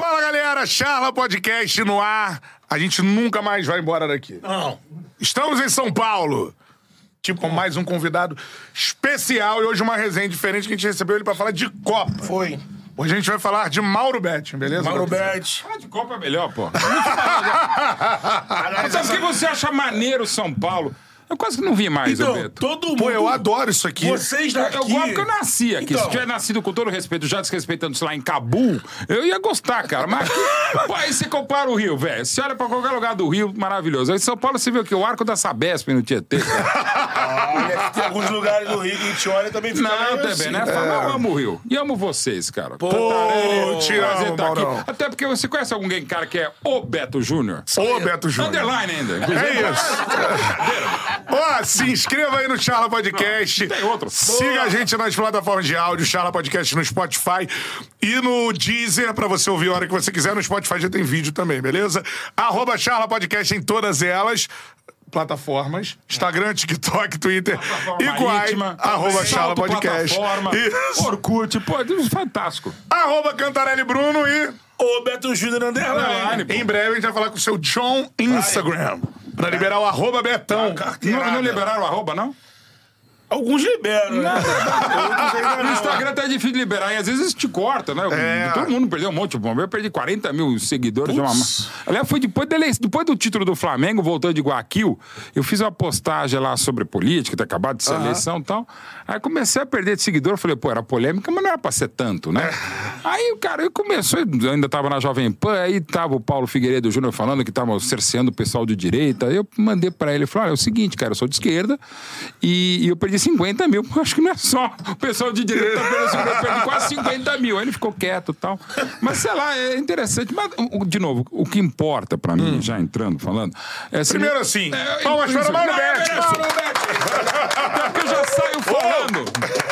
Fala galera, Charla Podcast no ar. A gente nunca mais vai embora daqui. Não. Estamos em São Paulo. Tipo, com mais um convidado especial e hoje uma resenha diferente que a gente recebeu ele pra falar de Copa. Foi. Hoje a gente vai falar de Mauro Betti, beleza? Mauro. Betti. Falar de Copa é melhor, pô. Até porque você acha maneiro São Paulo. Eu quase que não vi mais, Então, Beto. todo mundo. Pô, eu adoro isso aqui. Vocês daqui. Eu gosto porque eu nasci aqui. Então. Se tiver nascido com todo respeito, já desrespeitando, sei lá, em Cabul, eu ia gostar, cara. Mas aqui, pô, aí você compara o Rio, velho. Você olha pra qualquer lugar do Rio, maravilhoso. Aí em São Paulo você vê o quê? O arco da Sabesp no Tietê. cara. Olha, tem alguns lugares do Rio que a gente olha e também fica Não, meio também, assim. né? Fala, eu amo o Rio. E amo vocês, cara. Pô, Cantarelli, te amo, tá aqui. Até porque você conhece alguém, cara, que é o Beto Júnior? Ô, Beto Júnior. Underline ainda. É isso. Ó, se inscreva aí no Charla Podcast. Tem outro. Siga a gente nas plataformas de áudio, Charla Podcast no Spotify e no Deezer, pra você ouvir a hora que você quiser. No Spotify já tem vídeo também, beleza? Arroba Charla Podcast em todas elas. Plataformas, Instagram, TikTok, Twitter e Marítima, arroba Charla Podcast. plataforma, Isso. Orkut, pô, é fantástico. Arroba Cantarelli Bruno e Ô, Beto Júnior Underline. Em breve a gente vai falar com o seu John Instagram. Pra liberar o arroba Betão. Não, não liberaram o arroba, não? Alguns liberam, né? Ainda No. Instagram tá difícil de liberar e às vezes te corta, né? É. Todo mundo perdeu um monte. Bom, eu perdi 40 mil seguidores. de Uma... Aliás, foi depois, dele, depois do título do Flamengo, voltando de Guaquil, eu fiz uma postagem lá sobre política, ter acabado de ser eleição e tal. Aí comecei a perder de seguidor. Falei, pô, era polêmica, mas não era pra ser tanto, né? Aí o cara começou, eu ainda tava na Jovem Pan, aí tava o Paulo Figueiredo Júnior falando que tava cerceando o pessoal de direita. Aí eu mandei pra ele, falei, olha, é o seguinte, cara, eu sou de esquerda e, e eu perdi 50 mil. Acho que não é só o pessoal de direita tá perdendo 50, eu perdi quase 50 mil. Aí ele ficou quieto e tal. Mas sei lá, é interessante. Mas, de novo, o que importa pra mim, já entrando, falando. É Primeiro assim, é, palmas para o Betti. Até porque eu já saio falando.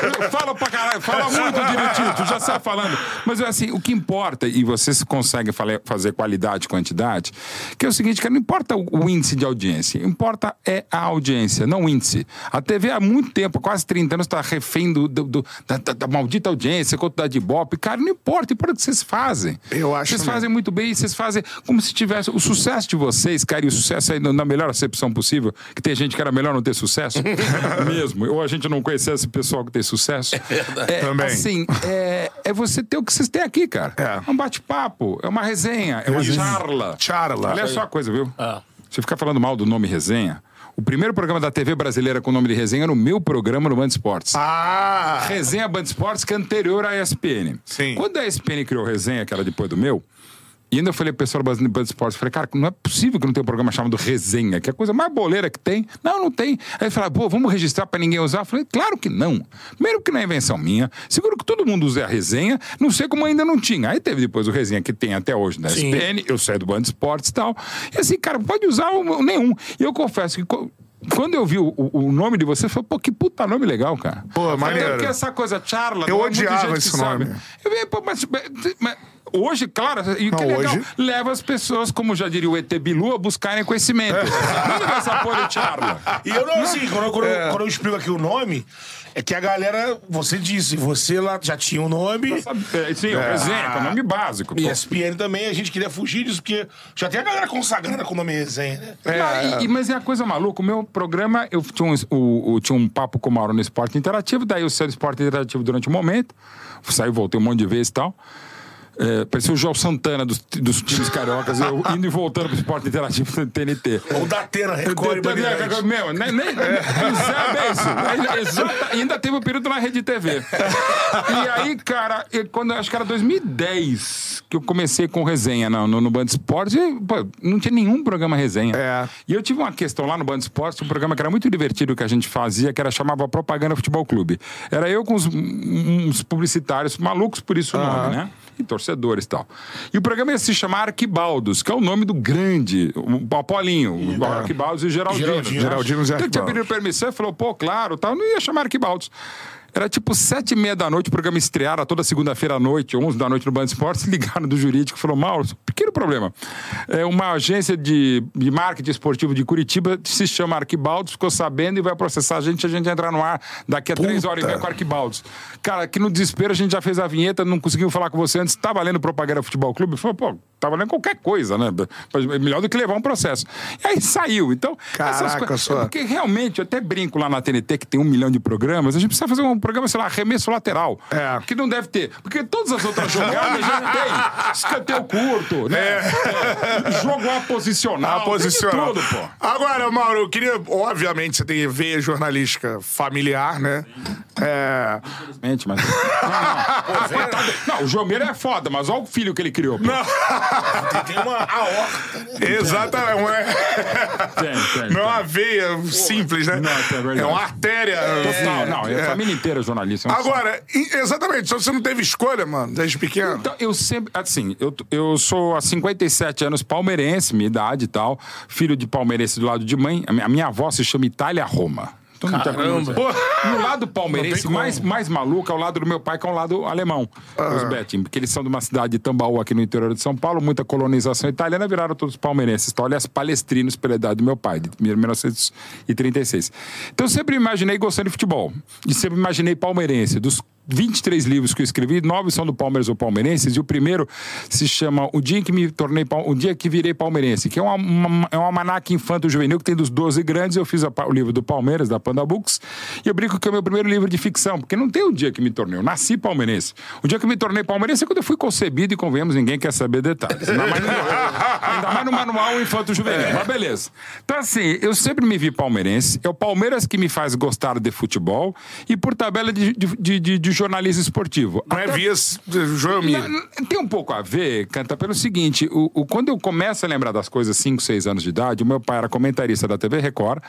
Eu falo pra caralho, fala muito direitinho, tu já sai falando. Mas assim, o que importa, e vocês conseguem fazer qualidade e quantidade, que é o seguinte, que não importa o, índice de audiência, importa é a audiência, não o índice. A TV há muito tempo, quase 30 anos, está refém do, do- do- da, da- maldita audiência, quantidade de ibope. Cara, não importa, importa o que vocês fazem. Eu acho Vocês fazem muito bem, vocês fazem como se tivesse o sucesso de vocês, cara, e o sucesso aí na melhor acepção possível, que tem gente que era melhor não ter sucesso, mesmo, ou a gente não conhecer esse pessoal que tem sucesso. É, Também. Assim, é, é você ter o que vocês têm aqui, cara. É. um bate-papo, é uma resenha, é uma charla. Charla. Aliás, só uma coisa, viu? Ah. Você fica falando mal do nome resenha. O primeiro programa da TV brasileira com o nome de resenha era o meu programa no Band Esportes. Ah! Resenha Band Esportes, que é anterior à ESPN. Sim. Quando a ESPN criou resenha, que era depois do meu, e ainda eu falei pro pessoal do Band Esportes, falei, cara, não é possível que não tenha um programa chamado Resenha, que é a coisa mais boleira que tem. Não, não tem. Aí ele falou, pô, vamos registrar pra ninguém usar? Eu falei, claro que não. Primeiro que não é invenção minha, seguro que todo mundo usa a resenha, não sei como ainda não tinha. Aí teve depois o resenha que tem até hoje na Sim. ESPN, eu saí do Band Esportes e tal. E assim, cara, pode usar o- nenhum. E eu confesso que. Quando eu vi o, o- nome de você, eu falei, pô, que puta nome legal, cara. Pô, maneiro. Porque essa coisa charla. Eu odiava gente esse que sabe. nome. Eu vi, pô, mas, mas- hoje, claro, e Não, que legal, hoje- leva as pessoas, como já diria o ET Bilu, a buscarem conhecimento. Não leva essa porra de charla. E eu não, assim, quando, eu- quando, eu- quando eu explico aqui o nome, é que a galera, você disse, você lá já tinha o nome. Sabe, é, Sim, o resenha, que é o nome básico. E ESPN também, a gente queria fugir disso, porque já tem a galera consagrada com o nome resenha, né? Não, e- e- mas é a coisa maluca. O meu programa, eu tinha um, o- o- tinha um papo com o Mauro no Esporte Interativo, daí eu saí do Esporte Interativo durante um momento, saí, voltei um monte de vezes e tal. É, parecia o João Santana dos, dos times cariocas, eu indo e voltando pro esporte interativo do TNT. Ou da Atena, e Bandeirantes. Meu, nem, nem, é. Exata- ainda teve um período na Rede TV. E aí, cara, eu, quando, acho que era 2010 que eu comecei com resenha no, no, no Band Esportes, e, pô, não tinha nenhum programa resenha. É. E eu tive uma questão lá no Band Esportes, um programa que era muito divertido que a gente fazia, que era chamava Propaganda Futebol Clube. Era eu com uns, uns publicitários, malucos por isso o nome, né? E torcedores e tal. E o programa ia se chamar Arquibaldos, que é o nome do grande, o Apolinho, o Arquibaldos e Geraldino. Geraldino. né? Geraldino e Então, eu tinha Arquibaldos. pedido permissão e falou, pô, claro, tal, não ia chamar Arquibaldos. Era tipo sete e meia da noite, o programa estreara toda segunda-feira à noite, onze da noite no Band Esportes, ligaram do jurídico e falou, Mauro, pequeno problema. É uma agência de, de marketing esportivo de Curitiba se chama Arquibaldos, ficou sabendo e vai processar a gente, a gente entrar no ar daqui a três horas e meia com Arquibaldos. Cara, que no desespero a gente já fez a vinheta, não conseguiu falar com você antes, tá valendo propaganda futebol clube? Falou, pô, tá valendo qualquer coisa, né? É melhor do que levar um processo. E aí saiu. Então, essas Caraca, coisas- só. porque realmente, eu até brinco lá na TNT, que tem um milhão de programas, a gente precisa fazer um programa, sei lá, arremesso lateral. É. Que não deve ter. Porque todas as outras jogadas já tem. Escanteio curto, né? É, Jogo aposicional. A posicional. Tem de tudo, pô. Agora, Mauro, eu queria. Obviamente, você tem veia jornalística familiar, né? É. Infelizmente, mas. Não, não. Coitado. Não, o Jomeiro é foda, mas olha o filho que ele criou. Pô. Tem uma aorta. Exatamente. Não é, Tem, tem, não é uma veia simples, né? Não, é verdade. é uma artéria. Total, não, é a É. família inteira jornalista. é Agora, exatamente, só você não teve escolha, mano, desde pequeno. Então, eu sempre. Assim, eu, eu sou há 57 anos palmeirense, minha idade e tal. Filho de palmeirense do lado de mãe. A minha, a minha avó se chama Itália Roma. Então, como dizer. No lado palmeirense, mais, mais maluco é o lado do meu pai, que é o lado alemão, os Betting, porque eles são de uma cidade de Tambaú, aqui no interior de São Paulo, muita colonização italiana, viraram todos palmeirenses. Então, aliás, palestrinos pela idade do meu pai, de 1936. Então, eu sempre imaginei gostando de futebol. E sempre imaginei palmeirense. Dos 23 livros que eu escrevi, nove são do Palmeiras ou Palmeirenses, e o primeiro se chama O Dia que me tornei O Dia que virei palmeirense, que é uma, uma, é um almanaque infanto juvenil que tem dos 12 grandes. Eu fiz a o livro do Palmeiras, da Panda Books, e eu brinco que é o meu primeiro livro de ficção, porque não tem o dia que me tornei, eu nasci palmeirense. O dia que me tornei palmeirense é quando eu fui concebido e convenhamos, ninguém quer saber detalhes. Ainda mais no, ainda mais no manual infanto juvenil, mas beleza. Então, assim, eu sempre me vi palmeirense, é o Palmeiras que me faz gostar de futebol e por tabela de, de, de- de- de jornalismo esportivo. Não é Até- via Joelmir. não, não, Tem um pouco a ver, Canta, pelo seguinte: o, o- quando eu começo a lembrar das coisas, 5, 6 anos de idade, o meu pai era comentarista da TV Record,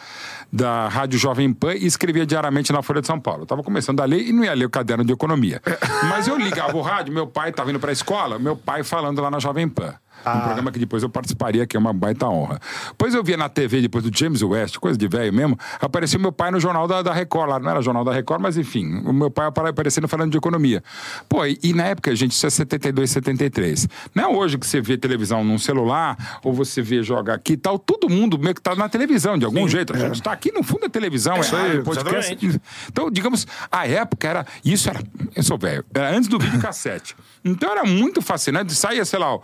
da Rádio Jovem Pan e escrevia diariamente na Folha de São Paulo. Eu estava começando a ler e não ia ler o caderno de economia. Mas eu ligava o rádio, meu pai estava indo para a escola, meu pai falando lá na Jovem Pan. Um programa que depois eu participaria, que é uma baita honra. Depois eu via na TV, depois do James West, coisa de velho mesmo, apareceu meu pai no jornal da, da Record, lá não era jornal da Record, mas enfim, o meu pai apare- aparecendo falando de economia. Pô, e, e na época, gente, isso é 72, 73. Não é hoje que você vê televisão num celular, ou você vê, joga aqui e tal, todo mundo meio que tá na televisão, de algum jeito. A gente tá aqui no fundo da televisão, é, rádio, podcast. exatamente. Então, digamos, a época era. Isso era. Eu sou velho. Era antes do videocassete. Então era muito fascinante. Saía, sei lá, o,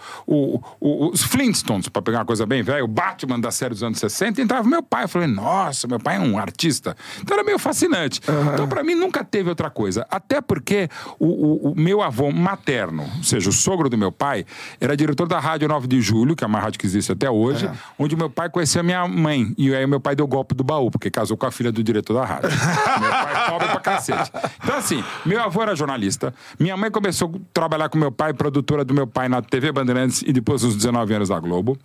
o- os Flintstones, pra pegar uma coisa bem velha, o Batman da série dos anos 60, e entrava meu pai. Eu falei, nossa, meu pai é um artista. Então era meio fascinante. Então, pra mim, nunca teve outra coisa. Até porque o, o- o meu avô materno, ou seja, o sogro do meu pai, era diretor da Rádio 9 de Julho, que é uma rádio que existe até hoje, onde meu pai conhecia minha mãe. E aí meu pai deu golpe do baú, porque casou com a filha do diretor da rádio. meu pai é pobre pra cacete. Então, assim, meu avô era jornalista, minha mãe começou a trabalhar com meu pai, produtora do meu pai na TV Bandeirantes e depois uns 19 anos na Globo.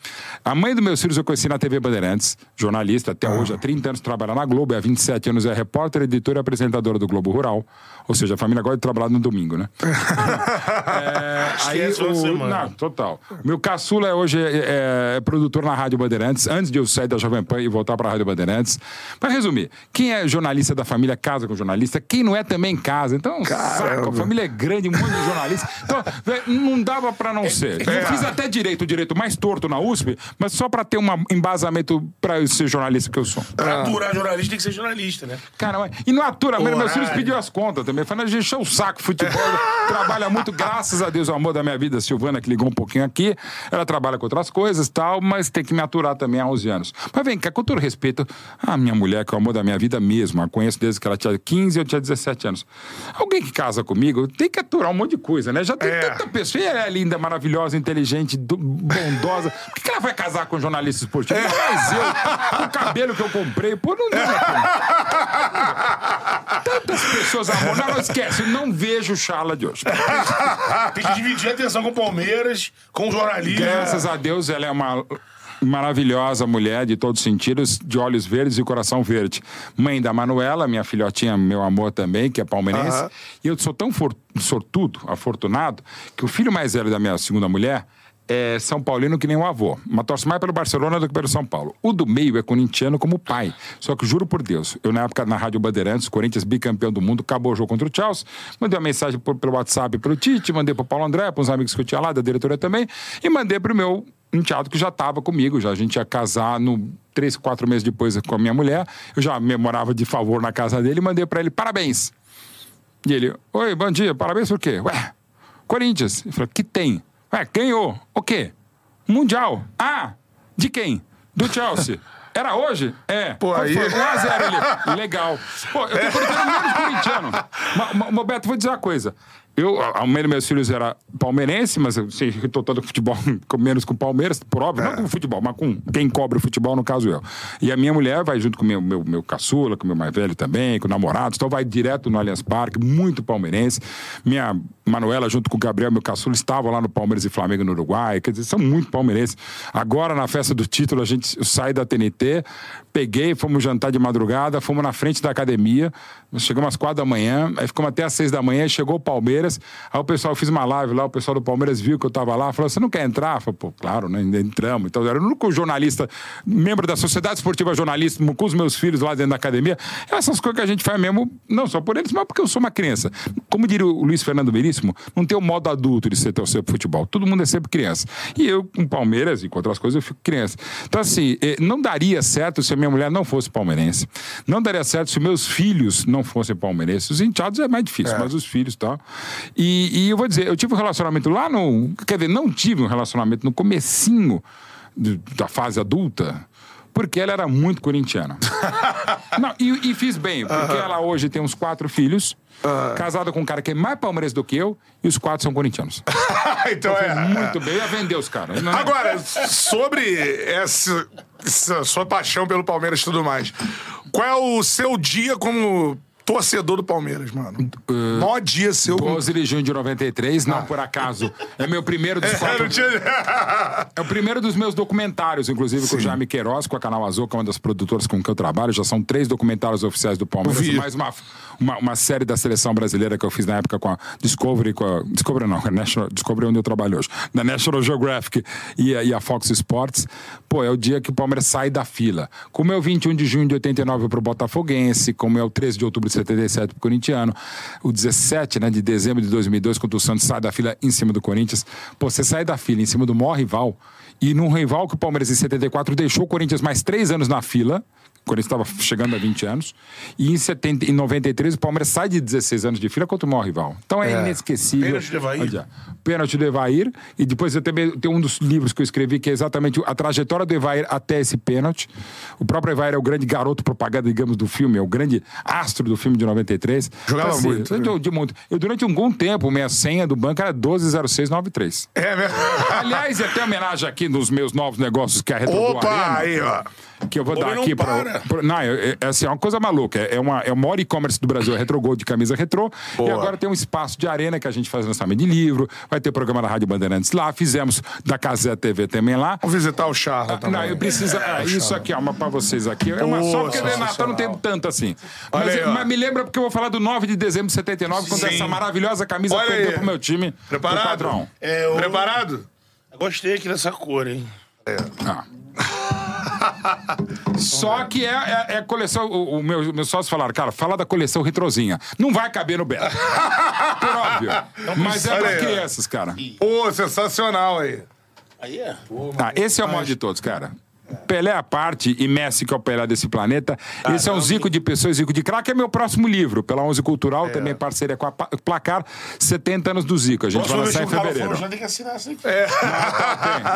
A mãe dos meus filhos eu conheci na TV Bandeirantes, jornalista até hoje, há 30 anos trabalha na Globo, há 27 anos é repórter, editora e apresentadora do Globo Rural. Ou seja, a família gosta de trabalhar no domingo, né? É, aí Esquece uma o, semana. não, total. Meu caçula é hoje é, é produtor na Rádio Bandeirantes, antes de eu sair da Jovem Pan e voltar para a Rádio Bandeirantes. Para resumir, quem é jornalista da família casa com jornalista, quem não é também casa. Então, saco, a família é grande, um monte de jornalista. Então, velho, não dava para não ser. Eu fiz até direito, o direito mais torto na USP, mas só pra ter um embasamento pra eu ser jornalista que eu sou. Pra aturar jornalista tem que ser jornalista, né? Cara, mas- e não atura, mas meus filhos pediu as contas também. Falando, a gente encheu o saco, futebol, trabalha muito, graças a Deus, o amor da minha vida, a Silvana, que ligou um pouquinho aqui. Ela trabalha com outras coisas e tal, mas tem que me aturar também há 11 anos. Mas vem cá, com todo respeito, a minha mulher, que é o amor da minha vida mesmo, a conheço desde que ela tinha 15 e eu tinha 17 anos. Alguém que casa comigo tem que aturar um monte de coisa, né? Já tem É. tanta pessoa, e ela é linda, maravilhosa, inteligente, do- bondosa. Por que, que ela vai casar com um jornalista esportivo? Mas eu, com o cabelo que eu comprei, pô, não dá Tantas pessoas, amor. Não, não esquece, eu não vejo o Chala de hoje. Tem que dividir a atenção com o Palmeiras, com o jornalismo. Graças a Deus, ela é uma maravilhosa mulher de todos os sentidos, de olhos verdes e coração verde. Mãe da Manuela, minha filhotinha, meu amor também, que é palmeirense. Aham. E eu sou tão sortudo, afortunado, que o filho mais velho da minha segunda mulher é São Paulino que nem o avô. Mas torce mais pelo Barcelona do que pelo São Paulo. O do meio é corintiano como pai. Só que juro por Deus, eu na época na Rádio Bandeirantes, Corinthians bicampeão do mundo, acabou o jogo contra o Chelsea, mandei uma mensagem por- pelo WhatsApp pro Tite, mandei pro Paulo André, para uns amigos que eu tinha lá, da diretoria também, e mandei pro meu enteado que já estava comigo, já a gente ia casar no três, quatro meses depois com a minha mulher, eu já memorava de favor na casa dele e mandei para ele parabéns. E ele, oi, bom dia, parabéns por quê? Ué, Corinthians. Ele falou, que tem? Ué, ganhou. O quê? Mundial. Ah, de quem? Do Chelsea. Era hoje? É. Pô, aí- foi? 1x0 ele. Legal. Pô, eu tô corintiano menos corintiano. Mas, Roberto, vou dizer uma coisa. Eu, a a mãe dos meus filhos era palmeirense, mas eu sei que tô todo com futebol, menos com Palmeiras, por óbvio, não com futebol, mas com quem cobre o futebol, no caso eu. E a minha mulher vai junto com o meu, meu, meu caçula, com o meu mais velho também, com o namorado, então vai direto no Allianz Parque, muito palmeirense. Minha Manuela, junto com o Gabriel, meu caçula, estavam lá no Palmeiras e Flamengo no Uruguai, quer dizer, são muito palmeirenses. Agora, na festa do título, a gente sai da TNT, peguei, fomos jantar de madrugada, fomos na frente da academia, chegamos às quatro da manhã, aí ficamos até às seis da manhã, chegou o Palmeiras, aí o pessoal, eu fiz uma live lá, o pessoal do Palmeiras viu que eu tava lá, falou, você não quer entrar? Eu falei, pô, claro, né, entramos. Então, eu era o único jornalista, membro da Sociedade Esportiva Jornalismo, com os meus filhos lá dentro da academia. Essas coisas que a gente faz mesmo, não só por eles, mas porque eu sou uma criança. Como diria o Luiz Fernando Veríssimo, não tem o modo adulto de ser torcer pro futebol. Todo mundo é sempre criança. E eu, com Palmeiras e com outras coisas, eu fico criança. Então, assim, eh, não daria certo se a minha mulher não fosse palmeirense. Não daria certo se meus filhos não fossem palmeirenses. Os enteados é mais difícil, mas os filhos tal. E, e eu vou dizer, eu tive um relacionamento lá no... Quer dizer, não tive um relacionamento no comecinho da fase adulta, porque ela era muito corintiana. Não, e, e fiz bem, porque ela hoje tem uns quatro filhos, casada com um cara que é mais palmeirense do que eu, e os quatro são corintianos. então Fez é. muito bem, ia vender os caras. Não Agora, sobre essa, essa sua paixão pelo Palmeiras e tudo mais, qual é o seu dia como torcedor do Palmeiras, mano? Uh, Mó dia seu. 12 de junho de 93, não por acaso. É meu primeiro dos É, quatro. É o primeiro dos meus documentários, inclusive com o Jaime Queiroz, com a Canal Azul, que é uma das produtoras com que eu trabalho. Já são três documentários oficiais do Palmeiras. Vi. Mais uma, uma, uma série da seleção brasileira que eu fiz na época com a Discovery, com a. Discovery não, a National, Discovery é onde eu trabalho hoje. Da National Geographic e a, e a Fox Sports. Pô, é o dia que o Palmeiras sai da fila. Como é o 21 de junho de 89 pro Botafoguense, como é o 13 de outubro de 77 pro Corintiano, o 17 né, de dezembro de 2002, quando o Santos sai da fila em cima do Corinthians. Pô, você sai da fila em cima do maior rival, e num rival que o Palmeiras em 74 deixou o Corinthians mais três anos na fila, o Corinthians estava chegando a 20 anos. E em, 70, em 93, o Palmeiras sai de 16 anos de fila contra o maior rival. Então é, inesquecível. Pênalti do Evair. Olha, Pênalti do Evair. E depois eu também tenho um dos livros que eu escrevi, que é exatamente a trajetória do Evair até esse pênalti. O próprio Evair é o grande garoto propaganda, digamos, do filme, é o grande astro do filme de 93. Jogava muito, Eu, né? eu- de muito. Eu, durante um bom tempo, minha senha do banco era 120693. É mesmo? Aliás, e até homenagem aqui nos meus novos negócios que é a Retro do Opa, Arena aí, ó. Que eu vou dar aqui para. não, é, é, assim, é uma coisa maluca. É, é uma, é o maior e-commerce do Brasil, é Retrogol de camisa retrô. Boa. E agora tem um espaço de arena que a gente faz lançamento de livro. Vai ter programa da Rádio Bandeirantes lá. Fizemos da Casé TV também lá. Vamos visitar o Charla também. Não, eu preciso. é, isso aqui, ó, uma pra vocês aqui. É uma Pô, só porque Renata não tem tanto assim. Mas, aí, mas me lembra porque eu vou falar do 9 de dezembro de 79, quando Sim. essa maravilhosa camisa Olha perdeu aí. pro meu time. Preparado? É, eu Preparado? gostei aqui dessa cor, hein? Ah. Só que é, é, é coleção. O, o meu, meus sócios falaram, cara, fala da coleção retrozinha. Não vai caber no Beto. Por óbvio. Mas é pra crianças, cara. Pô, sensacional aí. Aí é. Ah, esse é o maior de todos, cara. Pelé à parte e Messi, que é o Pelé desse planeta. Esse é um Zico de pessoas, Zico de craque. É meu próximo livro, pela Onze Cultural, também parceria com a Placar, 70 anos do Zico. A gente vai lançar em fevereiro. for, já tem que assinar essa aqui. Tem.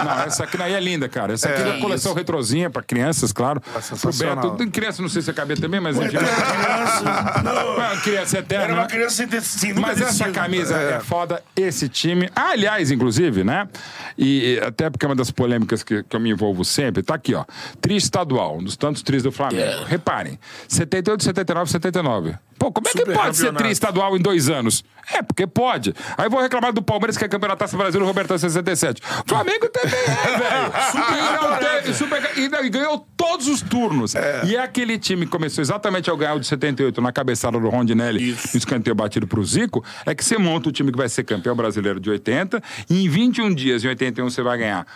Não, essa aqui daí é linda, cara. Essa aqui é, uma coleção retrozinha pra crianças, claro. Pro sensacional. Beto. Tem criança, não sei se cabia também, mas enfim. Criança. Uma criança eterna. Era uma criança sem Mas essa camisa é. foda, esse time. Ah, aliás, inclusive, né? E e até porque é uma das polêmicas que, que eu me envolvo sempre, tá aqui, ó. Tri estadual, um dos tantos tris do Flamengo. Reparem, 78, 79, 79. Pô, como é que Super pode ser tri estadual em dois anos? É, porque pode. Aí vou reclamar do Palmeiras, que é campeonato Taça Brasil, o Roberto 67. Flamengo também é, velho. Super- e, não, e ganhou todos os turnos. E é aquele time que começou exatamente ao ganhar o de 78 na cabeçada do Rondinelli, no escanteio batido pro Zico, é que você monta o time que vai ser campeão brasileiro de 80, e em 21 dias, em 81, você vai ganhar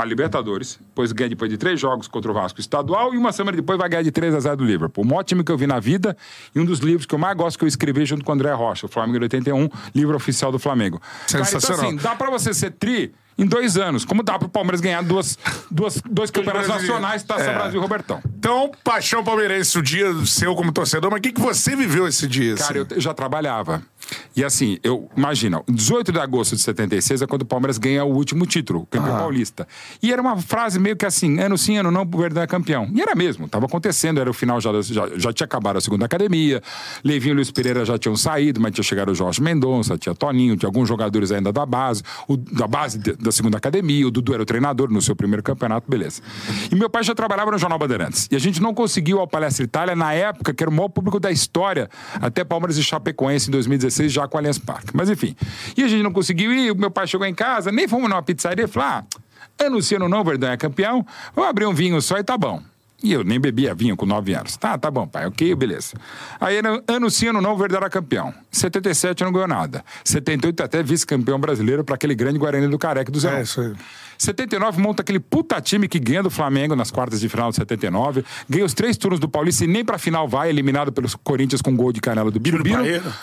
a Libertadores, depois ganha depois de três jogos contra o Vasco estadual e uma semana depois vai ganhar de 3 a 0 do Liverpool. O maior time que eu vi na vida e um dos livros que eu mais gosto que eu escrevi junto com o André Rocha, o Flamengo de 81, livro oficial do Flamengo. Cara, Sensacional. então, assim, dá pra você ser tri em dois anos, como dá pro Palmeiras ganhar duas, duas, dois campeonatos nacionais, Taça É. Brasil e Robertão. Então, paixão palmeirense, o dia seu como torcedor, mas o que, que você viveu esse dia? Cara, assim? eu já trabalhava. E assim, eu imagina, 18 de agosto de 76 é quando o Palmeiras ganha o último título, o campeão paulista. E era uma frase meio que assim, ano sim, ano não, o Verdão é campeão. E era mesmo, estava acontecendo, era o final, já, já, já tinha acabado a segunda academia, Levinho e Luiz Pereira já tinham saído, mas tinha chegado o Jorge Mendonça, tinha Toninho, tinha alguns jogadores ainda da base, o, da base de- da segunda academia, o Dudu era o treinador no seu primeiro campeonato, beleza. E meu pai já trabalhava no Jornal Bandeirantes. E a gente não conseguiu ao Palestra Itália na época, que era o maior público da história, até Palmeiras e Chapecoense em 2016, já com o Allianz Parque. Mas enfim. E a gente não conseguiu ir, o meu pai chegou em casa, nem fomos numa pizzaria e falou: ah, anunciando não, Verdão é campeão, vou abrir um vinho só e tá bom. E eu nem bebia vinho com 9 anos. Tá, tá bom, pai, ok, beleza. Aí anu- anunciando não, o Verdão era campeão. 77 não ganhou nada. 78 até vice-campeão brasileiro para aquele grande Guarani do Careca do Zé. É, isso aí. 79 monta aquele puta time que ganha do Flamengo nas quartas de final de 79, ganha os três turnos do Paulista e nem pra final vai, eliminado pelos Corinthians com gol de canela do Birubiru.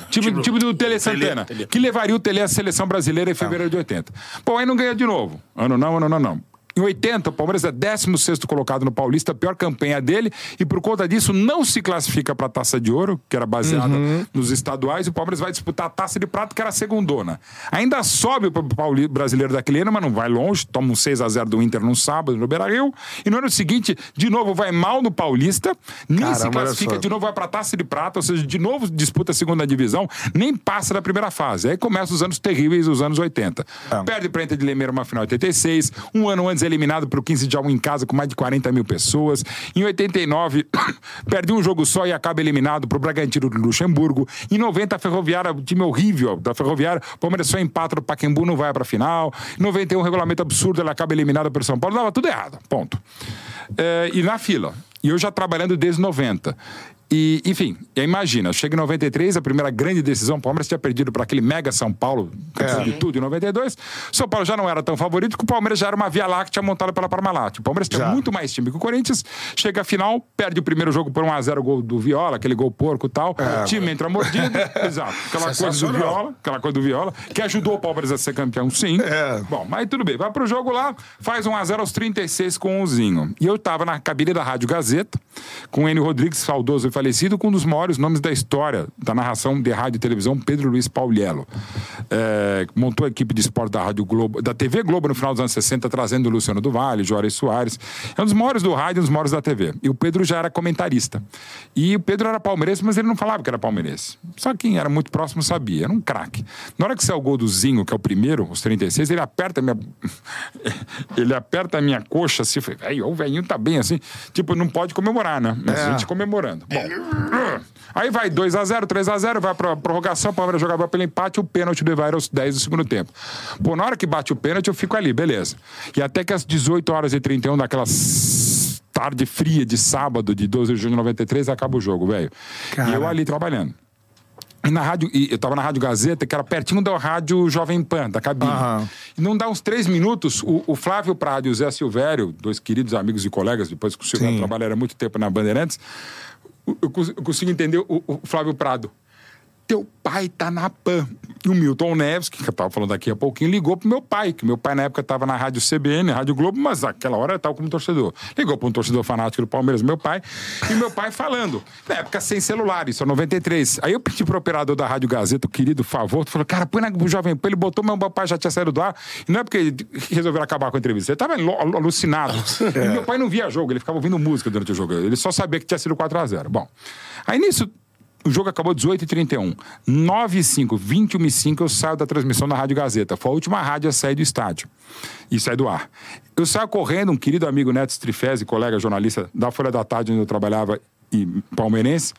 Time, Time- time do Tele Santana, que levaria o Tele à seleção brasileira em fevereiro de 80. Bom, aí não ganha de novo. Ano não, ano não, não. Em 80, o Palmeiras é 16 colocado no Paulista, a pior campanha dele, e por conta disso não se classifica para a Taça de Ouro, que era baseada nos estaduais, e o Palmeiras vai disputar a Taça de Prata, que era a segundona. Ainda sobe para o brasileiro daquele ano, mas não vai longe, toma um 6 a 0 do Inter no sábado, no Beira-Rio, e no ano seguinte, de novo, vai mal no Paulista, nem se Caramba, olha classifica de novo vai para a Taça de Prata, ou seja, de novo disputa a segunda divisão, nem passa da primeira fase. Aí começa os anos terríveis, os anos 80. Perde para Inter de Limeira uma final em 86, um ano antes é eliminado para o 15 de Alma em casa com mais de 40 mil pessoas. Em 89, perde um jogo só e acaba eliminado para o Bragantino do Luxemburgo. Em 90, a Ferroviária, time horrível da Ferroviária, o Palmeiras só empata no Pacaembu, não vai para a final. Em 91, um regulamento absurdo, ela acaba eliminada pelo São Paulo. Dava tudo errado, ponto. É, e na fila. E eu já trabalhando desde 90. E, enfim, imagina, chega em 93, a primeira grande decisão, o Palmeiras tinha perdido para aquele mega São Paulo, campeão de tudo, em 92. São Paulo já não era tão favorito, porque o Palmeiras já era uma Via Láctea montada pela Parmalat. O Palmeiras tinha muito mais time que o Corinthians, chega à final, perde o primeiro jogo por 1x0 gol do Viola, aquele gol porco e tal. O time entra mordido, exato. Aquela coisa do. Viola, aquela coisa do Viola, que ajudou o Palmeiras a ser campeão, sim. É. Bom, mas tudo bem. Vai pro jogo lá, faz 1x0 aos 36 com o Zinho. E eu tava na cabine da Rádio Gazeta, com o Enio Rodrigues, saudoso falecido, com um dos maiores nomes da história da narração de rádio e televisão, Pedro Luiz Pauliello. É, montou a equipe de esporte da Rádio Globo, da TV Globo no final dos anos 60, trazendo o Luciano do Vale, Juarez Soares. É um dos maiores do rádio e um dos maiores da TV. E o Pedro já era comentarista. E o Pedro era palmeirense, mas ele não falava que era palmeirense. Só quem era muito próximo sabia. Era um craque. Na hora que saiu o gol do Zinho, que é o primeiro, os 36, ele aperta a minha. ele aperta a minha coxa assim. Falei, o velhinho tá bem assim. Tipo, não pode comemorar, né? Mas a gente comemorando. Bom. Aí vai 2x0, 3x0, vai pra prorrogação, o Palmeiras jogava pelo empate, o pênalti do Evair aos 10 do segundo tempo. Pô, na hora que bate o pênalti, eu fico ali, beleza. E até que às 18 horas e 31 daquelas tarde fria de sábado, de 12 de junho de 93, acaba o jogo, velho. E eu ali trabalhando. E na rádio, e eu tava na Rádio Gazeta, que era pertinho da rádio Jovem Pan, da cabine. Aham. E não dá uns três minutos, o, o Flávio Prado e o Zé Silvério, dois queridos amigos e colegas, depois que o Silvério Sim. trabalharam muito tempo na Bandeirantes, eu, cons- eu consigo entender o, o Flávio Prado. Teu pai tá na PAN. E o Milton Neves, que eu tava falando daqui a pouquinho, ligou pro meu pai, que meu pai na época tava na Rádio CBN, Rádio Globo, mas naquela hora tava como torcedor. Ligou para um torcedor fanático do Palmeiras, meu pai, e meu pai falando. Na época sem celular, isso é 93. Aí eu pedi pro operador da Rádio Gazeta, o querido favor, falou, cara, põe na Jovem Pan, ele botou, meu pai já tinha saído do ar. E não é porque resolveram acabar com a entrevista, ele tava alucinado. É. E meu pai não via jogo, ele ficava ouvindo música durante o jogo. Ele só sabia que tinha sido 4 a 0 Bom, aí nisso o jogo acabou 18h31. 9 h 5 21 h 5 eu saio da transmissão da Rádio Gazeta. Foi a última rádio a sair do estádio e sair do ar. Eu saio correndo, um querido amigo Neto Strifese, colega jornalista da Folha da Tarde, onde eu trabalhava, e palmeirense,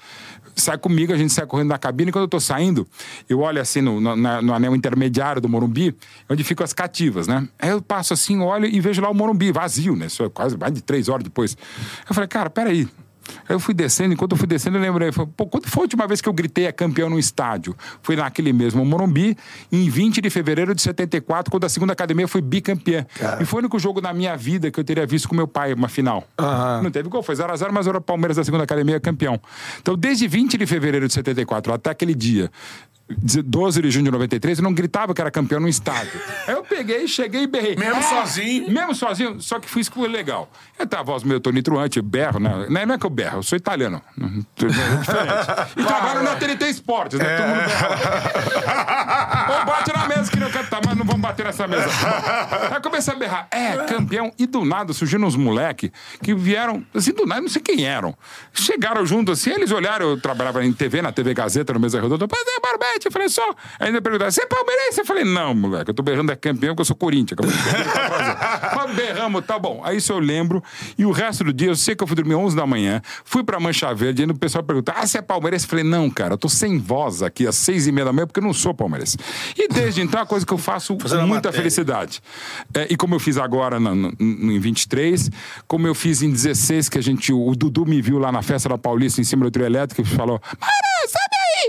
sai comigo, a gente sai correndo na cabine. Quando eu tô saindo, eu olho assim no, no, no, anel intermediário do Morumbi, onde ficam as cativas, né? Aí eu passo assim, olho e vejo lá o Morumbi, vazio, né? Isso é quase mais de três horas depois. Eu falei, cara, peraí. Aí eu fui descendo, enquanto eu fui descendo, eu lembrei, pô, quando foi a última vez que eu gritei a campeão no estádio? Foi naquele mesmo Morumbi, em 20 de fevereiro de 74, quando a segunda academia foi bicampeã. Cara. E foi o único jogo na minha vida que eu teria visto com meu pai, uma final. Uhum. Não teve gol, foi 0x0, mas era o Palmeiras da segunda academia campeão. Então, desde 20 de fevereiro de 74 até aquele dia, 12 de junho de 93, eu não gritava que era campeão no estádio. Aí eu peguei, cheguei e berrei. Mesmo é, sozinho? Mesmo sozinho, só que fiz foi legal. Eu tava a voz meio tonitruante, berro, né? Não é que eu berro, eu sou italiano. É diferente. E trabalho na TNT Esportes, né? É. Todo mundo berra. Ou bate na mesa que não cantar, mas não vamos bater nessa mesa. Aí comecei a berrar. É, campeão. E do nada surgiram uns moleque que vieram, assim, do nada, não sei quem eram. Chegaram junto assim, eles olharam, eu trabalhava em TV, na TV Gazeta, no Mesa Redonda. Mas é, Barbete, eu falei, só. Ainda perguntaram, você é palmeirense? Eu falei, não, moleque, eu tô berrando é campeão porque eu sou Corinthians. Mas berramos, tá bom. Aí isso eu lembro. E o resto do dia, eu sei que eu fui dormir 11 da manhã, fui pra Mancha Verde, e o pessoal pergunta, ah, você é palmeirense? Eu falei, não, cara, eu tô sem voz aqui às seis e meia da manhã porque eu não sou palmeirense. E desde então, é a coisa que eu faço com muita felicidade. É, e como eu fiz agora no, no, no, em 23, como eu fiz em 16, que a gente, o Dudu me viu lá na festa da Paulista, em cima do trio elétrico, e falou, Mara, sabe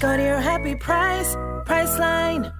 Go to your happy price, Priceline.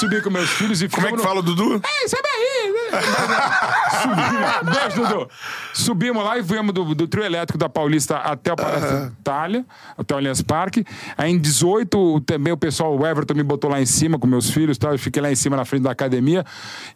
Subi com meus filhos e Como é que fala, Dudu? É, sabe aí, né? Subimos. Beijo, Dudu. Subimos lá e viemos do, do trio elétrico da Paulista até o Palácio -huh. Itália, até o Allianz Parque. Aí em 18, também o pessoal, o Everton me botou lá em cima com meus filhos, tá? eu fiquei lá em cima na frente da academia.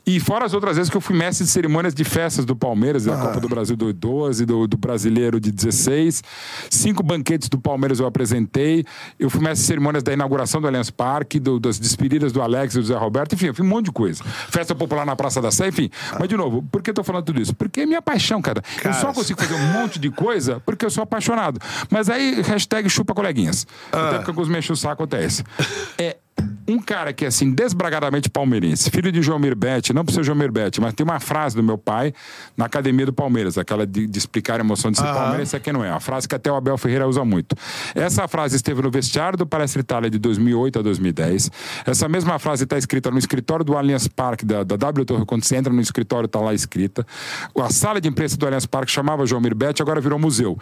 E fora as outras vezes que eu fui mestre de cerimônias de festas do Palmeiras, da -huh. Copa do Brasil do 12, do, do Brasileiro de 16. Cinco banquetes do Palmeiras eu apresentei. Eu fui mestre de cerimônias da inauguração do Allianz Parque, do, das despedidas do Alex e do Zé Roberto, enfim, eu fiz um monte de coisa. Festa popular na Praça da Sé, enfim. Mas, de novo, por que eu tô falando tudo isso? Porque é minha paixão, cara. cara. Eu só consigo fazer um monte de coisa porque eu sou apaixonado. Mas aí, hashtag chupa coleguinhas. Ah. Até porque alguns me enchem o saco esse. É, um cara que é assim, desbragadamente palmeirense, filho de João Mirbete, não por ser João Mirbete, mas tem uma frase do meu pai na academia do Palmeiras, aquela de, de explicar a emoção de ser palmeirense é quem não é. A frase que até o Abel Ferreira usa muito. Essa frase esteve no vestiário do Palestra Itália de 2008 a 2010. Essa mesma frase está escrita no escritório do Allianz Parque, da, da W Torre, quando você entra no escritório, está lá escrita. A sala de imprensa do Allianz Parque chamava João Mirbete, agora virou museu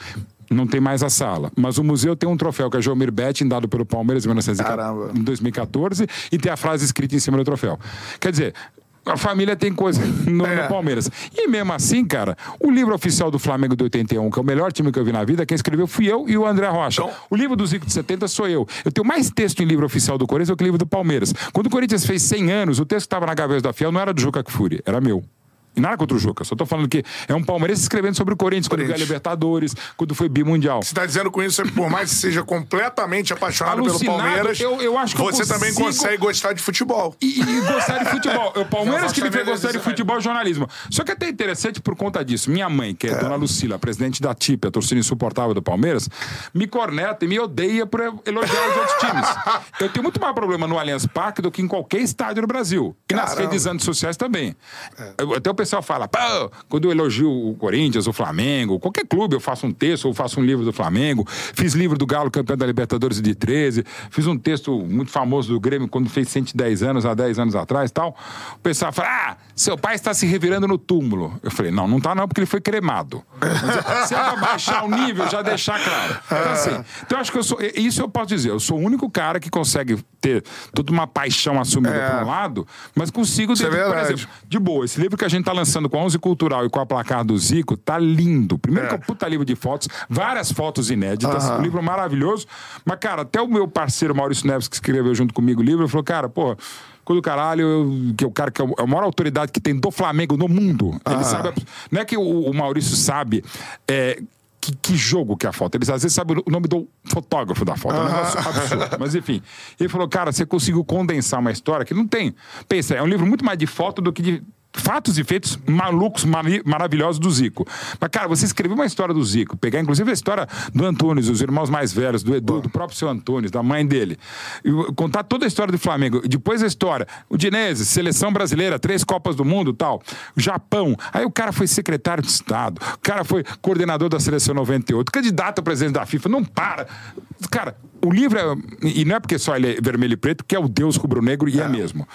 não tem mais a sala. Mas o museu tem um troféu que é João Betting, dado pelo Palmeiras em 2014, e tem a frase escrita em cima do troféu. Quer dizer, a família tem coisa no, é. no, Palmeiras. E mesmo assim, cara, o livro oficial do Flamengo de 81, que é o melhor time que eu vi na vida, quem escreveu fui eu e o André Rocha. Então... O livro do Zico de 70 sou eu. Eu tenho mais texto em livro oficial do Corinthians do que livro do Palmeiras. Quando o Corinthians fez 100 anos, o texto que estava na gaveta da Fiel não era do Juca Kfouri, era meu. E nada contra o Juca. Só tô falando que é um palmeirense escrevendo sobre o Corinthians, quando ganhou a Libertadores, quando foi bimundial. Você tá dizendo com isso, por mais que seja completamente apaixonado pelo Alucinado, Palmeiras, eu- eu acho que eu você também consigo- consegue gostar de futebol. E, e gostar de futebol. O Palmeiras que me fez também gostar de desse- futebol jornalismo. Só que é até interessante por conta disso. Minha mãe, que é, dona Lucila, presidente da TIP, a torcida insuportável do Palmeiras, me corneta e me odeia por elogiar os outros times. Eu tenho muito mais problema no Allianz Parque do que em qualquer estádio no Brasil. E nas Caramba. redes antissociais também. Eu- Até o pessoal fala, pô, quando eu elogio o Corinthians, o Flamengo, qualquer clube, eu faço um texto ou faço um livro do Flamengo. Fiz livro do Galo, campeão da Libertadores de 13. Fiz um texto muito famoso do Grêmio quando fez 110 anos, há 10 anos atrás e tal. O pessoal fala, ah, seu pai está se revirando no túmulo. Eu falei, não, não tá não, porque ele foi cremado. Se é baixar o nível, já deixar claro. Então, assim, então eu acho que eu sou. Isso eu posso dizer, eu sou o único cara que consegue ter toda uma paixão assumida É. por um lado, mas consigo Isso é dentro, por exemplo, de boa, esse livro que a gente tá lançando com a 11 Cultural e com a placar do Zico, tá lindo. Primeiro que é um puta livro de fotos, várias fotos inéditas, um livro maravilhoso. Mas, cara, até o meu parceiro Maurício Neves, que escreveu junto comigo o livro, falou, cara, pô. Quando o caralho, eu- que é o cara que é a maior autoridade que tem do Flamengo no mundo. Ele sabe. Não é que o, o Maurício sabe. é, que, que jogo que é a foto. Eles às vezes sabem o nome do fotógrafo da foto. É um negócio absurdo. Mas enfim. Ele falou, cara, você conseguiu condensar uma história que não tem. Pensa, é um livro muito mais de foto do que de fatos e feitos malucos, maravilhosos do Zico. Mas, cara, você escreveu uma história do Zico, pegar inclusive a história do Antunes, os irmãos mais velhos, do Edu, do próprio seu Antunes, da mãe dele, contar toda a história do Flamengo, depois a história, o Dinese, seleção brasileira, três Copas do Mundo tal, Japão, aí o cara foi secretário de Estado, o cara foi coordenador da seleção 98, candidato a presidente da FIFA, não para. Cara, o livro é, e não é porque só ele é vermelho e preto, que é o Deus rubro-negro e é. mesmo.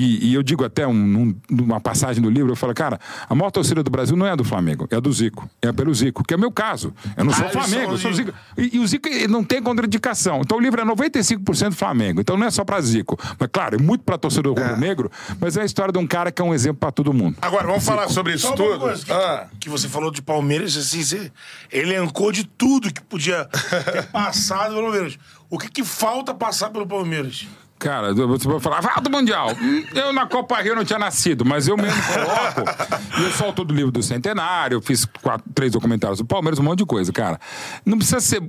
E, e eu digo até um, num- numa passagem do livro, eu falo, cara, a maior torcida do Brasil não é a do Flamengo, é a do Zico. É pelo Zico, que é o meu caso. Eu não sou Ah, Flamengo, eu sou o Zico. E, e o Zico não tem contraindicação. Então o livro é 95% Flamengo. Então não é só pra Zico. Mas claro, é muito pra torcedor rubro-negro, mas é a história de um cara que é um exemplo pra todo mundo. Agora, vamos falar sobre isso Só uma tudo. coisa que, Ah, que você falou de Palmeiras, assim, você elencou de tudo que podia ter passado pelo Palmeiras. O que, que falta passar pelo Palmeiras? Cara, você vai falar, fala do Mundial. Eu na Copa Rio não tinha nascido, mas eu mesmo coloco. e eu solto do livro do Centenário, fiz quatro, três documentários do Palmeiras, um monte de coisa, cara. Não precisa ser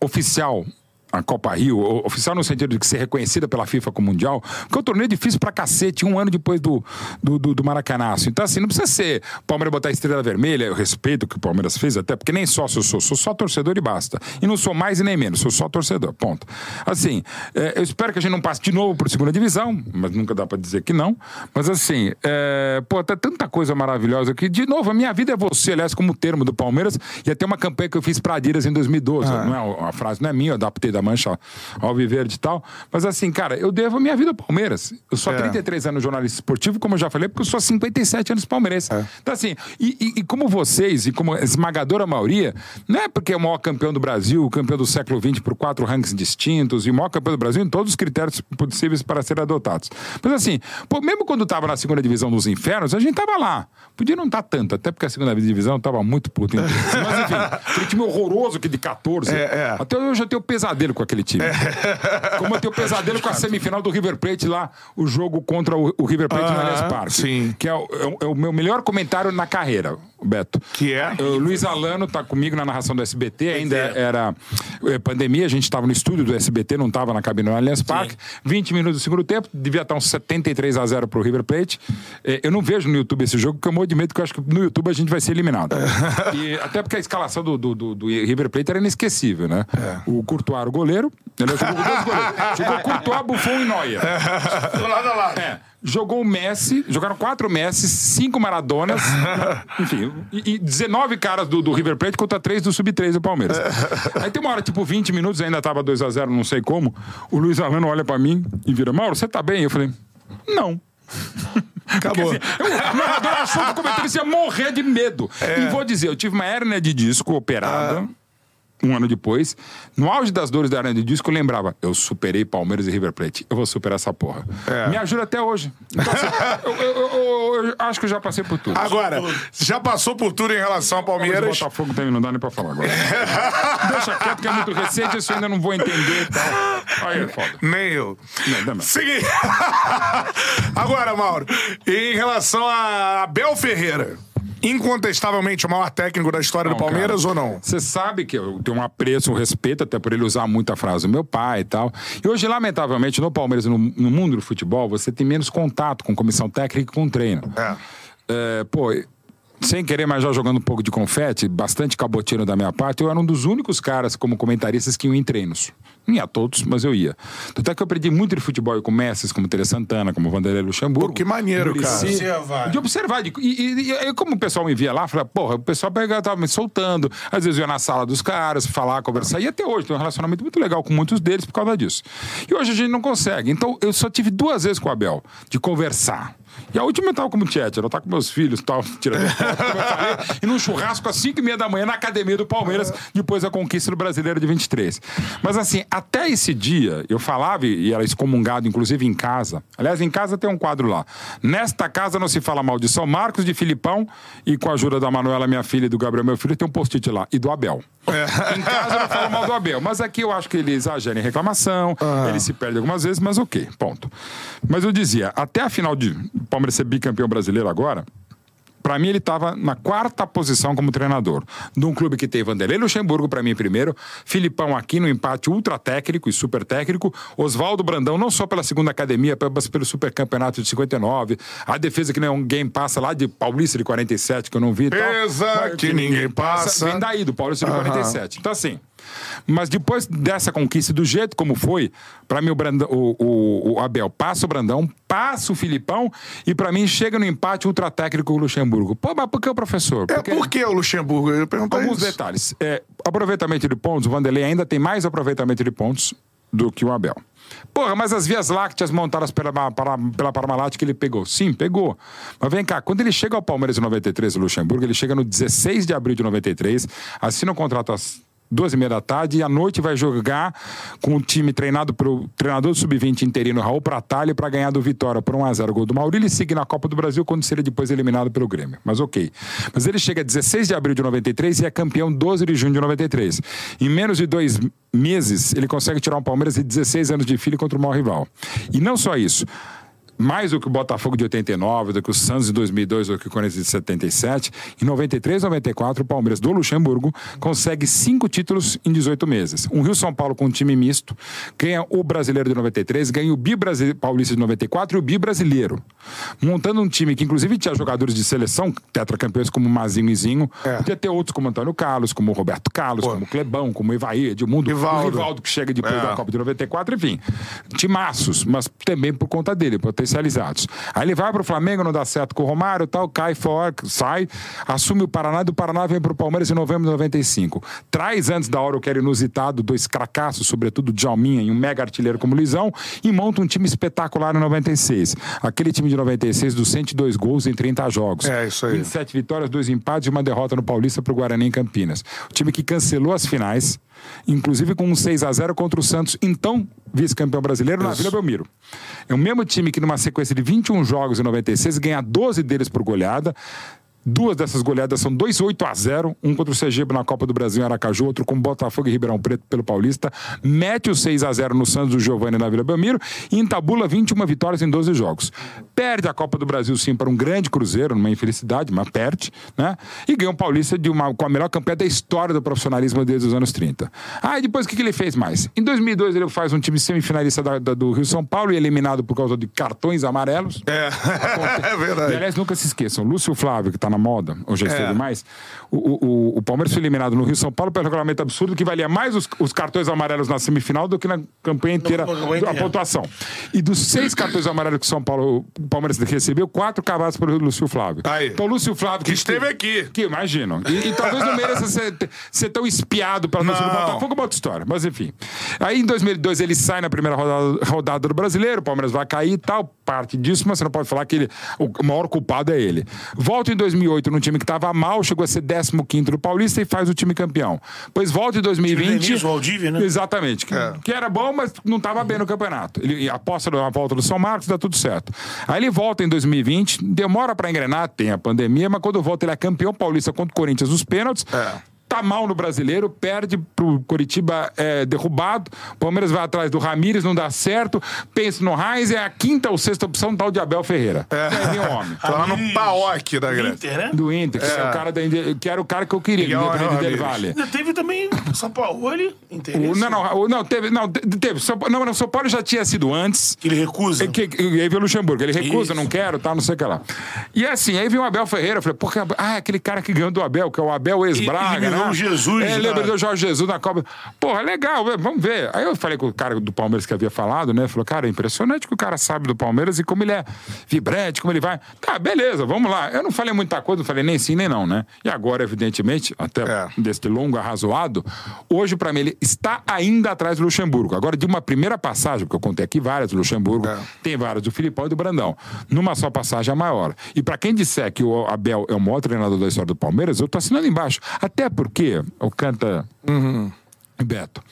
oficial a Copa Rio, oficial no sentido de ser reconhecida pela FIFA como Mundial, porque o torneio é difícil pra cacete, um ano depois do, do, do, do Maracanaço. Então, assim, não precisa ser o Palmeiras botar a estrela vermelha, eu respeito o que o Palmeiras fez, até porque nem sócio eu sou, sou só torcedor e basta. E não sou mais e nem menos, sou só torcedor, ponto. Assim, é, eu espero que a gente não passe de novo por segunda divisão, mas nunca dá pra dizer que não. Mas assim, é, pô, tá tanta coisa maravilhosa que, de novo, a minha vida é você, aliás, como termo do Palmeiras, e até uma campanha que eu fiz pra Adidas em 2012. Não é, a frase não é minha, eu adaptei da mancha alviverde e tal. Mas assim, cara, eu devo a minha vida ao Palmeiras. Eu sou há 33 anos jornalista esportivo, como eu já falei, porque eu sou há 57 anos palmeirense. Então, assim, e, e- e como vocês, e como esmagadora maioria, não é porque é o maior campeão do Brasil, o campeão do século XX por quatro rankings distintos, e o maior campeão do Brasil em todos os critérios possíveis para serem adotados. Mas assim, pô, mesmo quando tava na segunda divisão dos infernos, a gente tava lá. Podia não estar tanto, até porque a segunda divisão tava muito puto. Mas enfim, aquele time horroroso que de 14. Até hoje eu tenho pesadelo com aquele time. Como eu tenho pesadelo com a semifinal do River Plate lá, o jogo contra o, o River Plate no Allianz Parque. sim. Que é o, é o- é o meu melhor comentário na carreira, Beto. Que é? O Luiz Alano tá comigo na narração do SBT, ainda era é, pandemia, a gente estava no estúdio do SBT, não estava na cabine no Allianz Parque. 20 minutos do segundo tempo, devia estar uns 73 a 0 pro River Plate. É, Eu não vejo no YouTube esse jogo, porque eu morro de medo que eu acho que no YouTube a gente vai ser eliminado. E até porque a escalação do, do, do- do River Plate era inesquecível, né? O Courtois era o goleiro, ele jogou dois goleiros. Jogou Courtois, Buffon e Neuer. Do lado a lado. É. Jogou o Messi, jogaram quatro Messi, cinco Maradonas, enfim, e, e 19 caras do, do River Plate contra três do Sub-3 do Palmeiras. Aí tem uma hora, tipo, 20 minutos, ainda tava 2x0, não sei como. O Luiz Alano olha pra mim e vira: Mauro, você tá bem? Eu falei: Não. Acabou. Porque, assim, eu- o narrador achou que o comentarista ia morrer de medo. E vou dizer, eu tive uma hérnia de disco operada. Um ano depois, no auge das dores da Arena de Disco, eu lembrava, eu superei Palmeiras e River Plate, eu vou superar essa porra. É. Me ajuda até hoje. Então, assim, eu, eu- eu- eu- eu acho que eu já passei por tudo. Agora, já passou por tudo em relação ao Palmeiras. Palmeiras. Botafogo também não dá nem pra falar agora. Deixa quieto que é muito recente, isso eu ainda não vou entender e tal. Aí é foda. Nem eu. Não. Seguinte. Agora, Mauro, em relação a Abel Ferreira, incontestavelmente o maior técnico da história do Não, Palmeiras cara, ou não? Você sabe que eu tenho um apreço, um respeito, até por ele usar muita frase do meu pai e tal. E hoje, lamentavelmente, no Palmeiras no, no mundo do futebol, você tem menos contato com comissão técnica e com treino. É. É, pô, sem querer, mas já jogando um pouco de confete, bastante cabotinho da minha parte, eu era um dos únicos caras, como comentaristas, que iam em treinos. Não ia todos, mas eu ia. Tanto é que eu aprendi muito de futebol com mestres como Tere Santana, como Vanderlei Luxemburgo. Pô, que maneiro, Muricy. cara. Observar. De observar. De, e, e- e- e como o pessoal me via lá, eu falava, porra, o pessoal pegava, tava me soltando. Às vezes eu ia na sala dos caras, falar, conversar. E até hoje tem um relacionamento muito legal com muitos deles por causa disso. E hoje a gente não consegue. Então eu só tive duas vezes com o Abel de conversar. E a última eu tava como Tietchan, eu tava com meus filhos, tava tirando foto, como eu falei, e num churrasco às 5 e meia da manhã na academia do Palmeiras, depois da conquista do Brasileiro de 23. Mas assim, até esse dia, eu falava e era excomungado, inclusive em casa. Aliás, em casa tem um quadro lá. Nesta casa não se fala mal de São Marcos, de Filipão, e com a ajuda da Manuela, minha filha, e do Gabriel, meu filho, tem um post-it lá, e do Abel. Em casa eu não falo mal do Abel, mas aqui eu acho que ele exagera em reclamação, ele se perde algumas vezes, mas ok, ponto. Mas eu dizia, até a final de o Palmeiras ser bicampeão brasileiro agora, Pra mim, ele estava na quarta posição como treinador. De um clube que tem Vanderlei Luxemburgo, pra mim, primeiro. Filipão aqui no empate ultra técnico e super técnico. Oswaldo Brandão, não só pela segunda academia, mas pelo super campeonato de 59. A defesa que ninguém passa lá de Paulista de 47, que eu não vi. e tal. Pesa Mas que ninguém passa. Vem daí, do Paulista de 47. Então, assim. Mas depois dessa conquista, do jeito como foi, pra mim o, Brandão, o, o- o Abel passa o Brandão, passa o Filipão e pra mim chega no empate ultra técnico com o Luxemburgo. Pô, mas por que o professor? É, Porque- por que o Luxemburgo? Eu ia perguntar Alguns isso. detalhes. É, aproveitamento de pontos, o Vanderlei ainda tem mais aproveitamento de pontos do que o Abel. Porra, mas as vias lácteas montadas pela, para- pela Parmalat que ele pegou. Sim, pegou. Mas vem cá, quando ele chega ao Palmeiras em 93, o Luxemburgo, ele chega no 16 de abril de 93, assina um contrato duas e meia da tarde e à noite vai jogar com o time treinado pelo treinador do sub-20 interino Raul Pratalho para ganhar do Vitória por 1x0 gol do Maurílio e seguir na Copa do Brasil quando seria depois eliminado pelo Grêmio. Mas ok. Mas ele chega 16 de abril de 93 e é campeão 12 de junho de 93. Em menos de dois meses, ele consegue tirar um Palmeiras de 16 anos de filho contra o maior rival. E não só isso. Mais do que o Botafogo de 89, do que o Santos de 2002, do que o Corinthians de 77. Em 93 e 94, o Palmeiras do Luxemburgo consegue cinco títulos em 18 meses. Um Rio-São Paulo com um time misto, ganha o Brasileiro de 93, ganha o Bi Paulista de 94 e o Bi Brasileiro. Montando um time que inclusive tinha jogadores de seleção, tetracampeões como Mazinho e Zinho, É. podia ter outros como Antônio Carlos, como Roberto Carlos, como Clebão, como Ivaí, Edmundo, Rivaldo. o Rivaldo que chega depois É. da Copa de 94, enfim. Timaços, mas também por conta dele, potencializados. Aí ele vai pro Flamengo, não dá certo com o Romário tal, cai fora, sai, assume o Paraná e do Paraná vem pro Palmeiras em novembro de 95. Traz antes da hora o que era inusitado, dois cracassos, sobretudo o Djalminha e um mega artilheiro como o Luizão, e monta um time espetacular em 96. Aquele time de 96 dos 102 gols em 30 jogos. É, isso aí. 27 vitórias, dois empates e uma derrota no Paulista pro Guarani em Campinas. O time que cancelou as finais, inclusive com um 6 a 0 contra o Santos, então vice-campeão brasileiro, na Vila Belmiro. É o mesmo time que, numa sequência de 21 jogos em 96, ganha 12 deles por goleada. Duas dessas goleadas são 2 8 a 0 um contra o Sergipe na Copa do Brasil em Aracaju, outro com Botafogo e Ribeirão Preto pelo Paulista. Mete o 6 a 0 no Santos do Giovanni na Vila Belmiro e entabula 21 vitórias em 12 jogos. Perde a Copa do Brasil, sim, para um grande Cruzeiro, numa infelicidade, mas perde, né? E ganha o Paulista de uma, com a melhor campanha da história do profissionalismo desde os anos 30. Ah, e depois o que, que ele fez mais? Em 2002 ele faz um time semifinalista da- da- do Rio São Paulo e eliminado por causa de cartões amarelos. É, é E, verdade. aliás, nunca se esqueçam, Lúcio Flávio, que tá na moda, hoje é É. cedo demais, o, o, o- o Palmeiras foi eliminado no Rio São Paulo pelo regulamento absurdo que valia mais os, os cartões amarelos na semifinal do que na campanha inteira na inteira. pontuação. E dos seis cartões amarelos que São Paulo, o Palmeiras recebeu, quatro cavados pelo Lúcio Flávio. Aí. Então, Lúcio Flávio... Que esteve aqui. Que imagino. E, e talvez não mereça ser, ser tão espiado pela torcida do. Botafogo, é uma outra história. Mas enfim. Aí em 2002 ele sai na primeira rodada, rodada do Brasileiro, o Palmeiras vai cair e tal, parte disso, mas você não pode falar que ele, o maior culpado é ele. Volta em 2008 num time que estava mal, chegou a ser 15º do Paulista e faz o time campeão. Pois volta em 2020... Denilson, Valdívia, né? Exatamente. Que, que era bom, mas não estava bem no campeonato. Ele aposta na volta do São Marcos, dá tudo certo. Aí ele volta em 2020, demora para engrenar, tem a pandemia, mas quando volta ele é campeão paulista contra o Corinthians nos pênaltis. Tá mal no brasileiro, perde pro Coritiba é, derrubado. Palmeiras vai atrás do Ramires, não dá certo. Pensa no Reis, é a quinta ou sexta opção tal de Abel Ferreira. É, é meu homem. Tá lá no. Paok da Grécia. Inter, né? Do Inter, que, é. o cara da que era o cara que eu queria, Miguel independente dele vale. Ainda teve também São Paulo, ele, interesse. Não, não, não, teve. Não, te- teve. São, não, não, São Paulo já tinha sido antes. Que ele recusa. É Que, que, aí veio o Luxemburgo, ele recusa, Isso. não quero, tá, não sei o que lá. E assim, aí veio o Abel Ferreira, eu falei, porra, ah, aquele cara que ganhou do Abel, que é o Abel ex-Braga, eliminou o Jesus, É, cara. lembra do Jorge Jesus na Copa. Porra, legal, vamos ver. Aí eu falei com o cara do Palmeiras que havia falado, né? Falou, cara, é impressionante que o cara sabe do Palmeiras e como ele é vibrante, como ele vai. Tá, beleza, vamos lá. Eu não falei muita coisa, não falei nem sim nem não, né? E agora, evidentemente, até É. deste longo arrazoado, hoje, pra mim, ele está ainda atrás do Luxemburgo. Agora, de uma primeira passagem, porque eu contei aqui várias do Luxemburgo, É. tem várias do Filipão e do Brandão. Numa só passagem é maior. E pra quem disser que o Abel é o maior treinador da história do Palmeiras, eu tô assinando embaixo. Até porque, o canta Beto.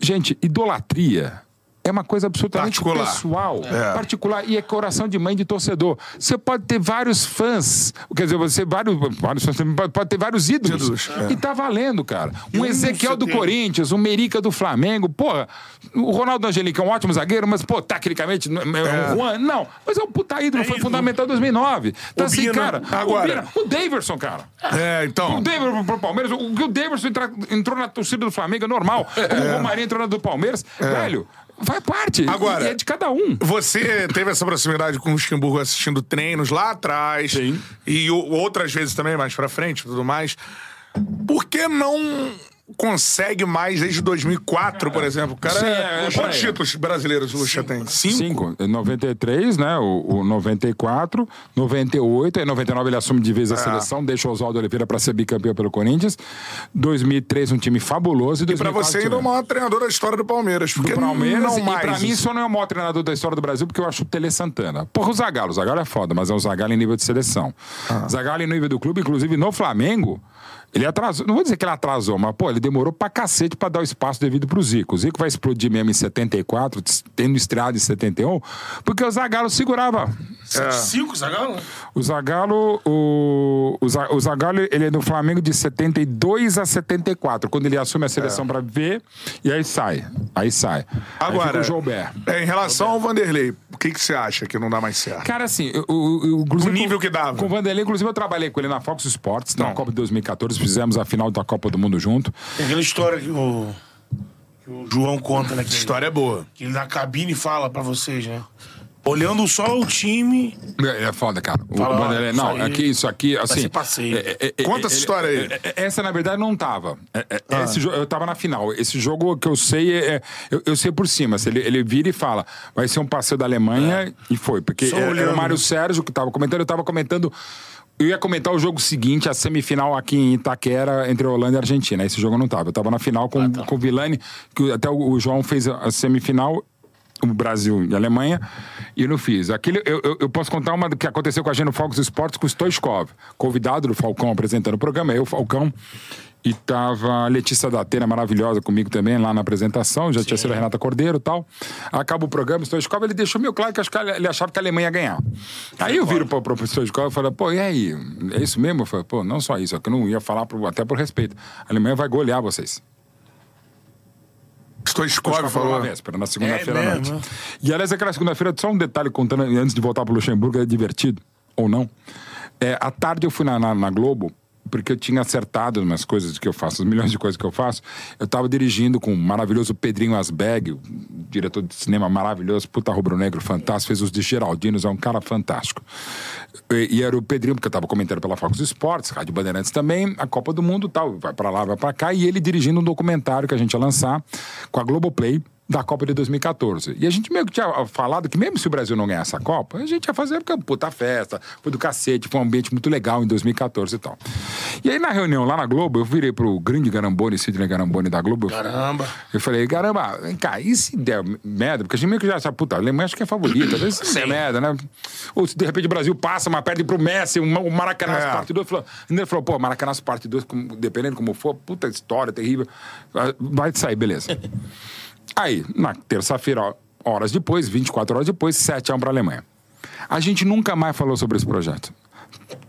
Gente, idolatria é uma coisa absolutamente Particular. pessoal, É. particular e é coração de mãe de torcedor. Você pode ter vários fãs, quer dizer, você vários, vários fãs, pode, ter vários ídolos. Ídolos, é. E tá valendo, cara. Um um Ezequiel do tem- Corinthians, um Merica do Flamengo, porra, o Ronaldo Angelica é um ótimo zagueiro, mas, pô, tecnicamente, não é. o Juan, não. Mas é um puta ídolo, É foi fundamental em 2009. Então, O assim, Bina, cara, agora- o, Bina, o Daverson, cara. É, então. O Davidson pro Palmeiras, o que o Davidson entra- entrou na torcida do Flamengo é normal. Como o Romarinho entrou na do Palmeiras, velho, faz parte. Agora- é de cada um. Você teve essa proximidade com o Luxemburgo assistindo treinos lá atrás. Sim. E outras vezes também, mais pra frente e tudo mais. Por que não consegue mais desde 2004, por exemplo? O cara. Sim, é, é, quantos é. títulos brasileiros o Luxa tem? Cinco? Cinco. Em 93, né? O, o 94, 98, aí em 99 ele assume de É. vez a seleção, deixa o Oswaldo Oliveira pra ser bicampeão pelo Corinthians. 2003, um time fabuloso. E, E pra 2004, você ainda é o time- maior treinador da história do Palmeiras. Porque do Palmeiras. não e mais. pra mim, só não é o maior treinador da história do Brasil, porque eu acho o Tele Santana. Porra, o Zagallo. O Zagallo é foda, mas é o Zagallo em nível de seleção. Ah. Zagallo em nível do clube, inclusive no Flamengo. Ele atrasou, não vou dizer que ele atrasou, mas, pô, ele demorou pra cacete pra dar o espaço devido pro Zico. O Zico vai explodir mesmo em 74, tendo estreado em 71, porque o Zagallo segurava. Cinco, Zagallo? O Zagallo, o, o, Za- o Zagallo, ele é do Flamengo de 72 a 74, quando ele assume a seleção pra ver, e aí sai. Aí sai. aí Agora, o Joubert. é, em relação ao Vanderlei, o que, que você acha que não dá mais certo? Cara, assim, o, o, o, O nível com- que dava. Com o Vanderlei, inclusive, eu trabalhei com ele na Fox Sports, na Não. Copa de 2014, fizemos a final da Copa do Mundo junto. Tem aquela história que o, que o João conta, né? Que, História é boa. que ele na cabine fala pra vocês, né? Olhando só o time. É, é foda, cara. O Fala, Vanderlei, isso não, aí aqui, isso aqui, assim. ser passeio. é, é, é, Conta essa ele- história aí. é, é, Essa, na verdade, não tava. É, é, Ah. Esse eu tava na final. Esse jogo que eu sei, é, é- eu, eu sei por cima. Se Ele, ele vira e fala, vai ser um passeio da Alemanha, e foi. Porque É. Só era, era olhando. o Mário Sérgio que tava comentando, eu tava comentando. Eu ia comentar o jogo seguinte, a semifinal aqui em Itaquera, entre a Holanda e a Argentina. Esse jogo eu não tava. Eu tava na final Ah, com, tá. com o Vilani, que até o, o João fez a semifinal o Brasil e a Alemanha, e eu não fiz. Aquele, eu, eu, eu posso contar uma que aconteceu com a gente no Fox Sports com o Stoichkov, convidado do Falcão apresentando o programa, eu, Falcão, e tava a Letícia da Atena, maravilhosa comigo também, lá na apresentação, já tinha sido a Renata Cordeiro e tal. Acaba o programa, o Stoichkov, ele deixou meio claro que acho que ele achava que a Alemanha ia ganhar. Aí eu viro pro professor Stoichkov e falei, pô, e aí, é isso mesmo? Eu falei, pô, não só isso, é que eu não ia falar pro- até por respeito. A Alemanha vai golear vocês. Stoichkov falou na véspera, na segunda-feira É à noite. mesmo? E aliás, aquela segunda-feira, só um detalhe contando antes de voltar para Luxemburgo, é divertido, ou não. É, à tarde eu fui na, na, na Globo, porque eu tinha acertado umas coisas que eu faço, as milhões de coisas que eu faço. Eu estava dirigindo com o maravilhoso Pedrinho Asbeg, diretor de cinema maravilhoso, puta rubro-negro fantástico, fez os de Geraldinos, é um cara fantástico. E, e era o Pedrinho, porque eu estava comentando pela Fox Sports, Rádio Bandeirantes também, a Copa do Mundo tal, vai para lá, vai para cá, e ele dirigindo um documentário que a gente ia lançar com a Globoplay, da Copa de 2014. E a gente meio que tinha falado que mesmo se o Brasil não ganhasse a Copa, a gente ia fazer porque puta festa, foi do cacete, foi um ambiente muito legal em 2014 e tal. E aí na reunião lá na Globo, eu virei pro grande Garambone, Sidney Garambone da Globo. Caramba. Eu falei, caramba, vem cá, e se der merda? Porque a gente meio que já sabe, puta, a Alemanha acho que é favorita, às vezes se der merda, né? Ou se de repente o Brasil passa, mas perde pro Messi, o Maracanã É. parte 2. Falou, ele falou, pô, Maracanã parte 2, dependendo como for, puta história terrível, vai sair, beleza. Aí, na terça-feira, horas depois, 24 horas depois, 7 a 1 pra Alemanha. A gente nunca mais falou sobre esse projeto.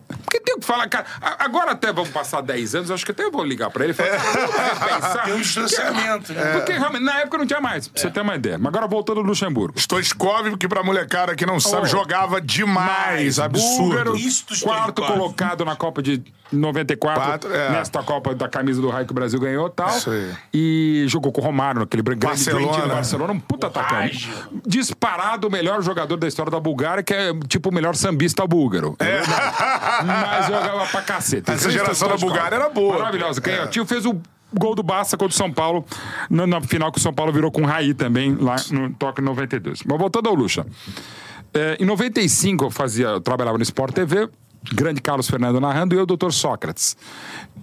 Porque falar, cara. Agora até vamos passar 10 anos, acho que até eu vou ligar pra ele e falar, repensar. Tem um distanciamento, né? Porque realmente, na época não tinha mais, pra você ter uma ideia. Mas agora voltando ao Luxemburgo. Stoichkov, que pra molecada que não sabe, Oh. jogava demais. Absurdo. Búlgaro, Isto quarto colocado na Copa de 94, Quatro, é. nesta Copa da camisa do Raio que o Brasil ganhou e tal. Isso aí. E jogou com o Romário, naquele grande Barcelona. do Barcelona, um puta atacante. Disparado o melhor jogador da história da Bulgária, que é tipo o melhor sambista búlgaro. É. Mas jogava pra cacete. Essa geração da Bulgária era boa. Maravilhosa. Quem, Tio fez o gol do Barça contra o São Paulo, na, na final que o São Paulo virou com o Raí também, lá no Toque 92. Mas voltando ao Lucha. É, em 95 eu fazia, eu trabalhava no Sport TV, grande Carlos Fernando narrando e eu, doutor Sócrates.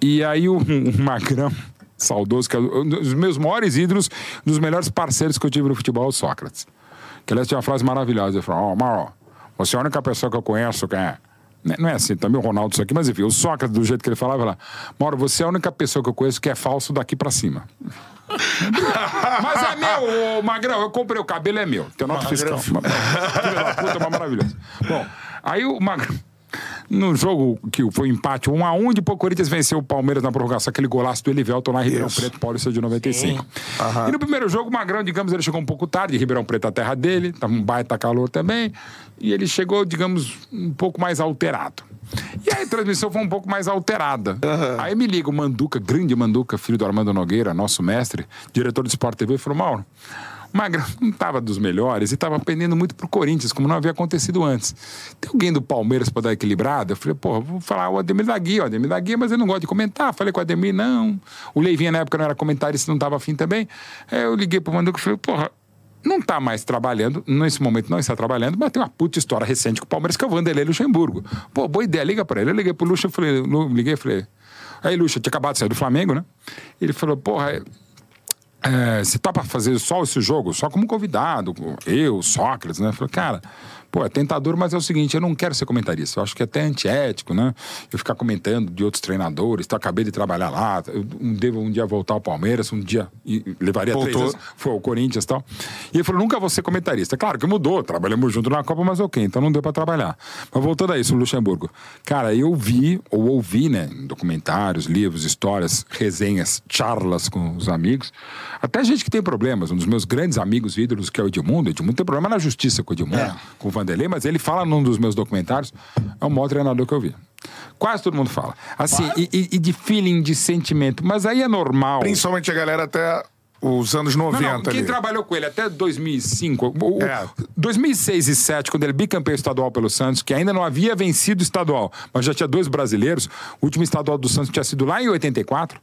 E aí o, o Magrão, saudoso, que é um dos meus maiores ídolos, um dos melhores parceiros que eu tive no futebol, é o Sócrates. Que aliás tinha uma frase maravilhosa, ele falou, ó, Mauro, você é a única pessoa que eu conheço que é... Não é assim, também o Ronaldo isso aqui, mas enfim, o Sócrates, do jeito que ele falava lá, Mauro, você é a única pessoa que eu conheço que é falso daqui pra cima. Mas é meu, ô, Magrão. Eu comprei o cabelo, é meu. Tem nota fiscal. Filho da puta, mas maravilhoso. Bom, aí o Magrão. No jogo que foi empate 1 a 1 depois o Corinthians venceu o Palmeiras na prorrogação, aquele golaço do Elivelton lá em Ribeirão Isso. Preto, Paulista de 95. E no primeiro jogo, o Magrão, digamos, ele chegou um pouco tarde, Ribeirão Preto, a terra dele, tava um baita calor também, e ele chegou, digamos, um pouco mais alterado. E aí a transmissão foi um pouco mais alterada. Aí me liga o Manduca, grande Manduca, filho do Armando Nogueira, nosso mestre, diretor do Sport TV, e falou: Mauro, Magrão não estava dos melhores e estava pendendo muito pro Corinthians, como não havia acontecido antes. Tem alguém do Palmeiras para dar equilibrada? Eu falei, pô, vou falar o Ademir da Guia, o Ademir da Guia, mas ele não gosta de comentar. Falei com o Ademir, não. O Leivinha na época não era comentarista, não estava afim também. Aí eu liguei pro Manduca e falei, porra, não está mais trabalhando, nesse momento não está trabalhando, mas tem uma puta história recente com o Palmeiras, que é o Vanderlei Luxemburgo. Pô, boa ideia, liga pra ele. Eu liguei pro Luxa, falei, liguei e falei. Aí, Luxa, tinha acabado de sair do Flamengo, né? Ele falou, porra, é, você topa fazer só esse jogo, só como convidado, eu, Sócrates, né? Falei, cara, pô, é tentador, mas é o seguinte, eu não quero ser comentarista. Eu acho que é até antiético, né? Eu ficar comentando de outros treinadores, eu acabei de trabalhar lá, eu um- devo um dia voltar ao Palmeiras, um dia levaria três Voltou. anos, foi ao Corinthians e tal. E ele falou, nunca vou ser comentarista. Claro que mudou, trabalhamos junto na Copa, mas ok, então não deu pra trabalhar. Mas voltando a isso, Luxemburgo. Cara, eu vi, ou ouvi, né, documentários, livros, histórias, resenhas, charlas com os amigos, até gente que tem problemas. Um dos meus grandes amigos ídolos, que é o Edmundo, Edmundo tem problema na justiça com o Edmundo, com o Vanderlei, mas ele fala num dos meus documentários, é o maior treinador que eu vi. Quase todo mundo fala. Assim, e, e- e de feeling, de sentimento. Mas aí é normal. Principalmente a galera até os anos 90 Não, não, quem ali. trabalhou com ele até 2005, o- o- É. 2006 e 2007, quando ele bicampeão estadual pelo Santos, que ainda não havia vencido estadual, mas já tinha dois brasileiros, o último estadual do Santos tinha sido lá em 84,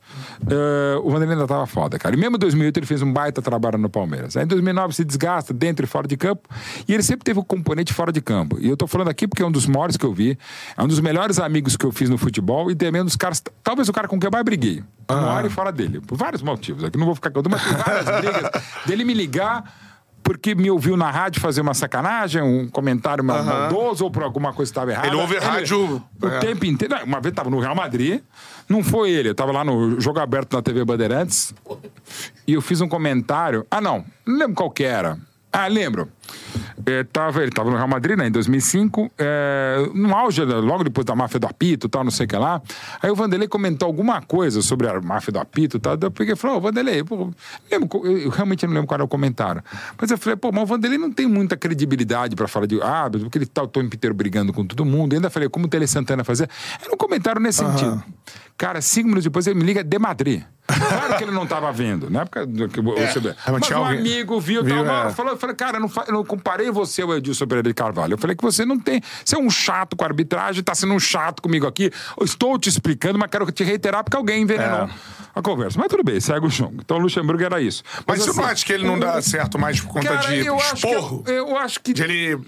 eh, o Vanderlei ainda tava foda, cara. E mesmo em 2008 ele fez um baita trabalho no Palmeiras. Aí em 2009 se desgasta dentro e fora de campo, e ele sempre teve o componente fora de campo. E eu tô falando aqui porque é um dos maiores que eu vi, é um dos melhores amigos que eu fiz no futebol e também um dos caras, talvez o cara com quem eu mais briguei. Ar e fora dele, por vários motivos. Aqui não vou ficar contando, mas várias brigas dele me ligar porque me ouviu na rádio fazer uma sacanagem, um comentário mal- maldoso ou por alguma coisa que estava errada. Ele ouve rádio, O é. tempo inteiro. Uma vez estava no Real Madrid, não foi ele, eu estava lá no Jogo Aberto na TV Bandeirantes e eu fiz um comentário. Ah, não, não lembro qual que era. Ah, lembro. É, tava, ele estava no Real Madrid, né, em 2005, é, no auge, né, logo depois da máfia do apito e tal, não sei o que lá. Aí o Vanderlei comentou alguma coisa sobre a máfia do apito e tal. Eu peguei e falei, ô, Vanderlei, pô, lembro, eu, eu realmente não lembro qual era o comentário. Mas eu falei, pô, mas o Vanderlei não tem muita credibilidade pra falar de, ah, porque ele tá o tempo inteiro brigando com todo mundo. E ainda falei, como o Tele Santana fazia. Era um comentário nesse sentido. Cara, cinco minutos depois ele me liga de Madrid. Claro que ele não estava vendo, na época que você vê. mas Mas tinha um alguém- amigo viu, viu, tava, é. falou, falei, cara, não, fa- não comparei você ao Edilson Pereira de Carvalho. Eu falei que você não tem. Você é um chato com a arbitragem, tá sendo um chato comigo aqui. Eu estou te explicando, mas quero te reiterar porque alguém envenenou É. a conversa. Mas tudo bem, segue o chão. Então o Luxemburgo era isso. Mas você não assim, acha que ele não dá certo mais por conta Cara, de eu acho que, esporro? eu, eu acho que De ele,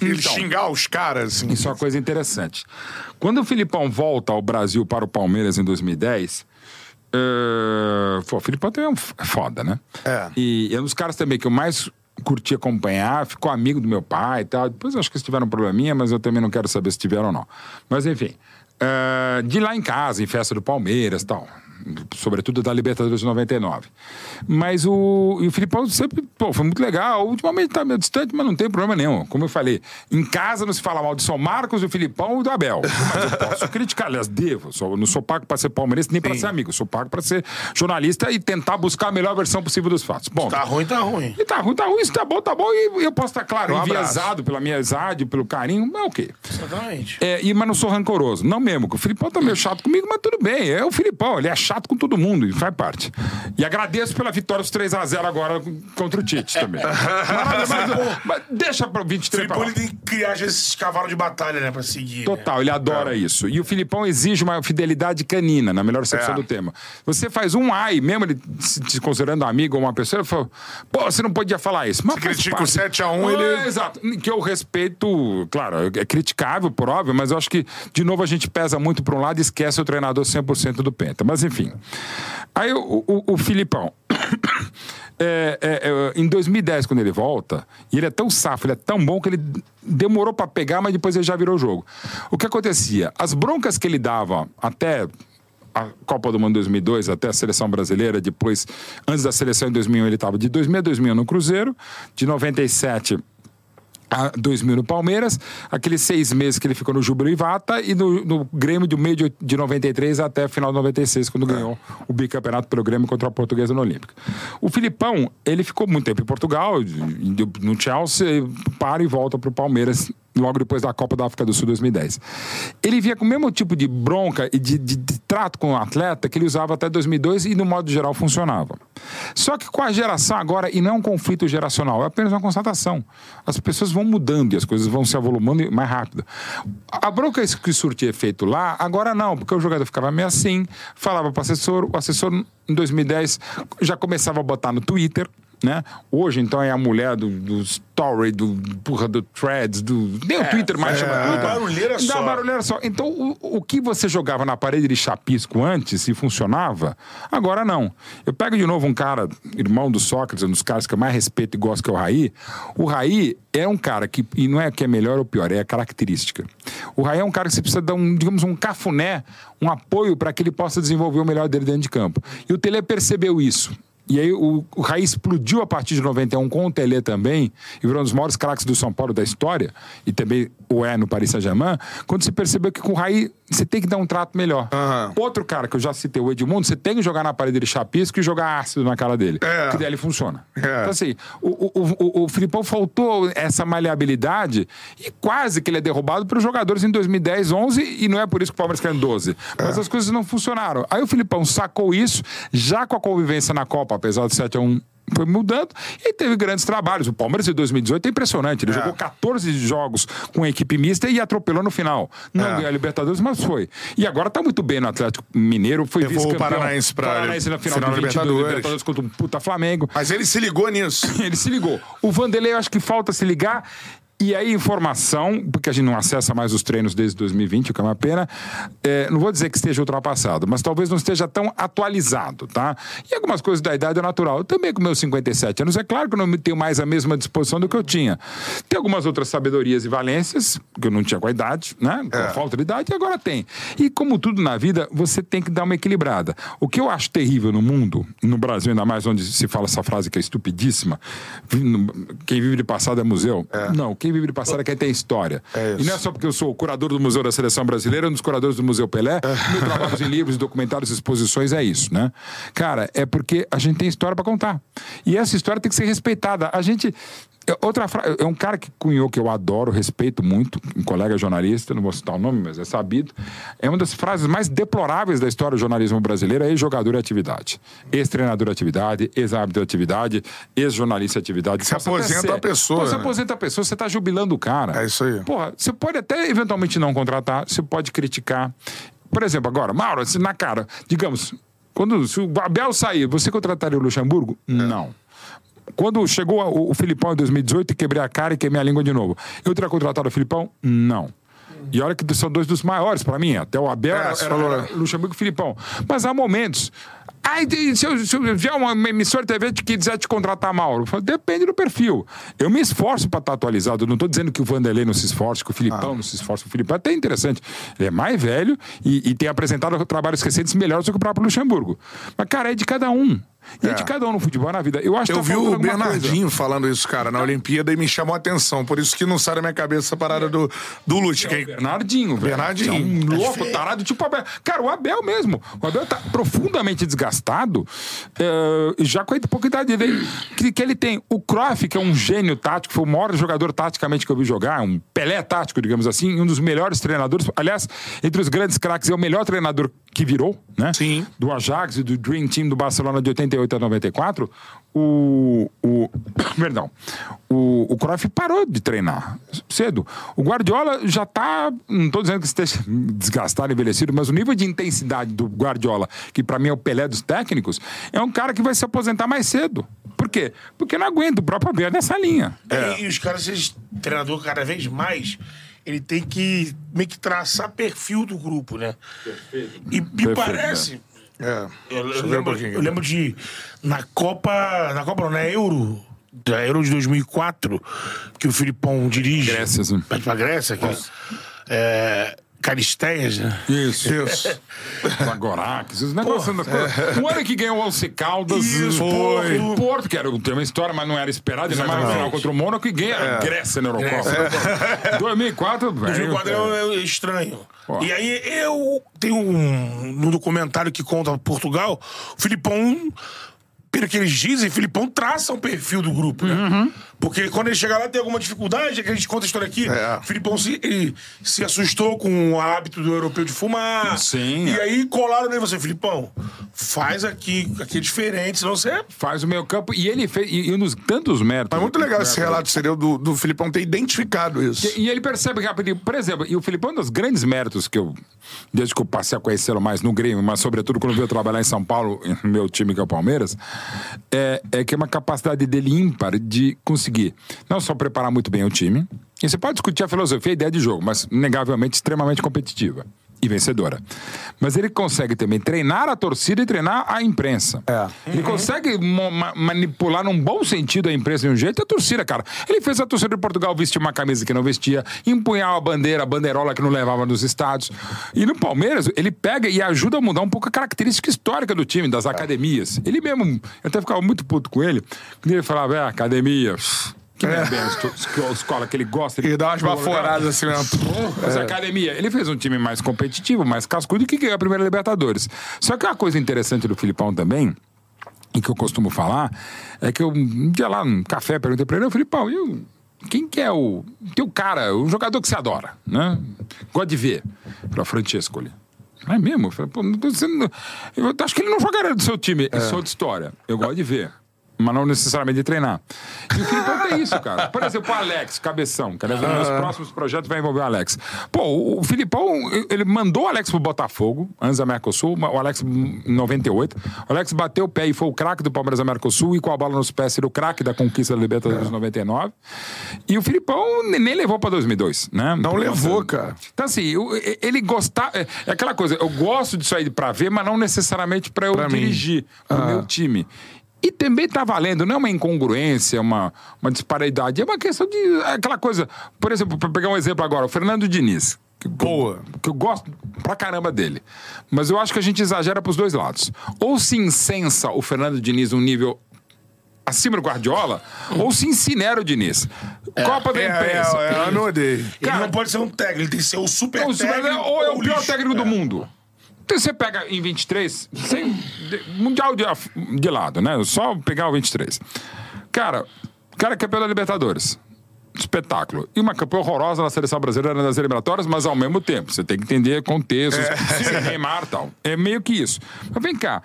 ele Então. xingar os caras, assim. Isso é uma coisa interessante. Quando o Filipão volta ao Brasil para o Palmeiras em 2010, eh, pô, o Filipão também é um é foda, né? É. E é um dos caras também que eu mais curti acompanhar, ficou amigo do meu pai e tal. Depois acho que eles tiveram um probleminha, mas eu também não quero saber se tiveram ou não. Mas enfim, eh, de lá em casa, em festa do Palmeiras e tal. Sobretudo da Libertadores de 99. Mas o, e o Filipão sempre, pô, foi muito legal. Ultimamente tá meio distante, mas não tem problema nenhum. Como eu falei, em casa não se fala mal de São Marcos, do Filipão e do Abel. Mas eu posso criticar, aliás, devo. Sou, não sou pago para ser palmeirense nem para ser amigo. Sou pago para ser jornalista e tentar buscar a melhor versão possível dos fatos. Bom, Tá ruim, tá ruim. e tá ruim, tá ruim, se tá bom, tá bom. E eu posso estar, claro, Um enviesado pela minha amizade, pelo carinho, mas ok. Exatamente. É, e, mas não sou rancoroso. Não mesmo, o Filipão tá meio chato comigo, mas tudo bem. É o Filipão, ele é chato com todo mundo e faz parte. E agradeço pela vitória dos 3x0 agora contra o Tite também. mas, mas- mas deixa pra 23 pra Filipão tem que criar às vezes, esses cavalos de batalha, né? Pra seguir. né? Total, ele adora isso. E o Filipão exige uma fidelidade canina, na melhor acepção É. do termo. Você faz um ai, mesmo ele se considerando amigo ou uma pessoa, ele fala, pô, você não podia falar isso. Mas Você critica o parte. 7 a 1, Ah, ele- Exato. Que eu respeito, claro, é criticável, por óbvio, mas eu acho que, de novo, a gente pesa muito para um lado e esquece o treinador 100% do Penta. Mas, enfim. Aí o, o, o Filipão. É, é, é, em 2010, quando ele volta, e ele é tão safo, ele é tão bom que ele demorou para pegar, mas depois ele já virou o jogo. O que acontecia? As broncas que ele dava até a Copa do Mundo 2002 até a seleção brasileira, depois, antes da seleção em 2001, ele estava de 2000 a 2001 no Cruzeiro, de 97 a 2000 no Palmeiras, aqueles seis meses que ele ficou no Júbilo Ivata e no, no Grêmio de meio de, de 93 até final de 96, quando ganhou o bicampeonato pelo Grêmio contra a Portuguesa no Olímpico. O Filipão, ele ficou muito tempo em Portugal, no Chelsea, para e volta para o Palmeiras logo depois da Copa da África do Sul 2010. Ele vinha com o mesmo tipo de bronca e de, de- de trato com o atleta que ele usava até 2002 e no modo geral funcionava. Só que com a geração agora, e não é um conflito geracional, é apenas uma constatação. As pessoas vão mudando e as coisas vão se avolumando mais rápido. A bronca que surtia efeito lá, agora não, porque o jogador ficava meio assim, falava para o assessor, o assessor em 2010 já começava a botar no Twitter, né? Hoje, então, é a mulher do, do story, do, porra, do threads, do. Nem o Twitter mais chama é, Twitter. barulheira Dá só. barulheira só. Então, o, o que você jogava na parede de chapisco antes e funcionava, agora não. Eu pego de novo um cara, irmão do Sócrates, um dos caras que eu mais respeito e gosto, que é o Raí. O Raí é um cara que, e não é que é melhor ou pior, é a característica. O Raí é um cara que você precisa dar um, digamos, um cafuné, um apoio para que ele possa desenvolver o melhor dele dentro de campo. E o Tele percebeu isso. E aí o, o Raí explodiu a partir de 91 com o Tele também, e virou um dos maiores craques do São Paulo da história, e também o é no Paris Saint-Germain, quando se percebeu que com o Raí você tem que dar um trato melhor. Outro cara que eu já citei, o Edmundo, você tem que jogar na parede de chapisco e jogar ácido na cara dele. É. Que daí ele funciona. É. Então assim, o, o, o, o Filipão faltou essa maleabilidade e quase que ele é derrubado pelos jogadores em 2010, 11, e não é por isso que o Palmeiras caiu em 12. Mas as coisas não funcionaram. Aí o Filipão sacou isso, já com a convivência na Copa, apesar de 7 a 1 foi mudando e teve grandes trabalhos. O Palmeiras em 2018 é impressionante. Ele jogou 14 jogos com equipe mista e atropelou no final. Não É. ganhou a Libertadores, mas foi. E agora tá muito bem no Atlético Mineiro. Foi vice-campeão. Paranaense pra Paranaense na final, final de 22 Libertadores. Libertadores contra um puta Flamengo. Mas ele se ligou nisso. Ele se ligou. O Vanderlei, eu acho que falta se ligar. E aí, informação, porque a gente não acessa mais os treinos desde 2020, o que é uma pena. é, não vou dizer que esteja ultrapassado, mas talvez não esteja tão atualizado, tá? E algumas coisas da idade é natural. Eu também, com meus 57 anos, é claro que eu não tenho mais a mesma disposição do que eu tinha. Tem algumas outras sabedorias e valências, que eu não tinha com a idade, né? Com a falta de idade, e agora tem. E como tudo na vida, você tem que dar uma equilibrada. O que eu acho terrível no mundo, no Brasil ainda mais, onde se fala essa frase que é estupidíssima, quem vive de passado é museu. Não, quem vive de passado é quem tem história. É e não é só porque eu sou curador do Museu da Seleção Brasileira, um dos curadores do Museu Pelé, meu trabalho em livros, documentários, exposições é isso, né? Cara, é porque a gente tem história para contar. E essa história tem que ser respeitada. A gente é outra frase, é um cara que cunhou que eu adoro, respeito muito, um colega jornalista, não vou citar o nome, mas é sabido. É uma das frases mais deploráveis da história do jornalismo brasileiro, é ex-jogador de atividade. Ex-treinador de atividade, ex-árbitro de atividade, ex-jornalista de atividade. Até aposenta a pessoa, se né? aposenta a pessoa, você tá jubilando o cara. É isso aí. Porra, você pode até eventualmente não contratar, você pode criticar. Por exemplo, agora, Mauro, se na cara, digamos, quando se o Abel sair, você contrataria o Luxemburgo? Não. Quando chegou o, o Filipão em 2018 e quebrei a cara e queimei a língua de novo, eu teria contratado o Filipão? Não. E olha que são dois dos maiores para mim. Até o Abel É, era, falou, era Luxemburgo e Filipão. Mas há momentos. Ai, se eu, se eu vier uma emissora de TV que quiser te contratar, Mauro, falo, depende do perfil. Eu me esforço para estar atualizado. Eu não estou dizendo que o Vanderlei não se esforce, que o Filipão não se esforce. O Filipão é até interessante. Ele é mais velho e, e tem apresentado trabalhos recentes melhores do que o próprio Luxemburgo. Mas, cara, é de cada um. E é, É. de cada um no futebol na vida. Eu acho que Eu tá vi o Bernardinho falando isso, cara, na Olimpíada e me chamou a atenção. Por isso que não sai da minha cabeça essa parada do, do Lute. coisa. que- Bernardinho, velho. Bernardinho. É um louco, tarado, tipo o Abel. Cara, o Abel mesmo. O Abel tá profundamente desgastado, já com a pouca idade dele. Que, que ele tem o Cruyff, que é um gênio tático, foi o maior jogador taticamente que eu vi jogar, um Pelé tático, digamos assim, um dos melhores treinadores. Aliás, entre os grandes craques, é o melhor treinador que virou, né? Sim. Do Ajax e do Dream Team do Barcelona de 88 a 94. O. o perdão. O, o Cruyff parou de treinar cedo. O Guardiola já tá. Não estou dizendo que esteja desgastado, envelhecido, mas o nível de intensidade do Guardiola, que para mim é o Pelé dos técnicos, é um cara que vai se aposentar mais cedo. Por quê? Porque não aguenta o próprio Abel nessa linha. E, e os caras, esses treinador cada vez mais, ele tem que meio que traçar perfil do grupo, né? E me Perfeito, parece. É. Eu, eu um lembro, pouquinho. eu lembro de. Na Copa. Na Copa não, na Euro. Da Euro de 2004, que o Filipão dirige. Grécia, sim. Pra Grécia, que é. Caristeias, né? Isso. Isso. Zagorakis, esses negócios. Um ano que ganhou o Alce Caldas. Isso, foi. O Porto, que era, tem uma história, mas não era esperado. Ainda mais no final contra o Mônaco e ganha a Grécia na Eurocopa. 2004, velho. 2004 é, é estranho. E aí eu tenho um. No documentário que conta Portugal, o Filipão. Pelo que eles dizem, Filipão traça um perfil do grupo, né? Uhum. Porque quando ele chega lá tem alguma dificuldade, é que a gente conta a história aqui. É. O Filipão se, se assustou com o hábito do europeu de fumar. Sim, E é. aí colaram nele você, Filipão, faz aqui, aqui é diferente, senão você. Faz o meio campo. E ele fez. E, e um dos tantos méritos. Mas muito legal esse relato seria do, do Filipão ter identificado isso. E ele percebe rapidinho. Por exemplo, e o Filipão, um dos grandes méritos que eu, desde que eu passei a conhecê-lo mais no Grêmio, mas sobretudo quando veio trabalhar em São Paulo, no meu time que é o Palmeiras, é, é que é uma capacidade dele ímpar de conseguir não só preparar muito bem o time, e você pode discutir a filosofia e a ideia de jogo, mas negavelmente extremamente competitiva. E vencedora. Mas ele consegue também treinar a torcida e treinar a imprensa. É. Ele consegue mo- ma- manipular num bom sentido a imprensa de um jeito e a torcida, cara. Ele fez a torcida de Portugal vestir uma camisa que não vestia, empunhar a bandeira, a bandeirola que não levava nos estádios. E no Palmeiras, ele pega e ajuda a mudar um pouco a característica histórica do time, das academias. Ele mesmo, eu até ficava muito puto com ele, quando ele falava, é, academia. Que é a escola que ele gosta. E dá umas baforadas assim mesmo. Mas a academia, ele fez um time mais competitivo, mais cascudo que ganhou a primeira Libertadores. Só que uma coisa interessante do Filipão também, e que eu costumo falar, é que eu, um dia lá num café, perguntei pra ele, "Ô, Filipão, e o- quem que é o teu cara, o jogador que você adora, né? Gosta de ver. Para Francesco ali. É mesmo? Eu falei, pô, não tô dizendo- eu acho que ele não jogaria do seu time. É. Isso é outra história. Eu gosto de ver. Mas não necessariamente de treinar. E o Filipão tem isso, cara. Por exemplo, o Alex, cabeção. Cara, nos meus próximos projetos vai envolver o Alex. Pô, o- o Filipão, ele mandou o Alex pro Botafogo, antes da Mercosul, o Alex em 98. O Alex bateu o pé e foi o craque do Palmeiras da Mercosul e com a bola nos pés era o craque da conquista da Libertadores de 99. E o Filipão nem levou pra 2002, né? Não levou, cara. Então, assim, ele gostar. É, é aquela coisa, eu gosto disso aí pra ver, mas não necessariamente pra eu Pra mim. dirigir pro meu time. E também tá valendo, não é uma incongruência, uma, uma disparidade, é uma questão de. é aquela coisa. Por exemplo, pra pegar um exemplo agora, o Fernando Diniz. Que, Boa. Que eu gosto pra caramba dele. Mas eu acho que a gente exagera pros dois lados. Ou se incensa o Fernando Diniz num nível acima do Guardiola, ou se incinera o Diniz. Copa da É, imprensa. é, é, eu não odeio. Ele não pode ser um técnico, ele tem que ser o super Ou, se- técnico. ou é o pior lixo. técnico do mundo. Então você pega em 23, sem, mundial de, de lado, né? Só pegar o 23. Cara, cara é campeão da Libertadores. Espetáculo. E uma campanha horrorosa na seleção brasileira nas eliminatórias, mas ao mesmo tempo. Você tem que entender contextos, é. Neymar e tal. É meio que isso. Mas vem cá.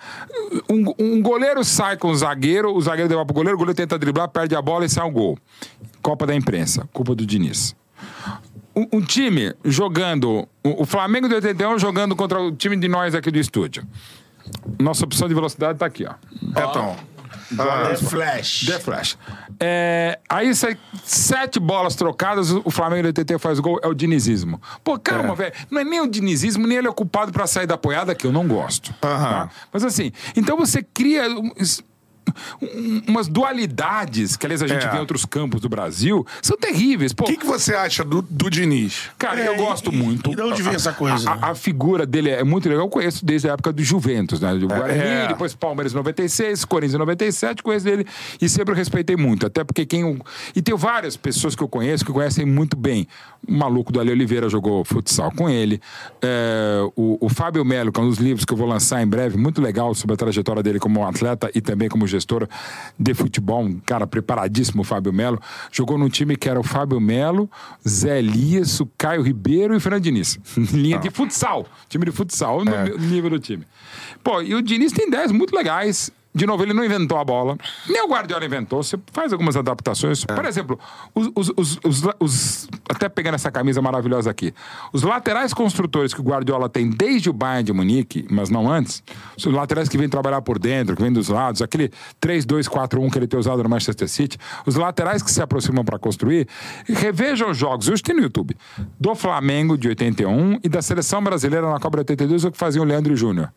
Um, um goleiro sai com o zagueiro, o zagueiro devolve pro goleiro, o goleiro tenta driblar, perde a bola e sai um gol. Copa da imprensa. Culpa do Diniz. Um, um time jogando. O, o Flamengo de 81 jogando contra o time de nós aqui do estúdio. Nossa opção de velocidade tá aqui, ó. Então. The Flash. The Flash. É, aí sai sete bolas trocadas, o Flamengo do 80 faz gol, é o dinizismo. Pô, calma, velho. Não é nem o dinizismo, nem ele é ocupado pra sair da apoiada, que eu não gosto. tá? Mas assim, então você cria. Um- um- umas dualidades que, aliás, a gente É. vê em outros campos do Brasil, são terríveis. O que, que você acha do, do Diniz? Cara, É, eu gosto e- muito. e de onde vem essa coisa? A, a- a figura dele é muito legal. Eu conheço desde a época do Juventus, né? Do Guarani, é. depois Palmeiras em 96, Corinthians em 97, conheço ele e sempre respeitei muito. Até porque quem. E tem várias pessoas que eu conheço que conhecem muito bem. O maluco do Ale Oliveira jogou futsal com ele. É, o, o Fábio Melo, que é um dos livros que eu vou lançar em breve, muito legal sobre a trajetória dele como atleta e também como gestor de futebol. Um cara preparadíssimo, o Fábio Melo. Jogou num time que era o Fábio Melo, Zé Elias, o Caio Ribeiro e o Fernando Diniz. Linha de futsal. Time de futsal, no meu- nível do time. Pô, e o Diniz tem ideias muito legais. De novo, ele não inventou a bola. Nem o Guardiola inventou. Você faz algumas adaptações. Por exemplo, os, os- os- os- Até pegando essa camisa maravilhosa aqui. Os laterais construtores que o Guardiola tem desde o Bayern de Munique, mas não antes, os laterais que vêm trabalhar por dentro, que vêm dos lados, aquele 3-2-4-1 que ele tem usado no Manchester City, os laterais que se aproximam para construir, revejam os jogos, hoje tem no YouTube, do Flamengo de 81 e da seleção brasileira na Copa de 82, o que fazia o Leandro Júnior.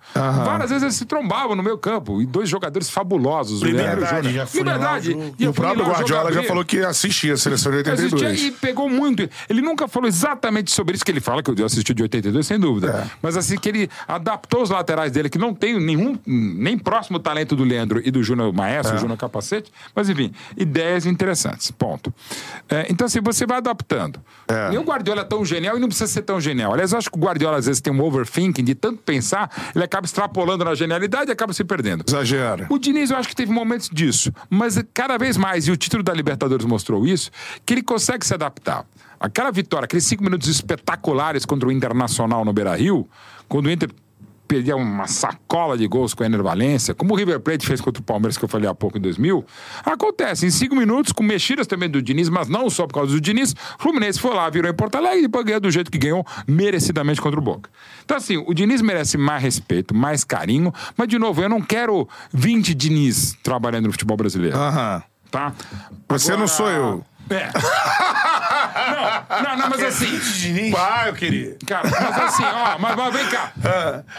Várias vezes eles se trombavam no meio campo, e dois jogadores fabulosos, o Leandro Liberdade, Júnior. já lá Liberdade. E o próprio Guardiola já falou que assistia a seleção de Assistia 82. e pegou muito. Ele nunca falou exatamente sobre isso que ele fala, que eu assisti de 82, sem dúvida. Mas assim, que ele adaptou os laterais dele, que não tem nenhum, nem próximo talento do Leandro e do Júnior Maestro, o Júnior Capacete. Mas enfim, ideias interessantes. Ponto. É, então, assim, você vai adaptando. É. Nem o Guardiola é tão genial e não precisa ser tão genial. Aliás, eu acho que o Guardiola às vezes tem um overthinking de tanto pensar, ele acaba extrapolando na genialidade e acaba se perdendo. O Diniz, eu acho que teve momentos disso. Mas cada vez mais, e o título da Libertadores mostrou isso, que ele consegue se adaptar. Aquela vitória, aqueles cinco minutos espetaculares contra o Internacional no Beira Rio, quando o Inter perdia uma sacola de gols com o Ener Valência, como o River Plate fez contra o Palmeiras, que eu falei há pouco, em 2000, acontece. Em cinco minutos, com mexidas também do Diniz, mas não só por causa do Diniz, o Fluminense foi lá, virou em Porto Alegre e depois ganhou do jeito que ganhou, merecidamente contra o Boca. Então, assim, o Diniz merece mais respeito, mais carinho, mas, de novo, eu não quero 20 Diniz trabalhando no futebol brasileiro. Aham. Tá? Você não sou eu. É. não, não, não, mas assim. Diniz. Pai, eu queria. Cara, mas assim, ó, mas, mas vem cá.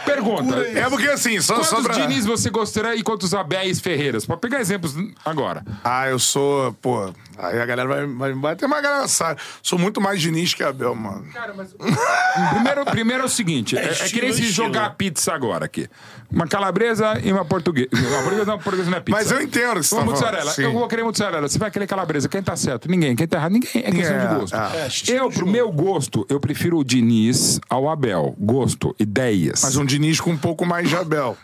Pergunta. É porque assim, só, Quantos só pra... Diniz você gostaria e quantos Abéis Ferreiras? Pode pegar exemplos agora. Ah, eu sou, pô. Aí a galera vai, vai me bater, mas a galera sabe. Sou muito mais Diniz que Abel, mano. Cara, mas. primeiro, primeiro é o seguinte: é, é que estilo, nem se estilo. jogar pizza agora aqui. Uma calabresa e uma portuguesa. Uma portuguesa não, portuguesa não é pizza. Mas eu entendo o que você Uma tá mozzarella. falando, sim. Eu vou querer mozzarella. Você vai querer calabresa. Quem tá certo? Ninguém. Quem tá errado? Ninguém. É questão É, de gosto. é. É, eu, pro meu gosto, eu prefiro o Diniz ao Abel. Gosto, ideias. Mas um Diniz com um pouco mais de Abel.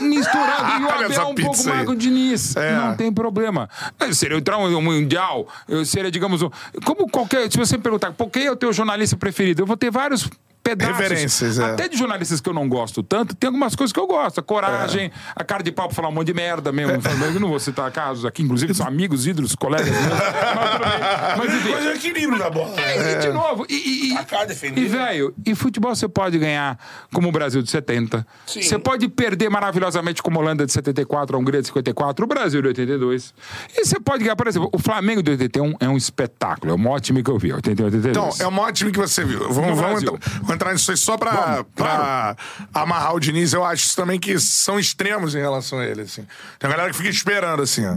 Misturado. E o Abel um pouco aí. mais com o Diniz. É. Não tem problema. Eu seria entrar um mundial, eu seria, digamos, um- como qualquer. Se você me perguntar, por quem é o teu jornalista preferido? Eu vou ter vários. Pedaços, Referências, é. Até de jornalistas que eu não gosto tanto, tem algumas coisas que eu gosto. A coragem, a cara de pau pra falar um monte de merda mesmo. Eu não vou citar casos aqui, inclusive são amigos, ídolos, colegas. Mas. Mas enfim. Mas é o equilíbrio da bola. É, E de novo, e, e, e, e, velho, em futebol você pode ganhar como o Brasil de 70. Sim. Você pode perder maravilhosamente como a Holanda de 74, a Hungria de 54, o Brasil de 82. E você pode ganhar, por exemplo, o Flamengo de 81 é um espetáculo, é um ótimo time que eu vi, 81, 82. Então, é um ótimo time que você viu. Vamos, vamos, entrar, entrar nisso aí só pra, Vamos, pra amarrar o Diniz. Eu acho também que são extremos em relação a ele, assim. Tem uma galera que fica esperando, assim, ó.